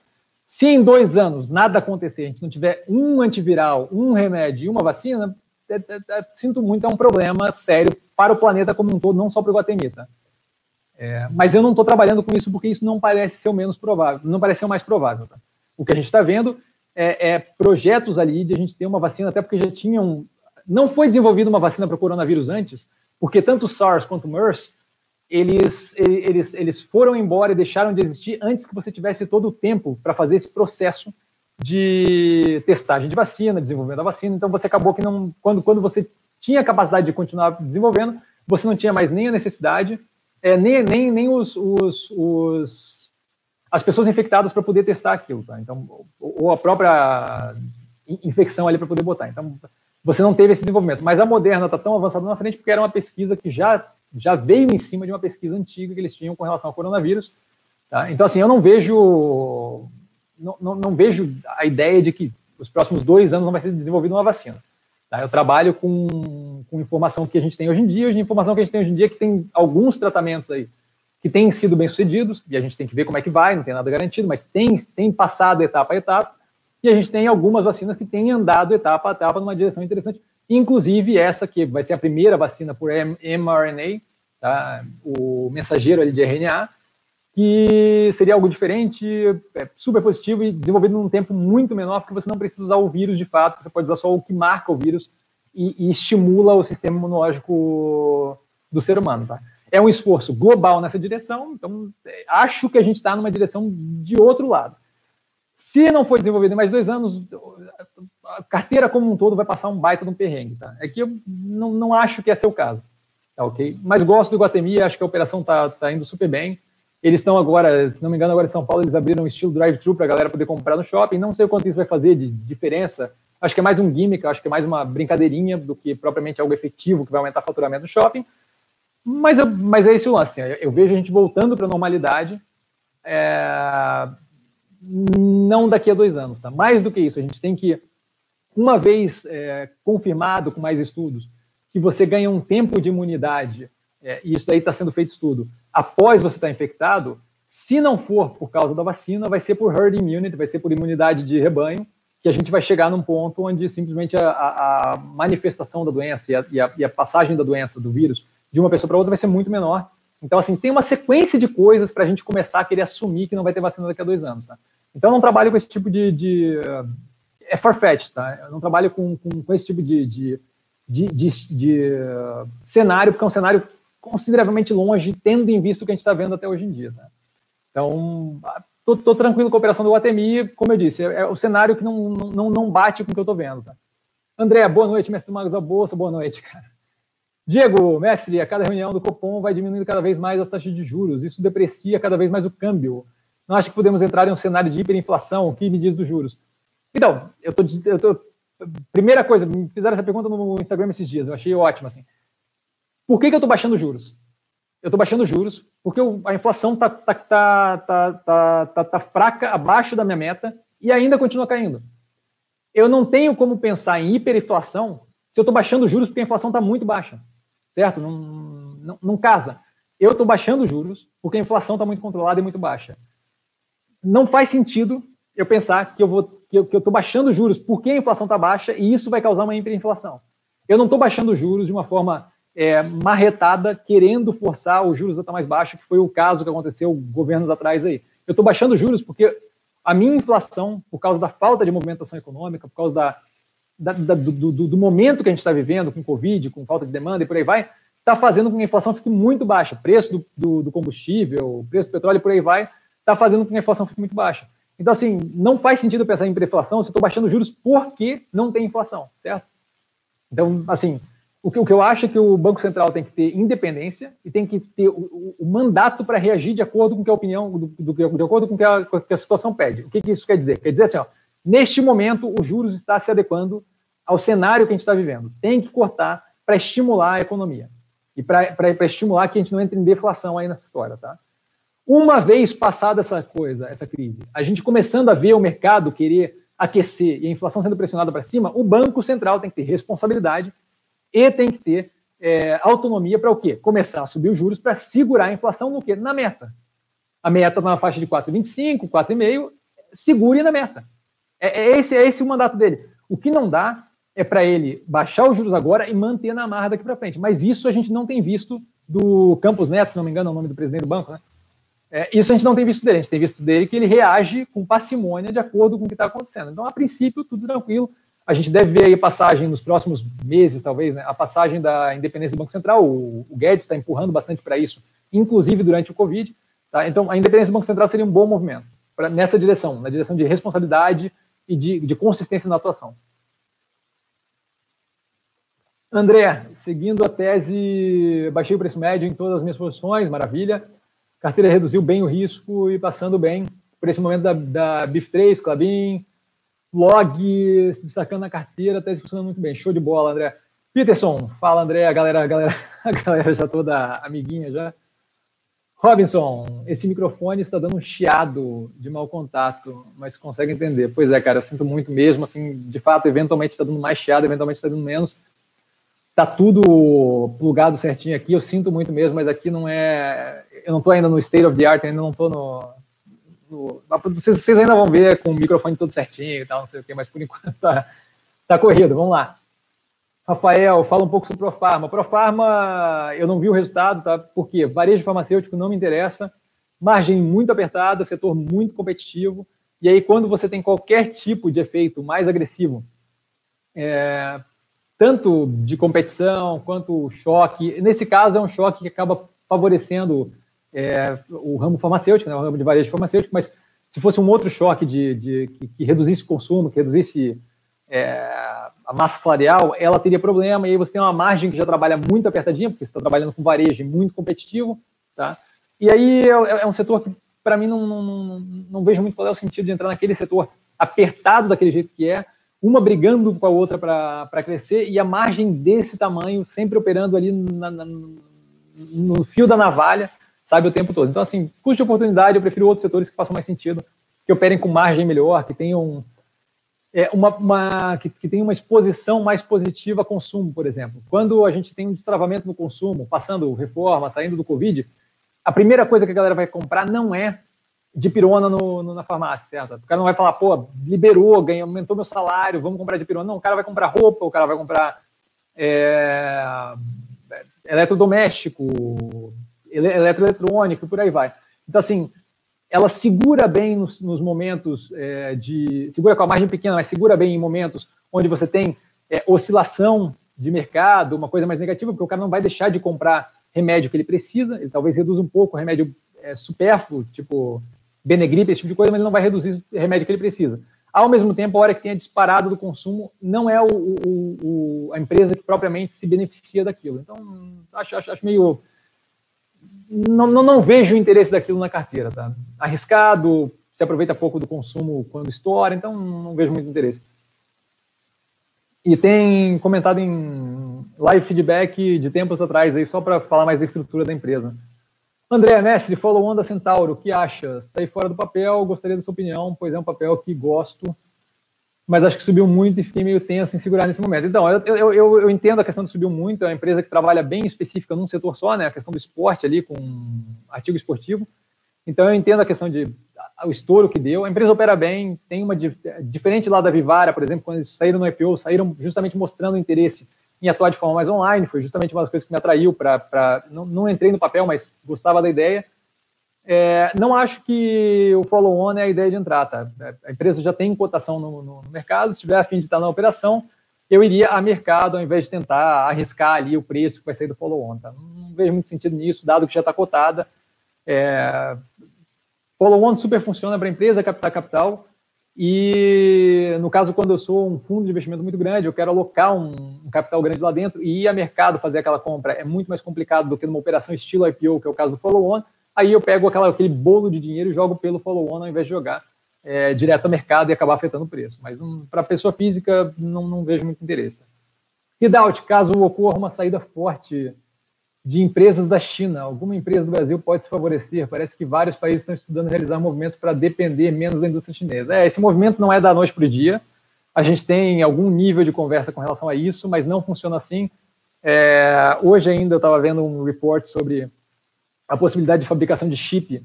Se em dois anos nada acontecer, a gente não tiver um antiviral, um remédio e uma vacina, é, é, é, sinto muito, é um problema sério para o planeta como um todo, não só para o Guatemi, tá? É, mas eu não estou trabalhando com isso porque isso não parece ser o menos provável, não parece ser o mais provável. Tá? O que a gente está vendo é, é, projetos ali de a gente ter uma vacina, até porque já tinham. Não foi desenvolvida uma vacina para o coronavírus antes, porque tanto SARS quanto o MERS, eles, eles, eles foram embora e deixaram de existir antes que você tivesse todo o tempo para fazer esse processo de testagem de vacina, desenvolvimento da vacina. Então você acabou que não. Quando, quando você tinha capacidade de continuar desenvolvendo, você não tinha mais nem a necessidade, é, nem, nem, nem os, os, os as pessoas infectadas para poder testar aquilo. Tá? Então, ou a própria infecção ali para poder botar. Então, você não teve esse desenvolvimento. Mas a Moderna está tão avançada na frente porque era uma pesquisa que já, já veio em cima de uma pesquisa antiga que eles tinham com relação ao coronavírus. Tá? Então, assim, eu não vejo, não, não, não, vejo a ideia de que os próximos dois anos não vai ser desenvolvida uma vacina. Tá? Eu trabalho com, com informação que a gente tem hoje em dia, a informação que a gente tem hoje em dia que tem alguns tratamentos aí que têm sido bem sucedidos, e a gente tem que ver como é que vai, não tem nada garantido, mas tem, tem passado etapa a etapa, e a gente tem algumas vacinas que têm andado etapa a etapa numa direção interessante, inclusive essa que vai ser a primeira vacina por mRNA, tá? o mensageiro ali de RNA, que seria algo diferente, é, super positivo e desenvolvido num tempo muito menor, porque você não precisa usar o vírus de fato, você pode usar só o que marca o vírus e, e estimula o sistema imunológico do ser humano. Tá? É um esforço global nessa direção, então é, acho que a gente está numa direção de outro lado. Se não for desenvolvido em mais dois anos, a carteira como um todo vai passar um baita de um perrengue, tá? É que eu não, não acho que esse é o caso, tá ok? Mas gosto do Guatemi, acho que a operação tá, tá indo super bem. Eles estão agora, se não me engano, agora em São Paulo, eles abriram um estilo drive-thru para a galera poder comprar no shopping. Não sei o quanto isso vai fazer de diferença. Acho que é mais um gimmick, acho que é mais uma brincadeirinha do que propriamente algo efetivo que vai aumentar o faturamento do shopping. Mas, eu, mas é esse o lance. Eu, eu vejo a gente voltando para a normalidade. É, não daqui a dois anos, tá? Mais do que isso, a gente tem que, uma vez é, confirmado com mais estudos, que você ganha um tempo de imunidade, é, e isso aí está sendo feito estudo, após você estar tá infectado, se não for por causa da vacina, vai ser por herd immunity, vai ser por imunidade de rebanho, que a gente vai chegar num ponto onde simplesmente a, a, manifestação da doença e a, e, e a, passagem da doença, do vírus, de uma pessoa para outra vai ser muito menor. Então, assim, tem uma sequência de coisas para a gente começar a querer assumir que não vai ter vacina daqui a dois anos. Tá? Então, eu não trabalho com esse tipo de. de é farfetch, tá? Eu não trabalho com, com, com esse tipo de, de, de, de, cenário, porque é um cenário consideravelmente longe, tendo em vista o que a gente está vendo até hoje em dia. Tá? Então, tô, tranquilo com a operação do UATMI, como eu disse, é, é o cenário que não, não, não bate com o que eu estou vendo. Tá? André, boa noite, mestre Magos da Bolsa, boa noite, cara. Diego, mestre, a cada reunião do Copom vai diminuindo cada vez mais as taxas de juros, isso deprecia cada vez mais o câmbio não acho que podemos entrar em um cenário de hiperinflação. O que me diz dos juros? Então, eu tô, eu tô, primeira coisa, me fizeram essa pergunta no Instagram esses dias, eu achei ótimo assim. Por que, que eu estou baixando juros? Eu estou baixando juros porque a inflação está tá, tá, tá, tá, tá, tá fraca, abaixo da minha meta e ainda continua caindo. Eu não tenho como pensar em hiperinflação se eu estou baixando juros porque a inflação está muito baixa, certo? Não, não, não casa. Eu estou baixando juros porque a inflação está muito controlada e muito baixa não faz sentido eu pensar que eu vou que eu estou baixando juros porque a inflação está baixa e isso vai causar uma hiperinflação. Eu não estou baixando juros de uma forma é, marretada querendo forçar os juros a estar mais baixo, que foi o caso que aconteceu governos atrás aí. Eu estou baixando os juros porque a minha inflação, por causa da falta de movimentação econômica, por causa da, da, da do, do, do, momento que a gente está vivendo, com Covid, com falta de demanda e por aí vai, está fazendo com que a inflação fique muito baixa. Preço do, do combustível, preço do petróleo e por aí vai, está fazendo com que a inflação fique muito baixa. Então, assim, não faz sentido pensar em inflação se eu estou baixando juros porque não tem inflação, certo? Então, assim, o que, o que eu acho é que o Banco Central tem que ter independência e tem que ter o, o, o mandato para reagir de acordo com que a opinião, do, do, de acordo com que a, que a situação pede. O que, que isso quer dizer? Quer dizer assim, ó, neste momento o juros está se adequando ao cenário que a gente está vivendo. Tem que cortar para estimular a economia e para estimular que a gente não entre em deflação aí nessa história, tá? Uma vez passada essa coisa, essa crise, a gente começando a ver o mercado querer aquecer e a inflação sendo pressionada para cima, o Banco Central tem que ter responsabilidade e tem que ter é, autonomia para o quê? Começar a subir os juros para segurar a inflação no quê? Na meta. A meta está na faixa de 4,25, 4,5, segure na meta. É, é, esse, é esse o mandato dele. O que não dá é para ele baixar os juros agora e manter na marra daqui para frente. Mas isso a gente não tem visto do Campos Neto, se não me engano, é o nome do presidente do banco, né? É, isso a gente não tem visto dele, a gente tem visto dele que ele reage com parcimônia de acordo com o que está acontecendo. Então, a princípio, tudo tranquilo. A gente deve ver aí a passagem nos próximos meses, talvez, né, a passagem da independência do Banco Central. O, o Guedes está empurrando bastante para isso, inclusive durante o Covid. Tá? Então, a independência do Banco Central seria um bom movimento pra, nessa direção, na direção de responsabilidade e de, de consistência na atuação. André, seguindo a tese, baixei o preço médio em todas as minhas posições, maravilha carteira reduziu bem o risco e passando bem por esse momento da, da BIF3, Clabin, log se destacando na carteira, está funcionando muito bem. Show de bola, André. Peterson, fala, André, a galera, a galera, a galera já toda amiguinha já. Robinson, esse microfone está dando um chiado de mau contato, mas consegue entender. Pois é, cara, eu sinto muito mesmo, assim, de fato, eventualmente está dando mais chiado, eventualmente está dando menos tá tudo plugado certinho aqui. Eu sinto muito mesmo, mas aqui não é. Eu não tô ainda no state of the art, ainda não tô no. no vocês, vocês, ainda vão ver com o microfone todo certinho e tal, não sei o que, mas por enquanto tá, tá corrido. Vamos lá. Rafael, fala um pouco sobre Profarma. Profarma, eu não vi o resultado, tá? Porque varejo farmacêutico não me interessa, margem muito apertada, setor muito competitivo. E aí, quando você tem qualquer tipo de efeito mais agressivo, é, tanto de competição quanto choque. Nesse caso, é um choque que acaba favorecendo é, o ramo farmacêutico, né, o ramo de varejo farmacêutico, mas se fosse um outro choque de, de que, que, reduzisse o consumo, que reduzisse é, a massa salarial, ela teria problema, e aí você tem uma margem que já trabalha muito apertadinha, porque você está trabalhando com varejo muito competitivo, tá? E aí é, é um setor que, para mim, não, não, não, não vejo muito qual é o sentido de entrar naquele setor apertado daquele jeito que é, uma brigando com a outra para crescer e a margem desse tamanho sempre operando ali na, na, no fio da navalha, sabe, o tempo todo. Então, assim, custo de oportunidade, eu prefiro outros setores que façam mais sentido, que operem com margem melhor, que tenham é, uma, uma que, que uma exposição mais positiva a consumo, por exemplo. Quando a gente tem um destravamento no consumo, passando reforma, saindo do Covid, a primeira coisa que a galera vai comprar não é de pirona no, no, na farmácia, certo? O cara não vai falar, pô, liberou, ganhou, aumentou meu salário, vamos comprar de pirona. Não, o cara vai comprar roupa, o cara vai comprar é, eletrodoméstico, eletroeletrônico, por aí vai. Então, assim, ela segura bem nos, nos momentos é, de. segura com a margem pequena, mas segura bem em momentos onde você tem é, oscilação de mercado, uma coisa mais negativa, porque o cara não vai deixar de comprar remédio que ele precisa, ele talvez reduza um pouco o remédio é, supérfluo, tipo Benegripe, esse tipo de coisa, mas ele não vai reduzir o remédio que ele precisa. Ao mesmo tempo, a hora que tem a disparada do consumo, não é o, o, o, a empresa que propriamente se beneficia daquilo. Então, acho, acho, acho meio. Não, não, não, vejo o interesse daquilo na carteira, tá? Arriscado, se aproveita pouco do consumo quando estoura, então não vejo muito interesse. E tem comentado em live feedback de tempos atrás aí, só para falar mais da estrutura da empresa. André Mestre, follow on da Centauro, o que acha? Saí fora do papel, gostaria da sua opinião, pois é um papel que gosto, mas acho que subiu muito e fiquei meio tenso em segurar nesse momento. Então, eu, eu, eu, eu entendo a questão de subiu muito, é uma empresa que trabalha bem específica num setor só, né? A questão do esporte ali, com artigo esportivo. Então, eu entendo a questão de o estouro que deu. A empresa opera bem, tem uma diferente lá da Vivara, por exemplo, quando eles saíram no IPO, saíram justamente mostrando interesse em atuar de forma mais online, foi justamente uma das coisas que me atraiu para. Não, não, entrei no papel, mas gostava da ideia. É, não acho que o follow-on é a ideia de entrar, tá? A empresa já tem cotação no, no, no, mercado, se tiver a fim de estar na operação, eu iria a mercado ao invés de tentar arriscar ali o preço que vai sair do follow-on, tá? Não vejo muito sentido nisso, dado que já está cotada. É, follow-on super funciona para a empresa captar capital, e no caso, quando eu sou um fundo de investimento muito grande, eu quero alocar um, um, capital grande lá dentro e ir a mercado fazer aquela compra é muito mais complicado do que numa operação estilo IPO, que é o caso do follow-on. Aí eu pego aquela, aquele bolo de dinheiro e jogo pelo follow-on ao invés de jogar é, direto ao mercado e acabar afetando o preço. Mas um, para pessoa física, não, não, vejo muito interesse. Doubt, caso ocorra uma saída forte de empresas da China. Alguma empresa do Brasil pode se favorecer. Parece que vários países estão estudando realizar movimentos para depender menos da indústria chinesa. É, esse movimento não é da noite para o dia. A gente tem algum nível de conversa com relação a isso, mas não funciona assim. É, hoje ainda eu estava vendo um report sobre a possibilidade de fabricação de chip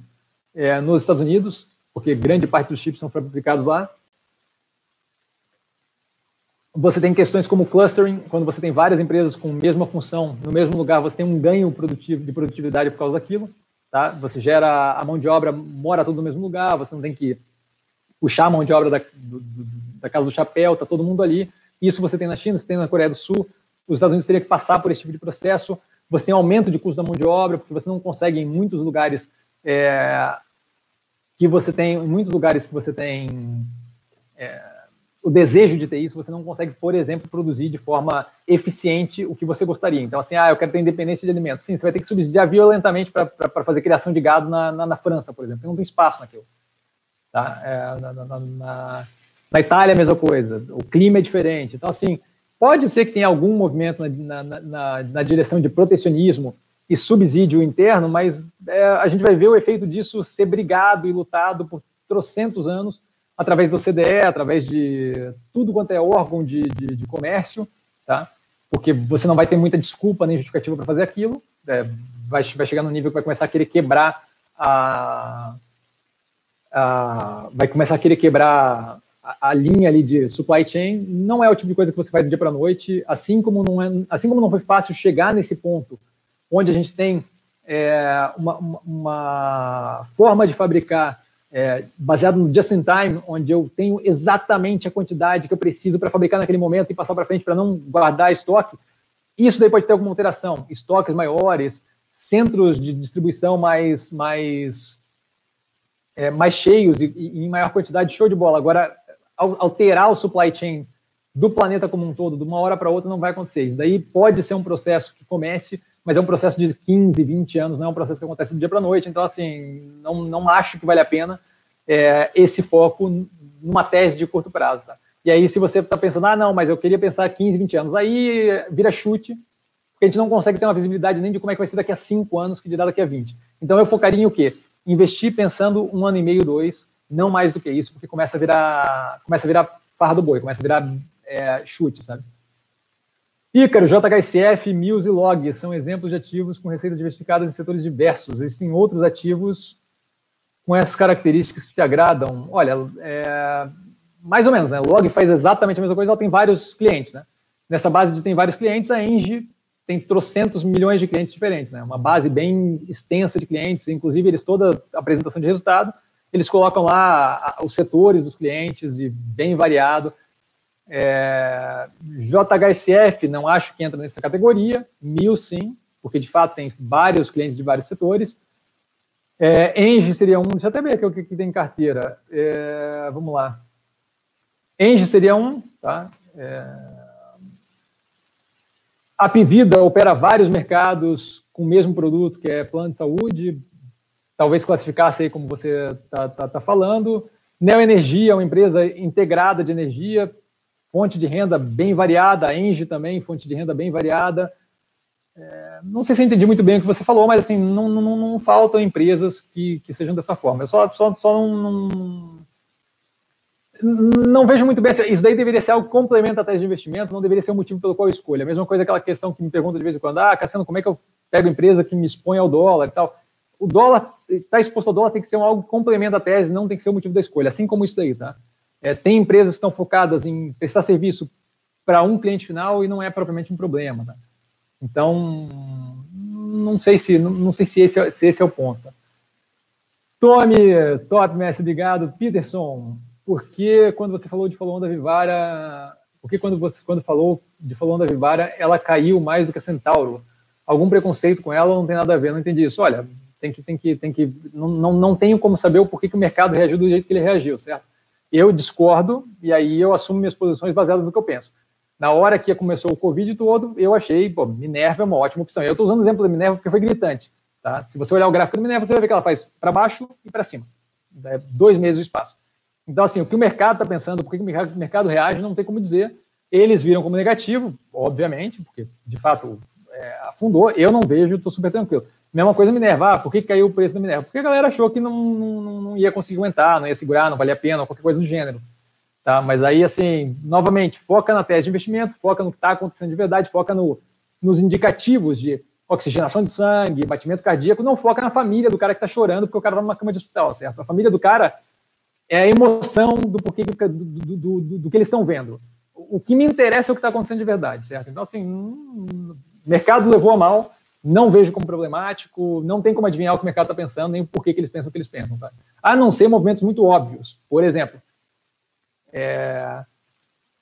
é, nos Estados Unidos, porque grande parte dos chips são fabricados lá. Você tem questões como clustering, quando você tem várias empresas com a mesma função no mesmo lugar, você tem um ganho produtivo, de produtividade por causa daquilo. Tá? Você gera a mão de obra, mora tudo no mesmo lugar, você não tem que puxar a mão de obra da, do, da casa do chapéu, está todo mundo ali. Isso você tem na China, você tem na Coreia do Sul, os Estados Unidos teriam que passar por esse tipo de processo. Você tem um aumento de custo da mão de obra, porque você não consegue em muitos lugares é, que você tem, em muitos lugares que você tem é, o desejo de ter isso, você não consegue, por exemplo, produzir de forma eficiente o que você gostaria. Então, assim, ah, eu quero ter independência de alimentos. Sim, você vai ter que subsidiar violentamente para fazer criação de gado na, na, na, França, por exemplo. Não tem espaço naquilo. Tá? É, na, na, na, Itália, a mesma coisa. O clima é diferente. Então, assim, pode ser que tenha algum movimento na direção de protecionismo e subsídio interno, mas é, a gente vai ver o efeito disso ser brigado e lutado por trocentos anos através do CDE, através de tudo quanto é órgão de, de, de comércio, tá? Porque você não vai ter muita desculpa nem justificativa para fazer aquilo, é, vai, vai chegar no nível que vai começar a querer quebrar a, a vai começar a querer quebrar a, a, linha ali de supply chain. Não é o tipo de coisa que você faz do dia para a noite, assim como não é, assim como não foi fácil chegar nesse ponto onde a gente tem é, uma, uma, uma forma de fabricar é, baseado no just in time, onde eu tenho exatamente a quantidade que eu preciso para fabricar naquele momento e passar para frente para não guardar estoque, isso daí pode ter alguma alteração. Estoques maiores, centros de distribuição mais, mais, é, mais cheios e, e, em maior quantidade, show de bola. Agora, alterar o supply chain do planeta como um todo, de uma hora para outra, não vai acontecer. Isso daí pode ser um processo que comece, mas é um processo de 15, 20 anos, não é um processo que acontece do dia para a noite. Então, assim, não, não acho que vale a pena é, esse foco numa tese de curto prazo. Tá? E aí, se você está pensando, ah, não, mas eu queria pensar 15, 20 anos, aí vira chute, porque a gente não consegue ter uma visibilidade nem de como é que vai ser daqui a 5 anos, que dirá daqui a 20. Então, eu focaria em o quê? Investir pensando um ano e meio, dois, não mais do que isso, porque começa a virar, começa a virar farra do boi, começa a virar é, chute, sabe? Ícaro, JHSF, Mills e Log são exemplos de ativos com receitas diversificadas em setores diversos. Existem outros ativos com essas características que te agradam? Olha, é, mais ou menos, né? Log faz exatamente a mesma coisa, ela tem vários clientes, né? Nessa base de tem vários clientes, a Engie tem trocentos milhões de clientes diferentes, né? Uma base bem extensa de clientes, inclusive eles toda apresentação de resultado, eles colocam lá os setores dos clientes e bem variado. É, JHSF, não acho que entra nessa categoria, Mil sim, porque de fato tem vários clientes de vários setores. É, Engie seria um, deixa eu até ver aqui o que, que tem em carteira. É, vamos lá. Engie seria um, tá? É, a Pivida opera vários mercados com o mesmo produto, que é plano de saúde, talvez classificasse aí como você está tá, tá falando. Neoenergia é uma empresa integrada de energia, fonte de renda bem variada, a Engie também, fonte de renda bem variada. É, não sei se eu entendi muito bem o que você falou, mas assim, não, não, não faltam empresas que, que sejam dessa forma. Eu só, só, só não, não, não, vejo muito bem. Isso daí deveria ser algo que complementa a tese de investimento, não deveria ser um motivo pelo qual eu escolho. A mesma coisa aquela questão que me pergunta de vez em quando: ah, Cassiano, como é que eu pego empresa que me expõe ao dólar e tal? O dólar, está exposto ao dólar, tem que ser um algo que complementa a tese, não tem que ser o motivo da escolha, assim como isso daí, tá? É, tem empresas que estão focadas em prestar serviço para um cliente final e não é propriamente um problema. Tá? Então, não sei se não, não sei se esse, é, se esse é o ponto. Tome, top, mestre, obrigado. Peterson, por que quando você falou de Follow da Vivara, por que quando você quando falou de Follow da Vivara, ela caiu mais do que a Centauro? Algum preconceito com ela não tem nada a ver? Não entendi isso. Olha, tem que tem que tem que não, não, não tenho como saber o porquê que o mercado reagiu do jeito que ele reagiu, certo? Eu discordo e aí eu assumo minhas posições baseadas no que eu penso. Na hora que começou o Covid todo, eu achei, pô, Minerva é uma ótima opção. Eu estou usando o exemplo da Minerva porque foi gritante. Tá? Se você olhar o gráfico da Minerva, você vai ver que ela faz para baixo e para cima. É dois meses o espaço. Então, assim, o que o mercado está pensando, por que o mercado, reage, não tem como dizer. Eles viram como negativo, obviamente, porque de fato é, afundou. Eu não vejo, estou super tranquilo. Mesma coisa Minerva, ah, por que caiu o preço da Minerva? Porque a galera achou que não, não, não ia conseguir aguentar, não ia segurar, não valia a pena, qualquer coisa do gênero. Tá? Mas aí, assim, novamente, foca na tese de investimento, foca no que está acontecendo de verdade, foca no, nos indicativos de oxigenação de sangue, batimento cardíaco, não foca na família do cara que está chorando porque o cara está numa cama de hospital, certo? A família do cara é a emoção do porquê do, do, do, do que eles estão vendo. O que me interessa é o que está acontecendo de verdade, certo? Então, assim, hum, mercado levou a mal, não vejo como problemático, não tem como adivinhar o que o mercado está pensando, nem porquê que eles pensam o que eles pensam, tá? A não ser movimentos muito óbvios. Por exemplo, é,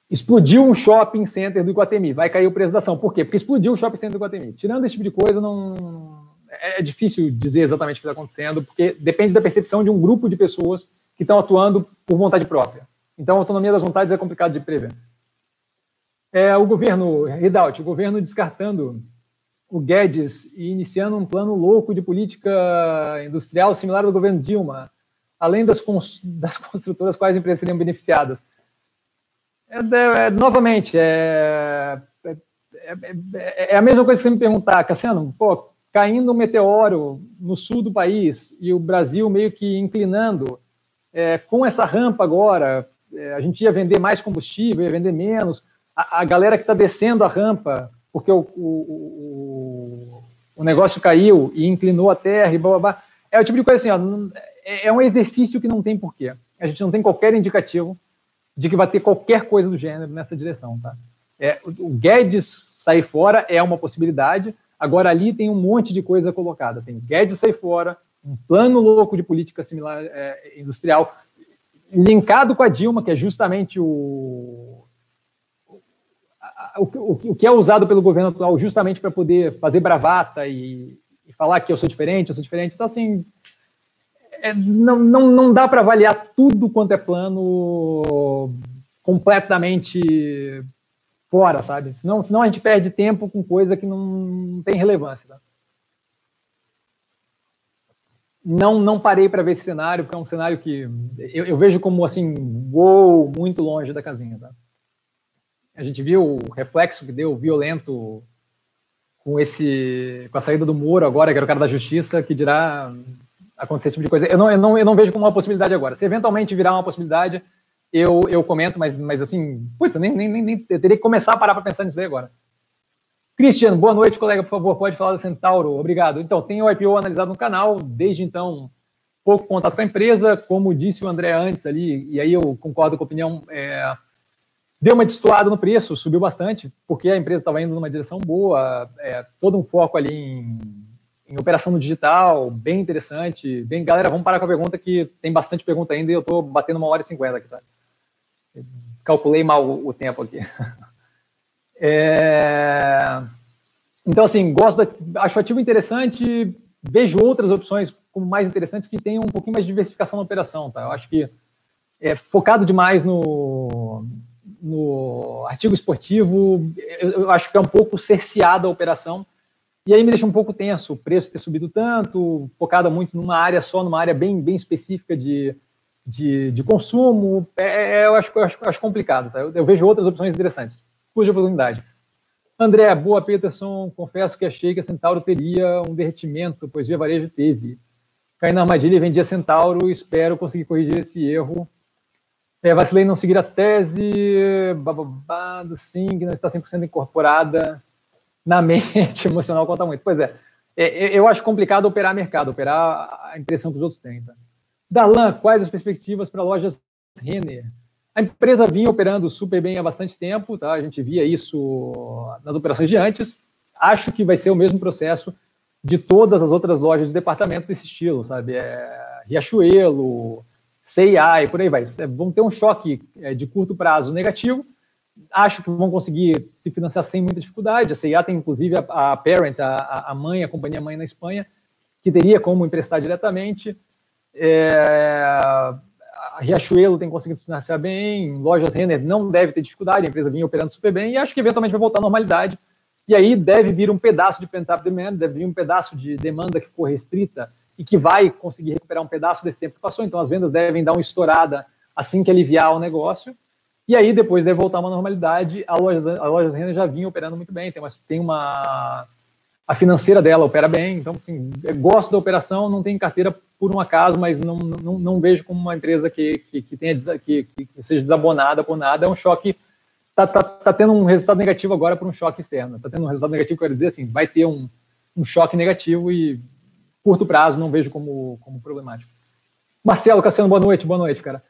explodiu um shopping center do Iguatemi, vai cair o preço da ação. Por quê? Porque explodiu o shopping center do Iguatemi. Tirando esse tipo de coisa, não é, é difícil dizer exatamente o que está acontecendo, porque depende da percepção de um grupo de pessoas que estão atuando por vontade própria. Então, a autonomia das vontades é complicado de prever. É, o governo, Ridaut, o governo descartando o Guedes e iniciando um plano louco de política industrial similar ao do governo Dilma, além das, das construtoras, quais empresas seriam beneficiadas? É, é, novamente, é, é, é, a mesma coisa que você me perguntar, Cassiano, pô, caindo um meteoro no sul do país e o Brasil meio que inclinando, com essa rampa agora, a gente ia vender mais combustível, ia vender menos, a, a galera que está descendo a rampa, porque o, o, o, o, negócio caiu e inclinou a terra e blá, blá, blá. É o tipo de coisa assim, ó, é, é um exercício que não tem porquê. A gente não tem qualquer indicativo de que vai ter qualquer coisa do gênero nessa direção, tá? É, o Guedes sair fora é uma possibilidade. Agora ali tem um monte de coisa colocada. Tem Guedes sair fora, um plano louco de política similar é, industrial linkado com a Dilma, que é justamente o o, que é usado pelo governo atual justamente para poder fazer bravata e, e falar que eu sou diferente, eu sou diferente. Então, assim, é, não, não, não dá para avaliar tudo quanto é plano completamente fora, sabe? Senão, senão a gente perde tempo com coisa que não tem relevância. Tá? Não, não parei para ver esse cenário, porque é um cenário que eu, eu, vejo como assim, uou, muito longe da casinha. Tá? A gente viu o reflexo que deu violento com esse com a saída do Moro agora, que era o cara da justiça, que dirá acontecer esse tipo de coisa. Eu não, eu não, eu não vejo como uma possibilidade agora. Se eventualmente virar uma possibilidade, eu, eu comento, mas, mas assim, putz, nem, nem, nem, teria que começar a parar para pensar nisso aí agora. Cristiano, boa noite, colega, por favor, pode falar da Centauro. Obrigado. Então, tem o IPO analisado no canal, desde então, pouco contato com a empresa, como disse o André antes ali, e aí eu concordo com a opinião, é, deu uma destoada no preço, subiu bastante, porque a empresa estava indo numa direção boa, é, todo um foco ali em em operação no digital, bem interessante. Bem, galera, vamos parar com a pergunta que tem bastante pergunta ainda e eu estou batendo uma hora e cinquenta aqui, tá? Calculei mal o, tempo aqui. É... Então, assim, gosto da... acho ativo interessante, vejo outras opções como mais interessantes que tenham um pouquinho mais de diversificação na operação, tá? Eu acho que é focado demais no, no artigo esportivo, eu, eu acho que é um pouco cerceada a operação e aí me deixa um pouco tenso o preço ter subido tanto, focada muito numa área só, numa área bem, bem específica de, de, de consumo. É, é eu, acho, eu, acho, eu acho complicado. Tá? Eu, eu, vejo outras opções interessantes. Cuja oportunidade. André, boa, Peterson. Confesso que achei que a Centauro teria um derretimento, pois Via Varejo teve. Caí na armadilha e vendi a Centauro. Espero conseguir corrigir esse erro. É, vacilei não seguir a tese. Bababado, sim, que não está 100% incorporada na mente emocional conta muito. Pois é, é, é, eu acho complicado operar mercado, operar a impressão que os outros têm. Tá? Darlan, quais as perspectivas para lojas Renner? A empresa vinha operando super bem há bastante tempo, tá? A gente via isso nas operações de antes. Acho que vai ser o mesmo processo de todas as outras lojas de departamento desse estilo, sabe? É, Riachuelo, CIA e por aí vai. É, vão ter um choque de curto prazo negativo. Acho que vão conseguir se financiar sem muita dificuldade. A CIA tem, inclusive, a, a parent, a, a mãe, a companhia mãe na Espanha, que teria como emprestar diretamente. É, a Riachuelo tem conseguido se financiar bem, lojas Renner não deve ter dificuldade, a empresa vinha operando super bem e acho que eventualmente vai voltar à normalidade. E aí deve vir um pedaço de pent-up demand, deve vir um pedaço de demanda que for restrita e que vai conseguir recuperar um pedaço desse tempo que passou. Então as vendas devem dar uma estourada assim que aliviar o negócio. E aí depois deve voltar uma normalidade. A loja, a loja Renner já vinha operando muito bem, tem uma, tem uma a financeira dela opera bem, então assim, gosto da operação, não tem carteira por um acaso, mas não, não, não vejo como uma empresa que, que, que, tenha, que, que seja desabonada por nada, é um choque, tá, tá, tá tendo um resultado negativo agora por um choque externo, tá tendo um resultado negativo, quero dizer assim, vai ter um, um choque negativo e curto prazo não vejo como, como problemático. Marcelo Cassiano, boa noite, boa noite, cara.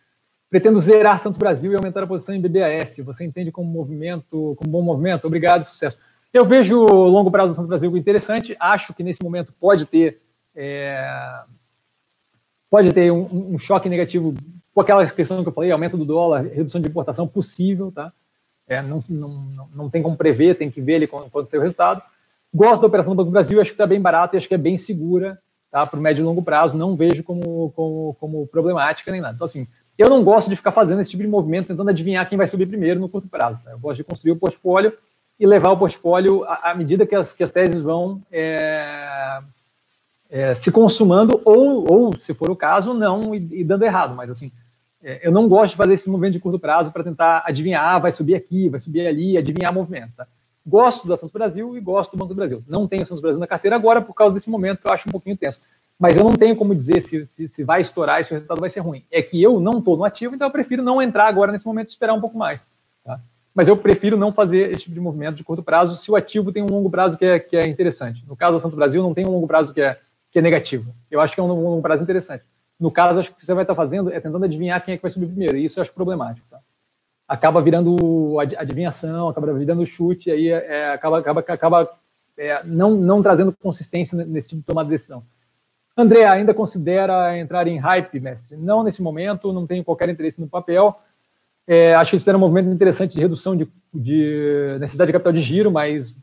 Pretendo zerar Santos Brasil e aumentar a posição em BBAS. Você entende como movimento, como bom movimento? Obrigado, sucesso. Eu vejo o longo prazo do Santo Brasil interessante. Acho que nesse momento pode ter é, pode ter um, um, choque negativo com aquela questão que eu falei, aumento do dólar, redução de importação possível, tá? É, não, não, não tem como prever, tem que ver ele quando, quando sair o resultado. Gosto da operação do Banco do Brasil, acho que está bem barata e acho que é bem segura tá? para o médio e longo prazo. Não vejo como, como, como problemática nem nada. Então, assim, eu não gosto de ficar fazendo esse tipo de movimento, tentando adivinhar quem vai subir primeiro no curto prazo. Tá? Eu gosto de construir o portfólio e levar o portfólio à, medida que as, que as teses vão é, é, se consumando, ou, ou, se for o caso, não, e, e dando errado. Mas, assim, é, eu não gosto de fazer esse movimento de curto prazo para tentar adivinhar, ah, vai subir aqui, vai subir ali, adivinhar movimento. Tá? Gosto da Santos Brasil e gosto do Banco do Brasil. Não tenho Santos Brasil na carteira agora por causa desse momento eu acho um pouquinho tenso. Mas eu não tenho como dizer se, se, se vai estourar se o resultado vai ser ruim. É que eu não estou no ativo, então eu prefiro não entrar agora nesse momento e esperar um pouco mais. Tá? mas eu prefiro não fazer esse tipo de movimento de curto prazo se o ativo tem um longo prazo que é, que é interessante. No caso do Santo Brasil, não tem um longo prazo que é, que é negativo. Eu acho que é um longo prazo interessante. No caso, acho que você vai estar fazendo é tentando adivinhar quem é que vai subir primeiro, e isso eu acho problemático. Tá? Acaba virando adivinhação, acaba virando chute, aí é, é, acaba, acaba, acaba é, não, não trazendo consistência nesse tipo de tomada de decisão. André, ainda considera entrar em hype, mestre? Não nesse momento, não tenho qualquer interesse no papel é, acho que isso era um movimento interessante de redução de, de, necessidade de capital de giro, mas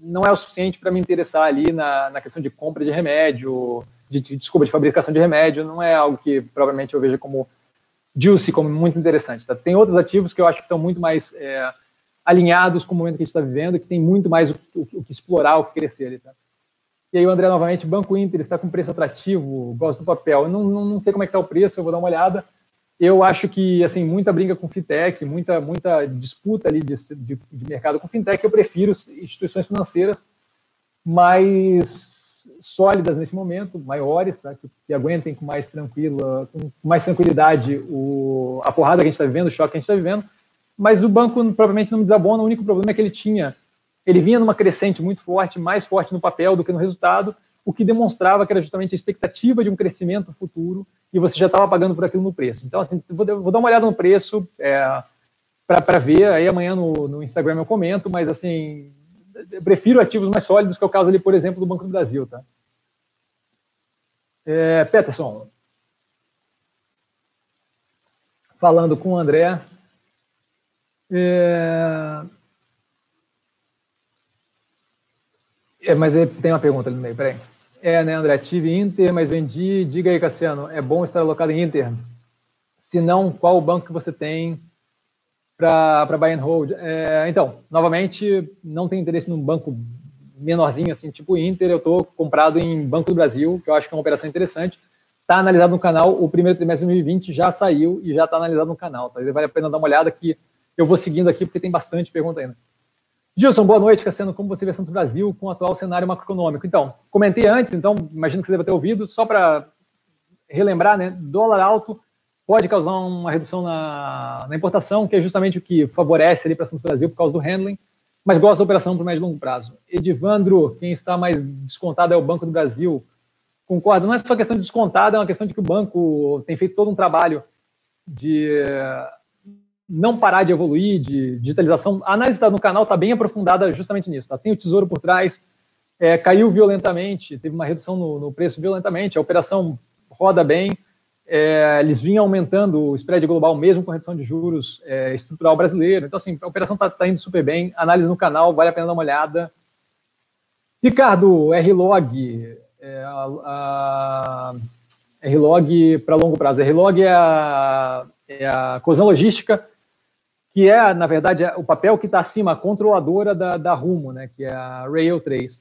não é o suficiente para me interessar ali na, na questão de compra de remédio, de, de, desculpa, de fabricação de remédio, não é algo que provavelmente eu veja como juicy, como muito interessante. Tá? Tem outros ativos que eu acho que estão muito mais é, alinhados com o momento que a gente está vivendo, que tem muito mais o, o, o, que explorar, o que crescer ali. Tá? E aí o André, novamente, Banco Inter está com preço atrativo, gosto do papel. Eu não, não, não sei como é que está o preço, eu vou dar uma olhada eu acho que assim muita briga com fintech, muita muita disputa ali de, de, de, mercado com fintech. Eu prefiro instituições financeiras mais sólidas nesse momento, maiores, tá? que, que, aguentem com mais tranquila, com mais tranquilidade o, a porrada que a gente está vivendo, o choque que a gente está vivendo. Mas o banco provavelmente não me desabona. O único problema é que ele tinha, ele vinha numa crescente muito forte, mais forte no papel do que no resultado, o que demonstrava que era justamente a expectativa de um crescimento futuro e você já estava pagando por aquilo no preço. Então, assim, vou, vou dar uma olhada no preço é, para ver, aí amanhã no, no, Instagram eu comento, mas, assim, prefiro ativos mais sólidos, que é o caso ali, por exemplo, do Banco do Brasil, tá? É, Peterson, falando com o André, é, é, mas tem uma pergunta ali no meio, peraí. É, né, André? Tive Inter, mas vendi. Diga aí, Cassiano, é bom estar alocado em Inter? Se não, qual o banco que você tem para buy and hold? É, então, novamente, não tenho interesse num banco menorzinho, assim, tipo Inter. Eu estou comprado em Banco do Brasil, que eu acho que é uma operação interessante. Está analisado no canal. O primeiro trimestre de 2020 já saiu e já está analisado no canal. Tá? Vale a pena dar uma olhada que eu vou seguindo aqui, porque tem bastante pergunta ainda. Gilson, boa noite, Cassiano. Como você vê Santos Brasil com o atual cenário macroeconômico? Então, comentei antes, então imagino que você deva ter ouvido, só para relembrar, né? Dólar alto pode causar uma redução na, na importação, que é justamente o que favorece ali para Santos Brasil por causa do handling, mas gosta da operação para médio e longo prazo. Edivandro, quem está mais descontado é o Banco do Brasil. Concordo, não é só questão de descontado, é uma questão de que o banco tem feito todo um trabalho de não parar de evoluir, de digitalização. A análise no canal está bem aprofundada justamente nisso. Tá? Tem o tesouro por trás, é, caiu violentamente, teve uma redução no, no, preço violentamente, a operação roda bem, é, eles vinham aumentando o spread global mesmo com redução de juros é, estrutural brasileiro. Então, assim, a operação está tá indo super bem. Análise no canal, vale a pena dar uma olhada. Ricardo, R-Log, é, R-Log para longo prazo. R-Log é a, é a logística, que é, na verdade, é o papel que está acima, a controladora da, da Rumo, né, que é a Rail 3.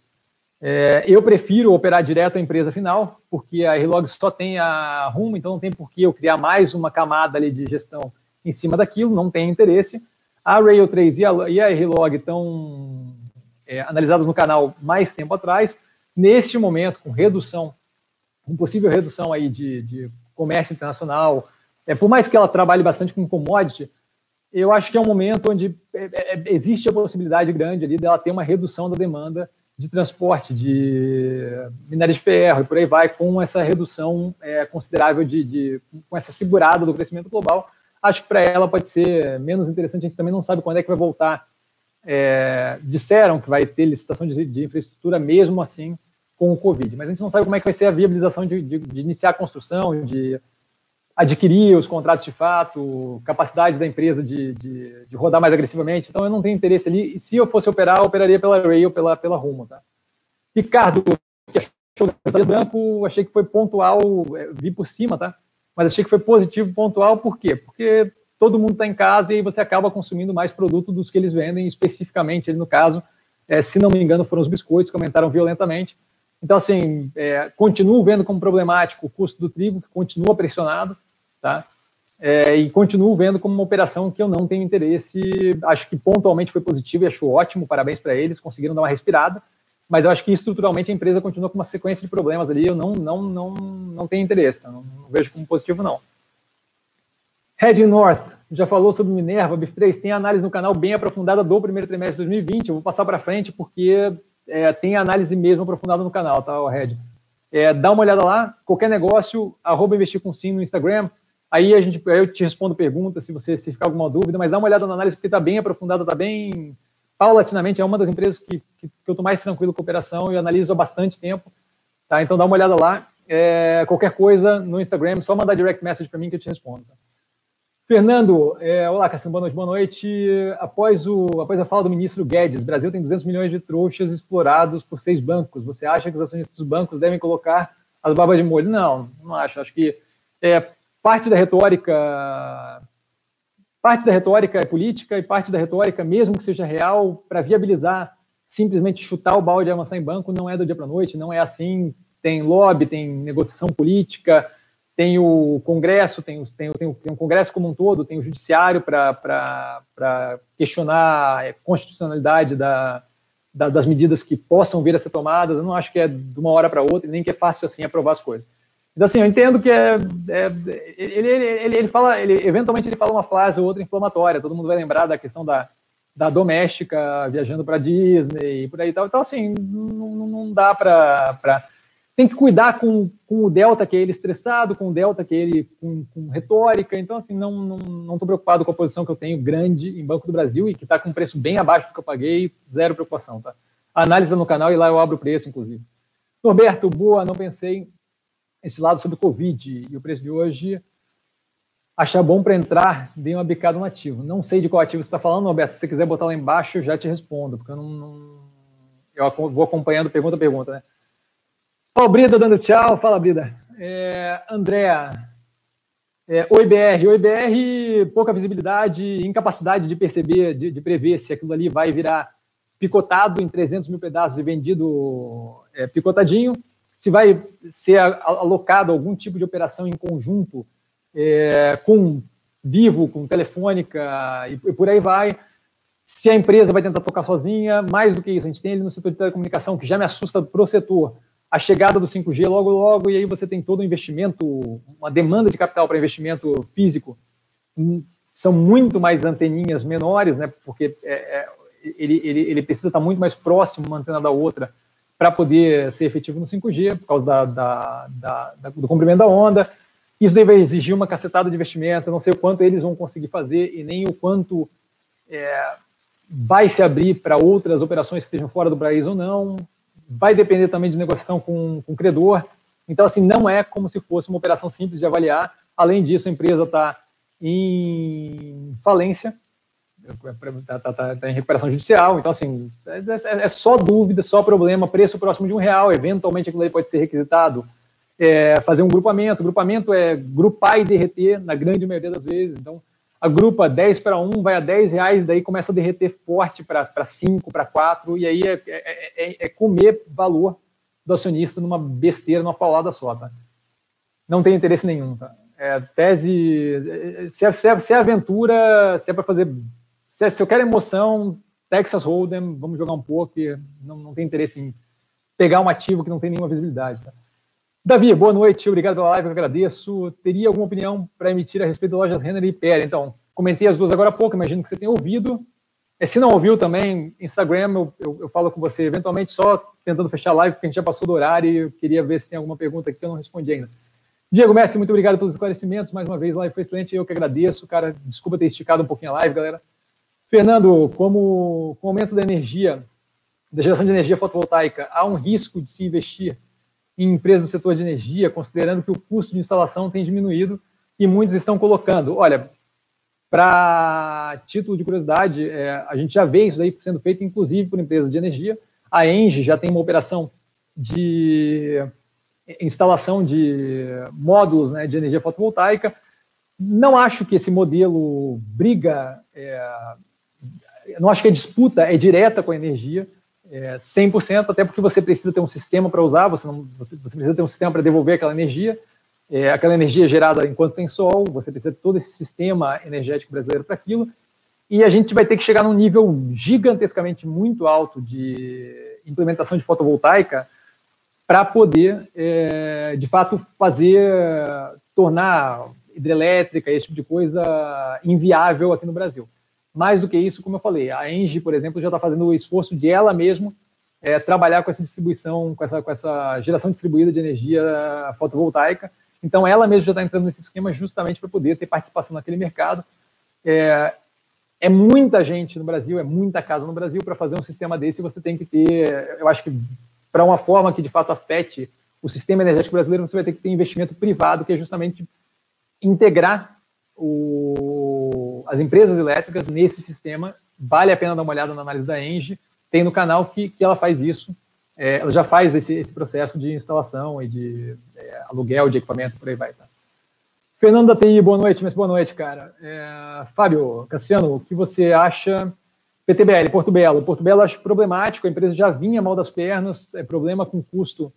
É, eu prefiro operar direto a empresa final, porque a R-Log só tem a Rumo, então não tem por que eu criar mais uma camada ali de gestão em cima daquilo, não tem interesse. A Rail 3 e a, e a R-Log estão é, analisadas no canal mais tempo atrás. Neste momento, com redução, com possível redução aí de, de comércio internacional, é, por mais que ela trabalhe bastante com commodity, eu acho que é um momento onde é, é, existe a possibilidade grande ali dela ter uma redução da demanda de transporte, de minério de ferro e por aí vai, com essa redução é, considerável de, de, com essa segurada do crescimento global. Acho que para ela pode ser menos interessante. A gente também não sabe quando é que vai voltar. É, disseram que vai ter licitação de, de, infraestrutura mesmo assim com o Covid, mas a gente não sabe como é que vai ser a viabilização de, de iniciar a construção, de adquirir os contratos de fato, capacidade da empresa de, de, de, rodar mais agressivamente. Então, eu não tenho interesse ali. E se eu fosse operar, eu operaria pela Rail, pela, pela Rumo. Tá? Ricardo, que achou do branco, achei que foi pontual, é, vi por cima, tá? Mas achei que foi positivo, pontual, por quê? Porque todo mundo está em casa e você acaba consumindo mais produto dos que eles vendem, especificamente, no caso, é, se não me engano, foram os biscoitos que aumentaram violentamente. Então, assim, é, continuo vendo como problemático o custo do trigo, que continua pressionado, tá? É, e continuo vendo como uma operação que eu não tenho interesse. Acho que pontualmente foi positivo e acho ótimo, parabéns para eles, conseguiram dar uma respirada. Mas eu acho que estruturalmente a empresa continua com uma sequência de problemas ali. Eu não, não, não, não tenho interesse, tá? não, não, vejo como positivo, não. Red North já falou sobre Minerva, BIF3, tem análise no canal bem aprofundada do primeiro trimestre de 2020. Eu vou passar para frente porque é, tem análise mesmo aprofundada no canal, tá, Red? É, dá uma olhada lá, qualquer negócio, arroba investir com sim no Instagram. Aí a gente, aí eu te respondo perguntas se você se ficar alguma dúvida, mas dá uma olhada na análise porque está bem aprofundada, está bem paulatinamente. É uma das empresas que, que, que eu estou mais tranquilo com a operação e analiso há bastante tempo. Tá? Então dá uma olhada lá. É, qualquer coisa no Instagram, só mandar direct message para mim que eu te respondo. Tá? Fernando, é, olá, Cassiano, boa noite. Boa noite. Após, o, após a fala do ministro Guedes, Brasil tem 200 milhões de trouxas explorados por seis bancos. Você acha que os acionistas dos bancos devem colocar as babas de molho? Não, não acho. Acho que é, parte da retórica parte da retórica é política e parte da retórica, mesmo que seja real, para viabilizar simplesmente chutar o balde e avançar em banco, não é do dia para noite, não é assim. Tem lobby, tem negociação política, tem o Congresso, tem, tem, tem, tem o Congresso como um todo, tem o Judiciário para questionar a constitucionalidade da, da, das medidas que possam vir a ser tomadas. Eu não acho que é de uma hora para outra, nem que é fácil assim aprovar as coisas. Então, assim, eu entendo que é, é ele, ele, ele, fala, ele, eventualmente ele fala uma frase ou outra inflamatória, todo mundo vai lembrar da questão da, da doméstica viajando para Disney e por aí e tal. Então, assim, não, não dá para tem que cuidar com, com o delta que é ele estressado, com o delta que é ele com, com retórica. Então, assim, não estou não, não preocupado com a posição que eu tenho grande em Banco do Brasil e que está com um preço bem abaixo do que eu paguei, zero preocupação, tá? Análise no canal e lá eu abro o preço, inclusive. Norberto, boa, não pensei esse lado sobre o Covid e o preço de hoje. Achar bom para entrar, dei uma bicada no ativo. Não sei de qual ativo você está falando, Norberto. Se você quiser botar lá embaixo, eu já te respondo, porque eu não, não eu vou acompanhando pergunta a pergunta, né? Ó, Brida dando tchau. Fala, Brida. É, Andréa. É, Oi, BR. Oi, BR, pouca visibilidade, incapacidade de perceber, de, de, prever se aquilo ali vai virar picotado em 300 mil pedaços e vendido é, picotadinho, se vai ser alocado algum tipo de operação em conjunto é, com Vivo, com Telefônica e, e por aí vai se a empresa vai tentar tocar sozinha, mais do que isso, a gente tem ali no setor de telecomunicação, que já me assusta para o setor, a chegada do 5G logo, logo, e aí você tem todo o investimento, uma demanda de capital para investimento físico. Hum, são muito mais anteninhas menores, né? Porque é, é, ele, ele, ele precisa estar muito mais próximo uma antena da outra para poder ser efetivo no 5G, por causa da, da, da, do comprimento da onda. Isso deve exigir uma cacetada de investimento, não sei o quanto eles vão conseguir fazer e nem o quanto é, vai se abrir para outras operações que estejam fora do país ou não. Vai depender também de negociação com, com o credor. Então, assim, não é como se fosse uma operação simples de avaliar. Além disso, a empresa está em falência, está tá, tá, tá em recuperação judicial. Então, assim, é, é, é, só dúvida, só problema. Preço próximo de um real. Eventualmente, aquilo aí pode ser requisitado. É, fazer um grupamento. Grupamento é grupar e derreter, na grande maioria das vezes. Então, agrupa 10 para 1, vai a 10 reais, daí começa a derreter forte para 5, para 4, e aí é, é, é, é, comer valor do acionista numa besteira, numa paulada só, tá? Não tem interesse nenhum, tá? É, tese, se é, se, é, se é aventura, se é para fazer, se, é, se eu quero emoção, Texas Hold'em, vamos jogar um pouco, não, não tem interesse em pegar um ativo que não tem nenhuma visibilidade, tá? Davi, boa noite, obrigado pela live, eu agradeço. Teria alguma opinião para emitir a respeito das lojas Renner e Pera? Então, comentei as duas agora há pouco, imagino que você tenha ouvido. E se não ouviu também, Instagram, eu, eu, eu, falo com você eventualmente só tentando fechar a live, porque a gente já passou do horário e eu queria ver se tem alguma pergunta que eu não respondi ainda. Diego Messi, muito obrigado pelos esclarecimentos. Mais uma vez, a live foi excelente, eu que agradeço. Cara, desculpa ter esticado um pouquinho a live, galera. Fernando, como com o aumento da energia, da geração de energia fotovoltaica, há um risco de se investir em empresas do setor de energia, considerando que o custo de instalação tem diminuído e muitos estão colocando. Olha, para título de curiosidade, é, a gente já vê isso aí sendo feito, inclusive por empresas de energia. A Engie já tem uma operação de instalação de módulos né, de energia fotovoltaica. Não acho que esse modelo briga, é, não acho que a disputa é direta com a energia é, 100%, até porque você precisa ter um sistema para usar, você, não, você, você, precisa ter um sistema para devolver aquela energia, é, aquela energia gerada enquanto tem sol, você precisa de todo esse sistema energético brasileiro para aquilo, e a gente vai ter que chegar num nível gigantescamente muito alto de implementação de fotovoltaica para poder, é, de fato, fazer, tornar hidrelétrica, esse tipo de coisa inviável aqui no Brasil. Mais do que isso, como eu falei, a Engie, por exemplo, já está fazendo o esforço de ela mesma é, trabalhar com essa distribuição, com essa, com essa geração distribuída de energia fotovoltaica. Então, ela mesma já está entrando nesse esquema justamente para poder ter participação naquele mercado. É, é muita gente no Brasil, é muita casa no Brasil para fazer um sistema desse. Você tem que ter, eu acho que para uma forma que de fato afete o sistema energético brasileiro, você vai ter que ter investimento privado, que é justamente integrar o, as empresas elétricas nesse sistema. Vale a pena dar uma olhada na análise da Engie. Tem no canal que, que ela faz isso. É, ela já faz esse, esse, processo de instalação e de é, aluguel de equipamento, por aí vai. Tá? Fernando da TI, boa noite, mas boa noite, cara. É, Fábio, Cassiano, o que você acha? PTBL, Porto Belo. Porto Belo acho problemático, a empresa já vinha mal das pernas, é problema com custo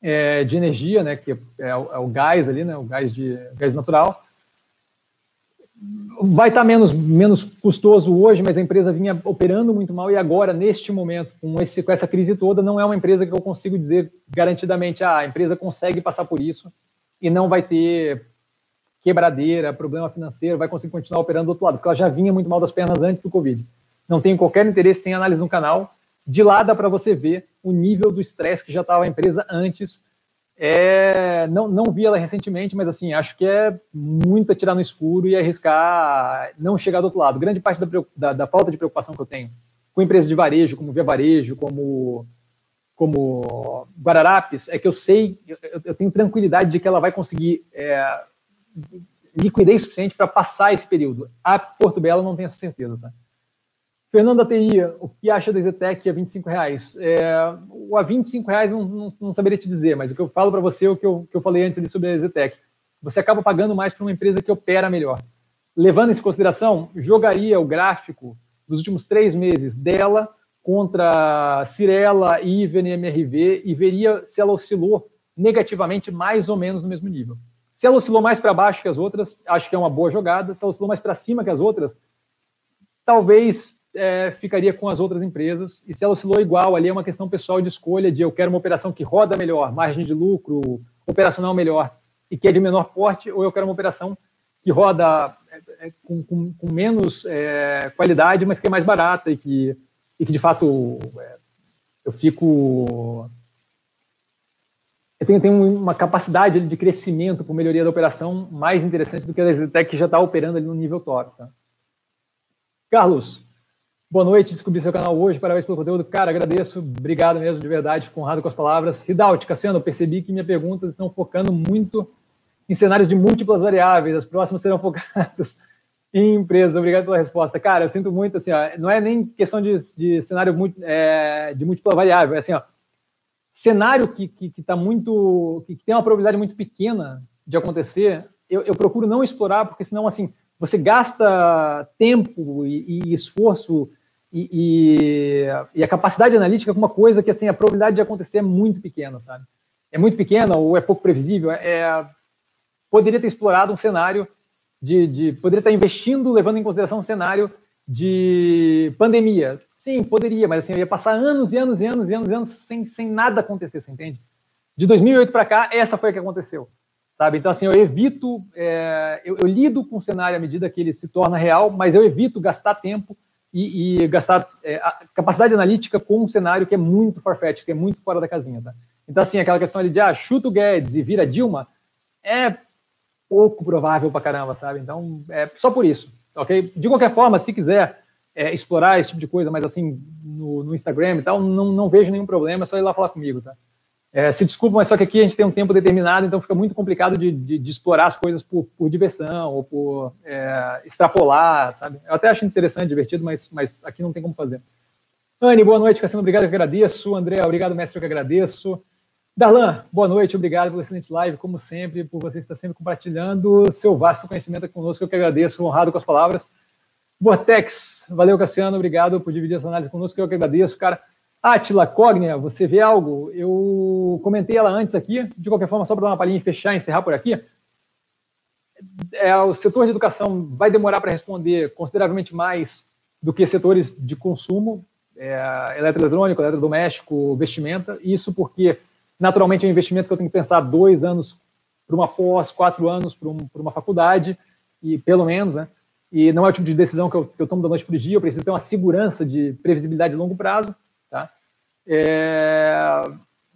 é, de energia, né, que é, o, é, o, gás ali, né, o gás, de, gás natural vai estar menos, menos custoso hoje, mas a empresa vinha operando muito mal e agora, neste momento, com, esse, com essa crise toda, não é uma empresa que eu consigo dizer garantidamente, ah, a empresa consegue passar por isso e não vai ter quebradeira, problema financeiro, vai conseguir continuar operando do outro lado, porque ela já vinha muito mal das pernas antes do Covid. Não tenho qualquer interesse, tem análise no canal. De lá dá para você ver o nível do estresse que já estava a empresa antes é, não, não vi ela recentemente, mas assim, acho que é muito atirar no escuro e arriscar não chegar do outro lado. Grande parte da, da, da falta de preocupação que eu tenho com empresas de varejo, como Via Varejo, como, como Guararapes, é que eu sei, eu, eu tenho tranquilidade de que ela vai conseguir é, liquidez suficiente para passar esse período. A Porto Belo não tenho essa certeza, tá? Fernando TI, o que acha da Zetec a 25 reais? É, o a 25 reais não, não, não, saberia te dizer, mas o que eu falo para você é o que eu, que eu falei antes ali sobre a Zetec. Você acaba pagando mais para uma empresa que opera melhor. Levando isso em consideração, jogaria o gráfico dos últimos três meses dela contra Cirela, Iven e MRV e veria se ela oscilou negativamente mais ou menos no mesmo nível. Se ela oscilou mais para baixo que as outras, acho que é uma boa jogada. Se ela oscilou mais para cima que as outras, talvez é, ficaria com as outras empresas. E se ela oscilou igual, ali é uma questão pessoal de escolha de eu quero uma operação que roda melhor, margem de lucro, operacional melhor e que é de menor porte, ou eu quero uma operação que roda é, é, com, com, com, menos é, qualidade, mas que é mais barata e que, e que de fato é, eu fico tem, tem uma capacidade de crescimento por melhoria da operação mais interessante do que a Exitec que já está operando ali no nível top. Tá? Carlos, boa noite, descobri seu canal hoje, parabéns pelo conteúdo. Cara, agradeço, obrigado mesmo, de verdade, fico honrado com as palavras. Ridalt, Cassiano, percebi que minhas perguntas estão focando muito em cenários de múltiplas variáveis, as próximas serão focadas em empresas. Obrigado pela resposta. Cara, eu sinto muito, assim, ó, não é nem questão de, de cenário é, de múltipla variável, é assim, ó, cenário que está que, que tá muito. Que, que, tem uma probabilidade muito pequena de acontecer, eu, eu, procuro não explorar, porque senão, assim, você gasta tempo e, e esforço e, e, e, a capacidade analítica com uma coisa que, assim, a probabilidade de acontecer é muito pequena, sabe? É muito pequena ou é pouco previsível. É, poderia ter explorado um cenário de, de. Poderia estar investindo, levando em consideração um cenário de pandemia. Sim, poderia, mas assim, eu ia passar anos e anos e anos e anos e anos sem, sem nada acontecer, você entende? De 2008 para cá, essa foi a que aconteceu, sabe? Então, assim, eu evito, é, eu, eu, lido com o cenário à medida que ele se torna real, mas eu evito gastar tempo e, e gastar é, capacidade analítica com um cenário que é muito farfetch, que é muito fora da casinha, tá? Então, assim, aquela questão ali de, ah, chuta o Guedes e vira Dilma, é pouco provável pra caramba, sabe? Então, é só por isso ok? De qualquer forma, se quiser é, explorar esse tipo de coisa, mas assim, no, no, Instagram e tal, não, não vejo nenhum problema, é só ir lá falar comigo, tá? É, se desculpa, mas só que aqui a gente tem um tempo determinado, então fica muito complicado de, de, de explorar as coisas por, por diversão ou por é, extrapolar, sabe? Eu até acho interessante, divertido, mas, mas aqui não tem como fazer. Anne, boa noite, Cassino, obrigado, eu que agradeço. André, obrigado, mestre, eu que agradeço. Darlan, boa noite, obrigado pela excelente live, como sempre, por você estar sempre compartilhando seu vasto conhecimento conosco, eu que agradeço, honrado com as palavras. Vortex, valeu, Cassiano, obrigado por dividir essa análise conosco, eu que agradeço, cara. Atila Cognia, você vê algo? Eu comentei ela antes aqui, de qualquer forma, só para dar uma palhinha e fechar, encerrar por aqui. É, o setor de educação vai demorar para responder consideravelmente mais do que setores de consumo, é, eletroeletrônico, eletrodoméstico, vestimenta, isso porque Naturalmente, é um investimento que eu tenho que pensar dois anos para uma pós, quatro anos para um, uma faculdade, e pelo menos, né? E não é o tipo de decisão que eu, que eu tomo da noite para o dia, eu preciso ter uma segurança de previsibilidade de longo prazo? É,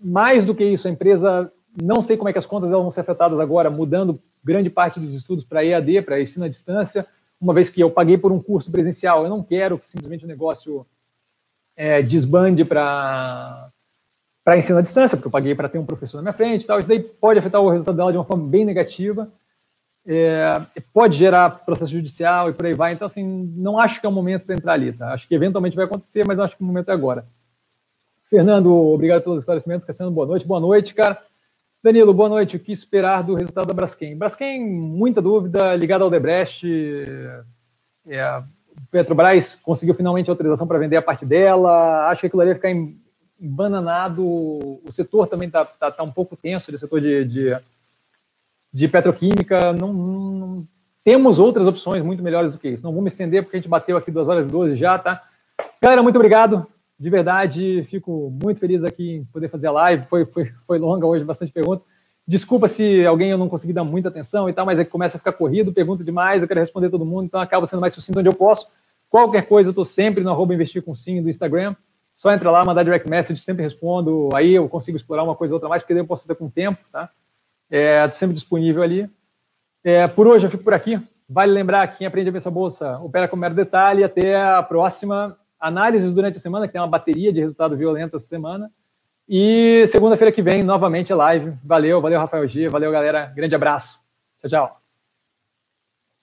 mais do que isso, a empresa, não sei como é que as contas vão ser afetadas agora, mudando grande parte dos estudos para EAD, para ensino à distância, uma vez que eu paguei por um curso presencial, eu não quero que simplesmente o negócio é, desbande para para ensino à distância, porque eu paguei para ter um professor na minha frente e tal. Isso daí pode afetar o resultado dela de uma forma bem negativa. É, pode gerar processo judicial e por aí vai. Então, assim, não acho que é o momento para entrar ali, tá? Acho que eventualmente vai acontecer, mas não acho que o momento é agora. Fernando, obrigado pelos esclarecimentos. Cassiano, boa noite. Boa noite, cara. Danilo, boa noite. O que esperar do resultado da Braskem? Braskem, muita dúvida, ligado ao Debrecht. É, Petrobras conseguiu finalmente autorização para vender a parte dela. Acho que aquilo ali ia ficar em bananado, o setor também está tá, tá um pouco tenso, o setor de, de, de petroquímica, não, não, temos outras opções muito melhores do que isso. Não vou me estender porque a gente bateu aqui 2 horas e 12 já, tá? Galera, muito obrigado, de verdade, fico muito feliz aqui em poder fazer a live, foi, foi, foi longa hoje, bastante pergunta. Desculpa se alguém eu não consegui dar muita atenção e tal, mas é que começa a ficar corrido, pergunta demais, eu quero responder todo mundo, então acabo sendo mais sucinto onde eu posso. Qualquer coisa, eu estou sempre no arroba investir com sim do Instagram. Só entra lá, mandar direct message, sempre respondo. Aí eu consigo explorar uma coisa ou outra mais, porque daí eu posso fazer com tempo, tá? É, sempre disponível ali. É, por hoje eu fico por aqui. Vale lembrar, quem aprende a essa bolsa opera com mero detalhe. Até a próxima. Análises durante a semana, que tem uma bateria de resultado violento essa semana. E segunda-feira que vem, novamente, live. Valeu, valeu, Rafael G. Valeu, galera. Grande abraço. Tchau, tchau.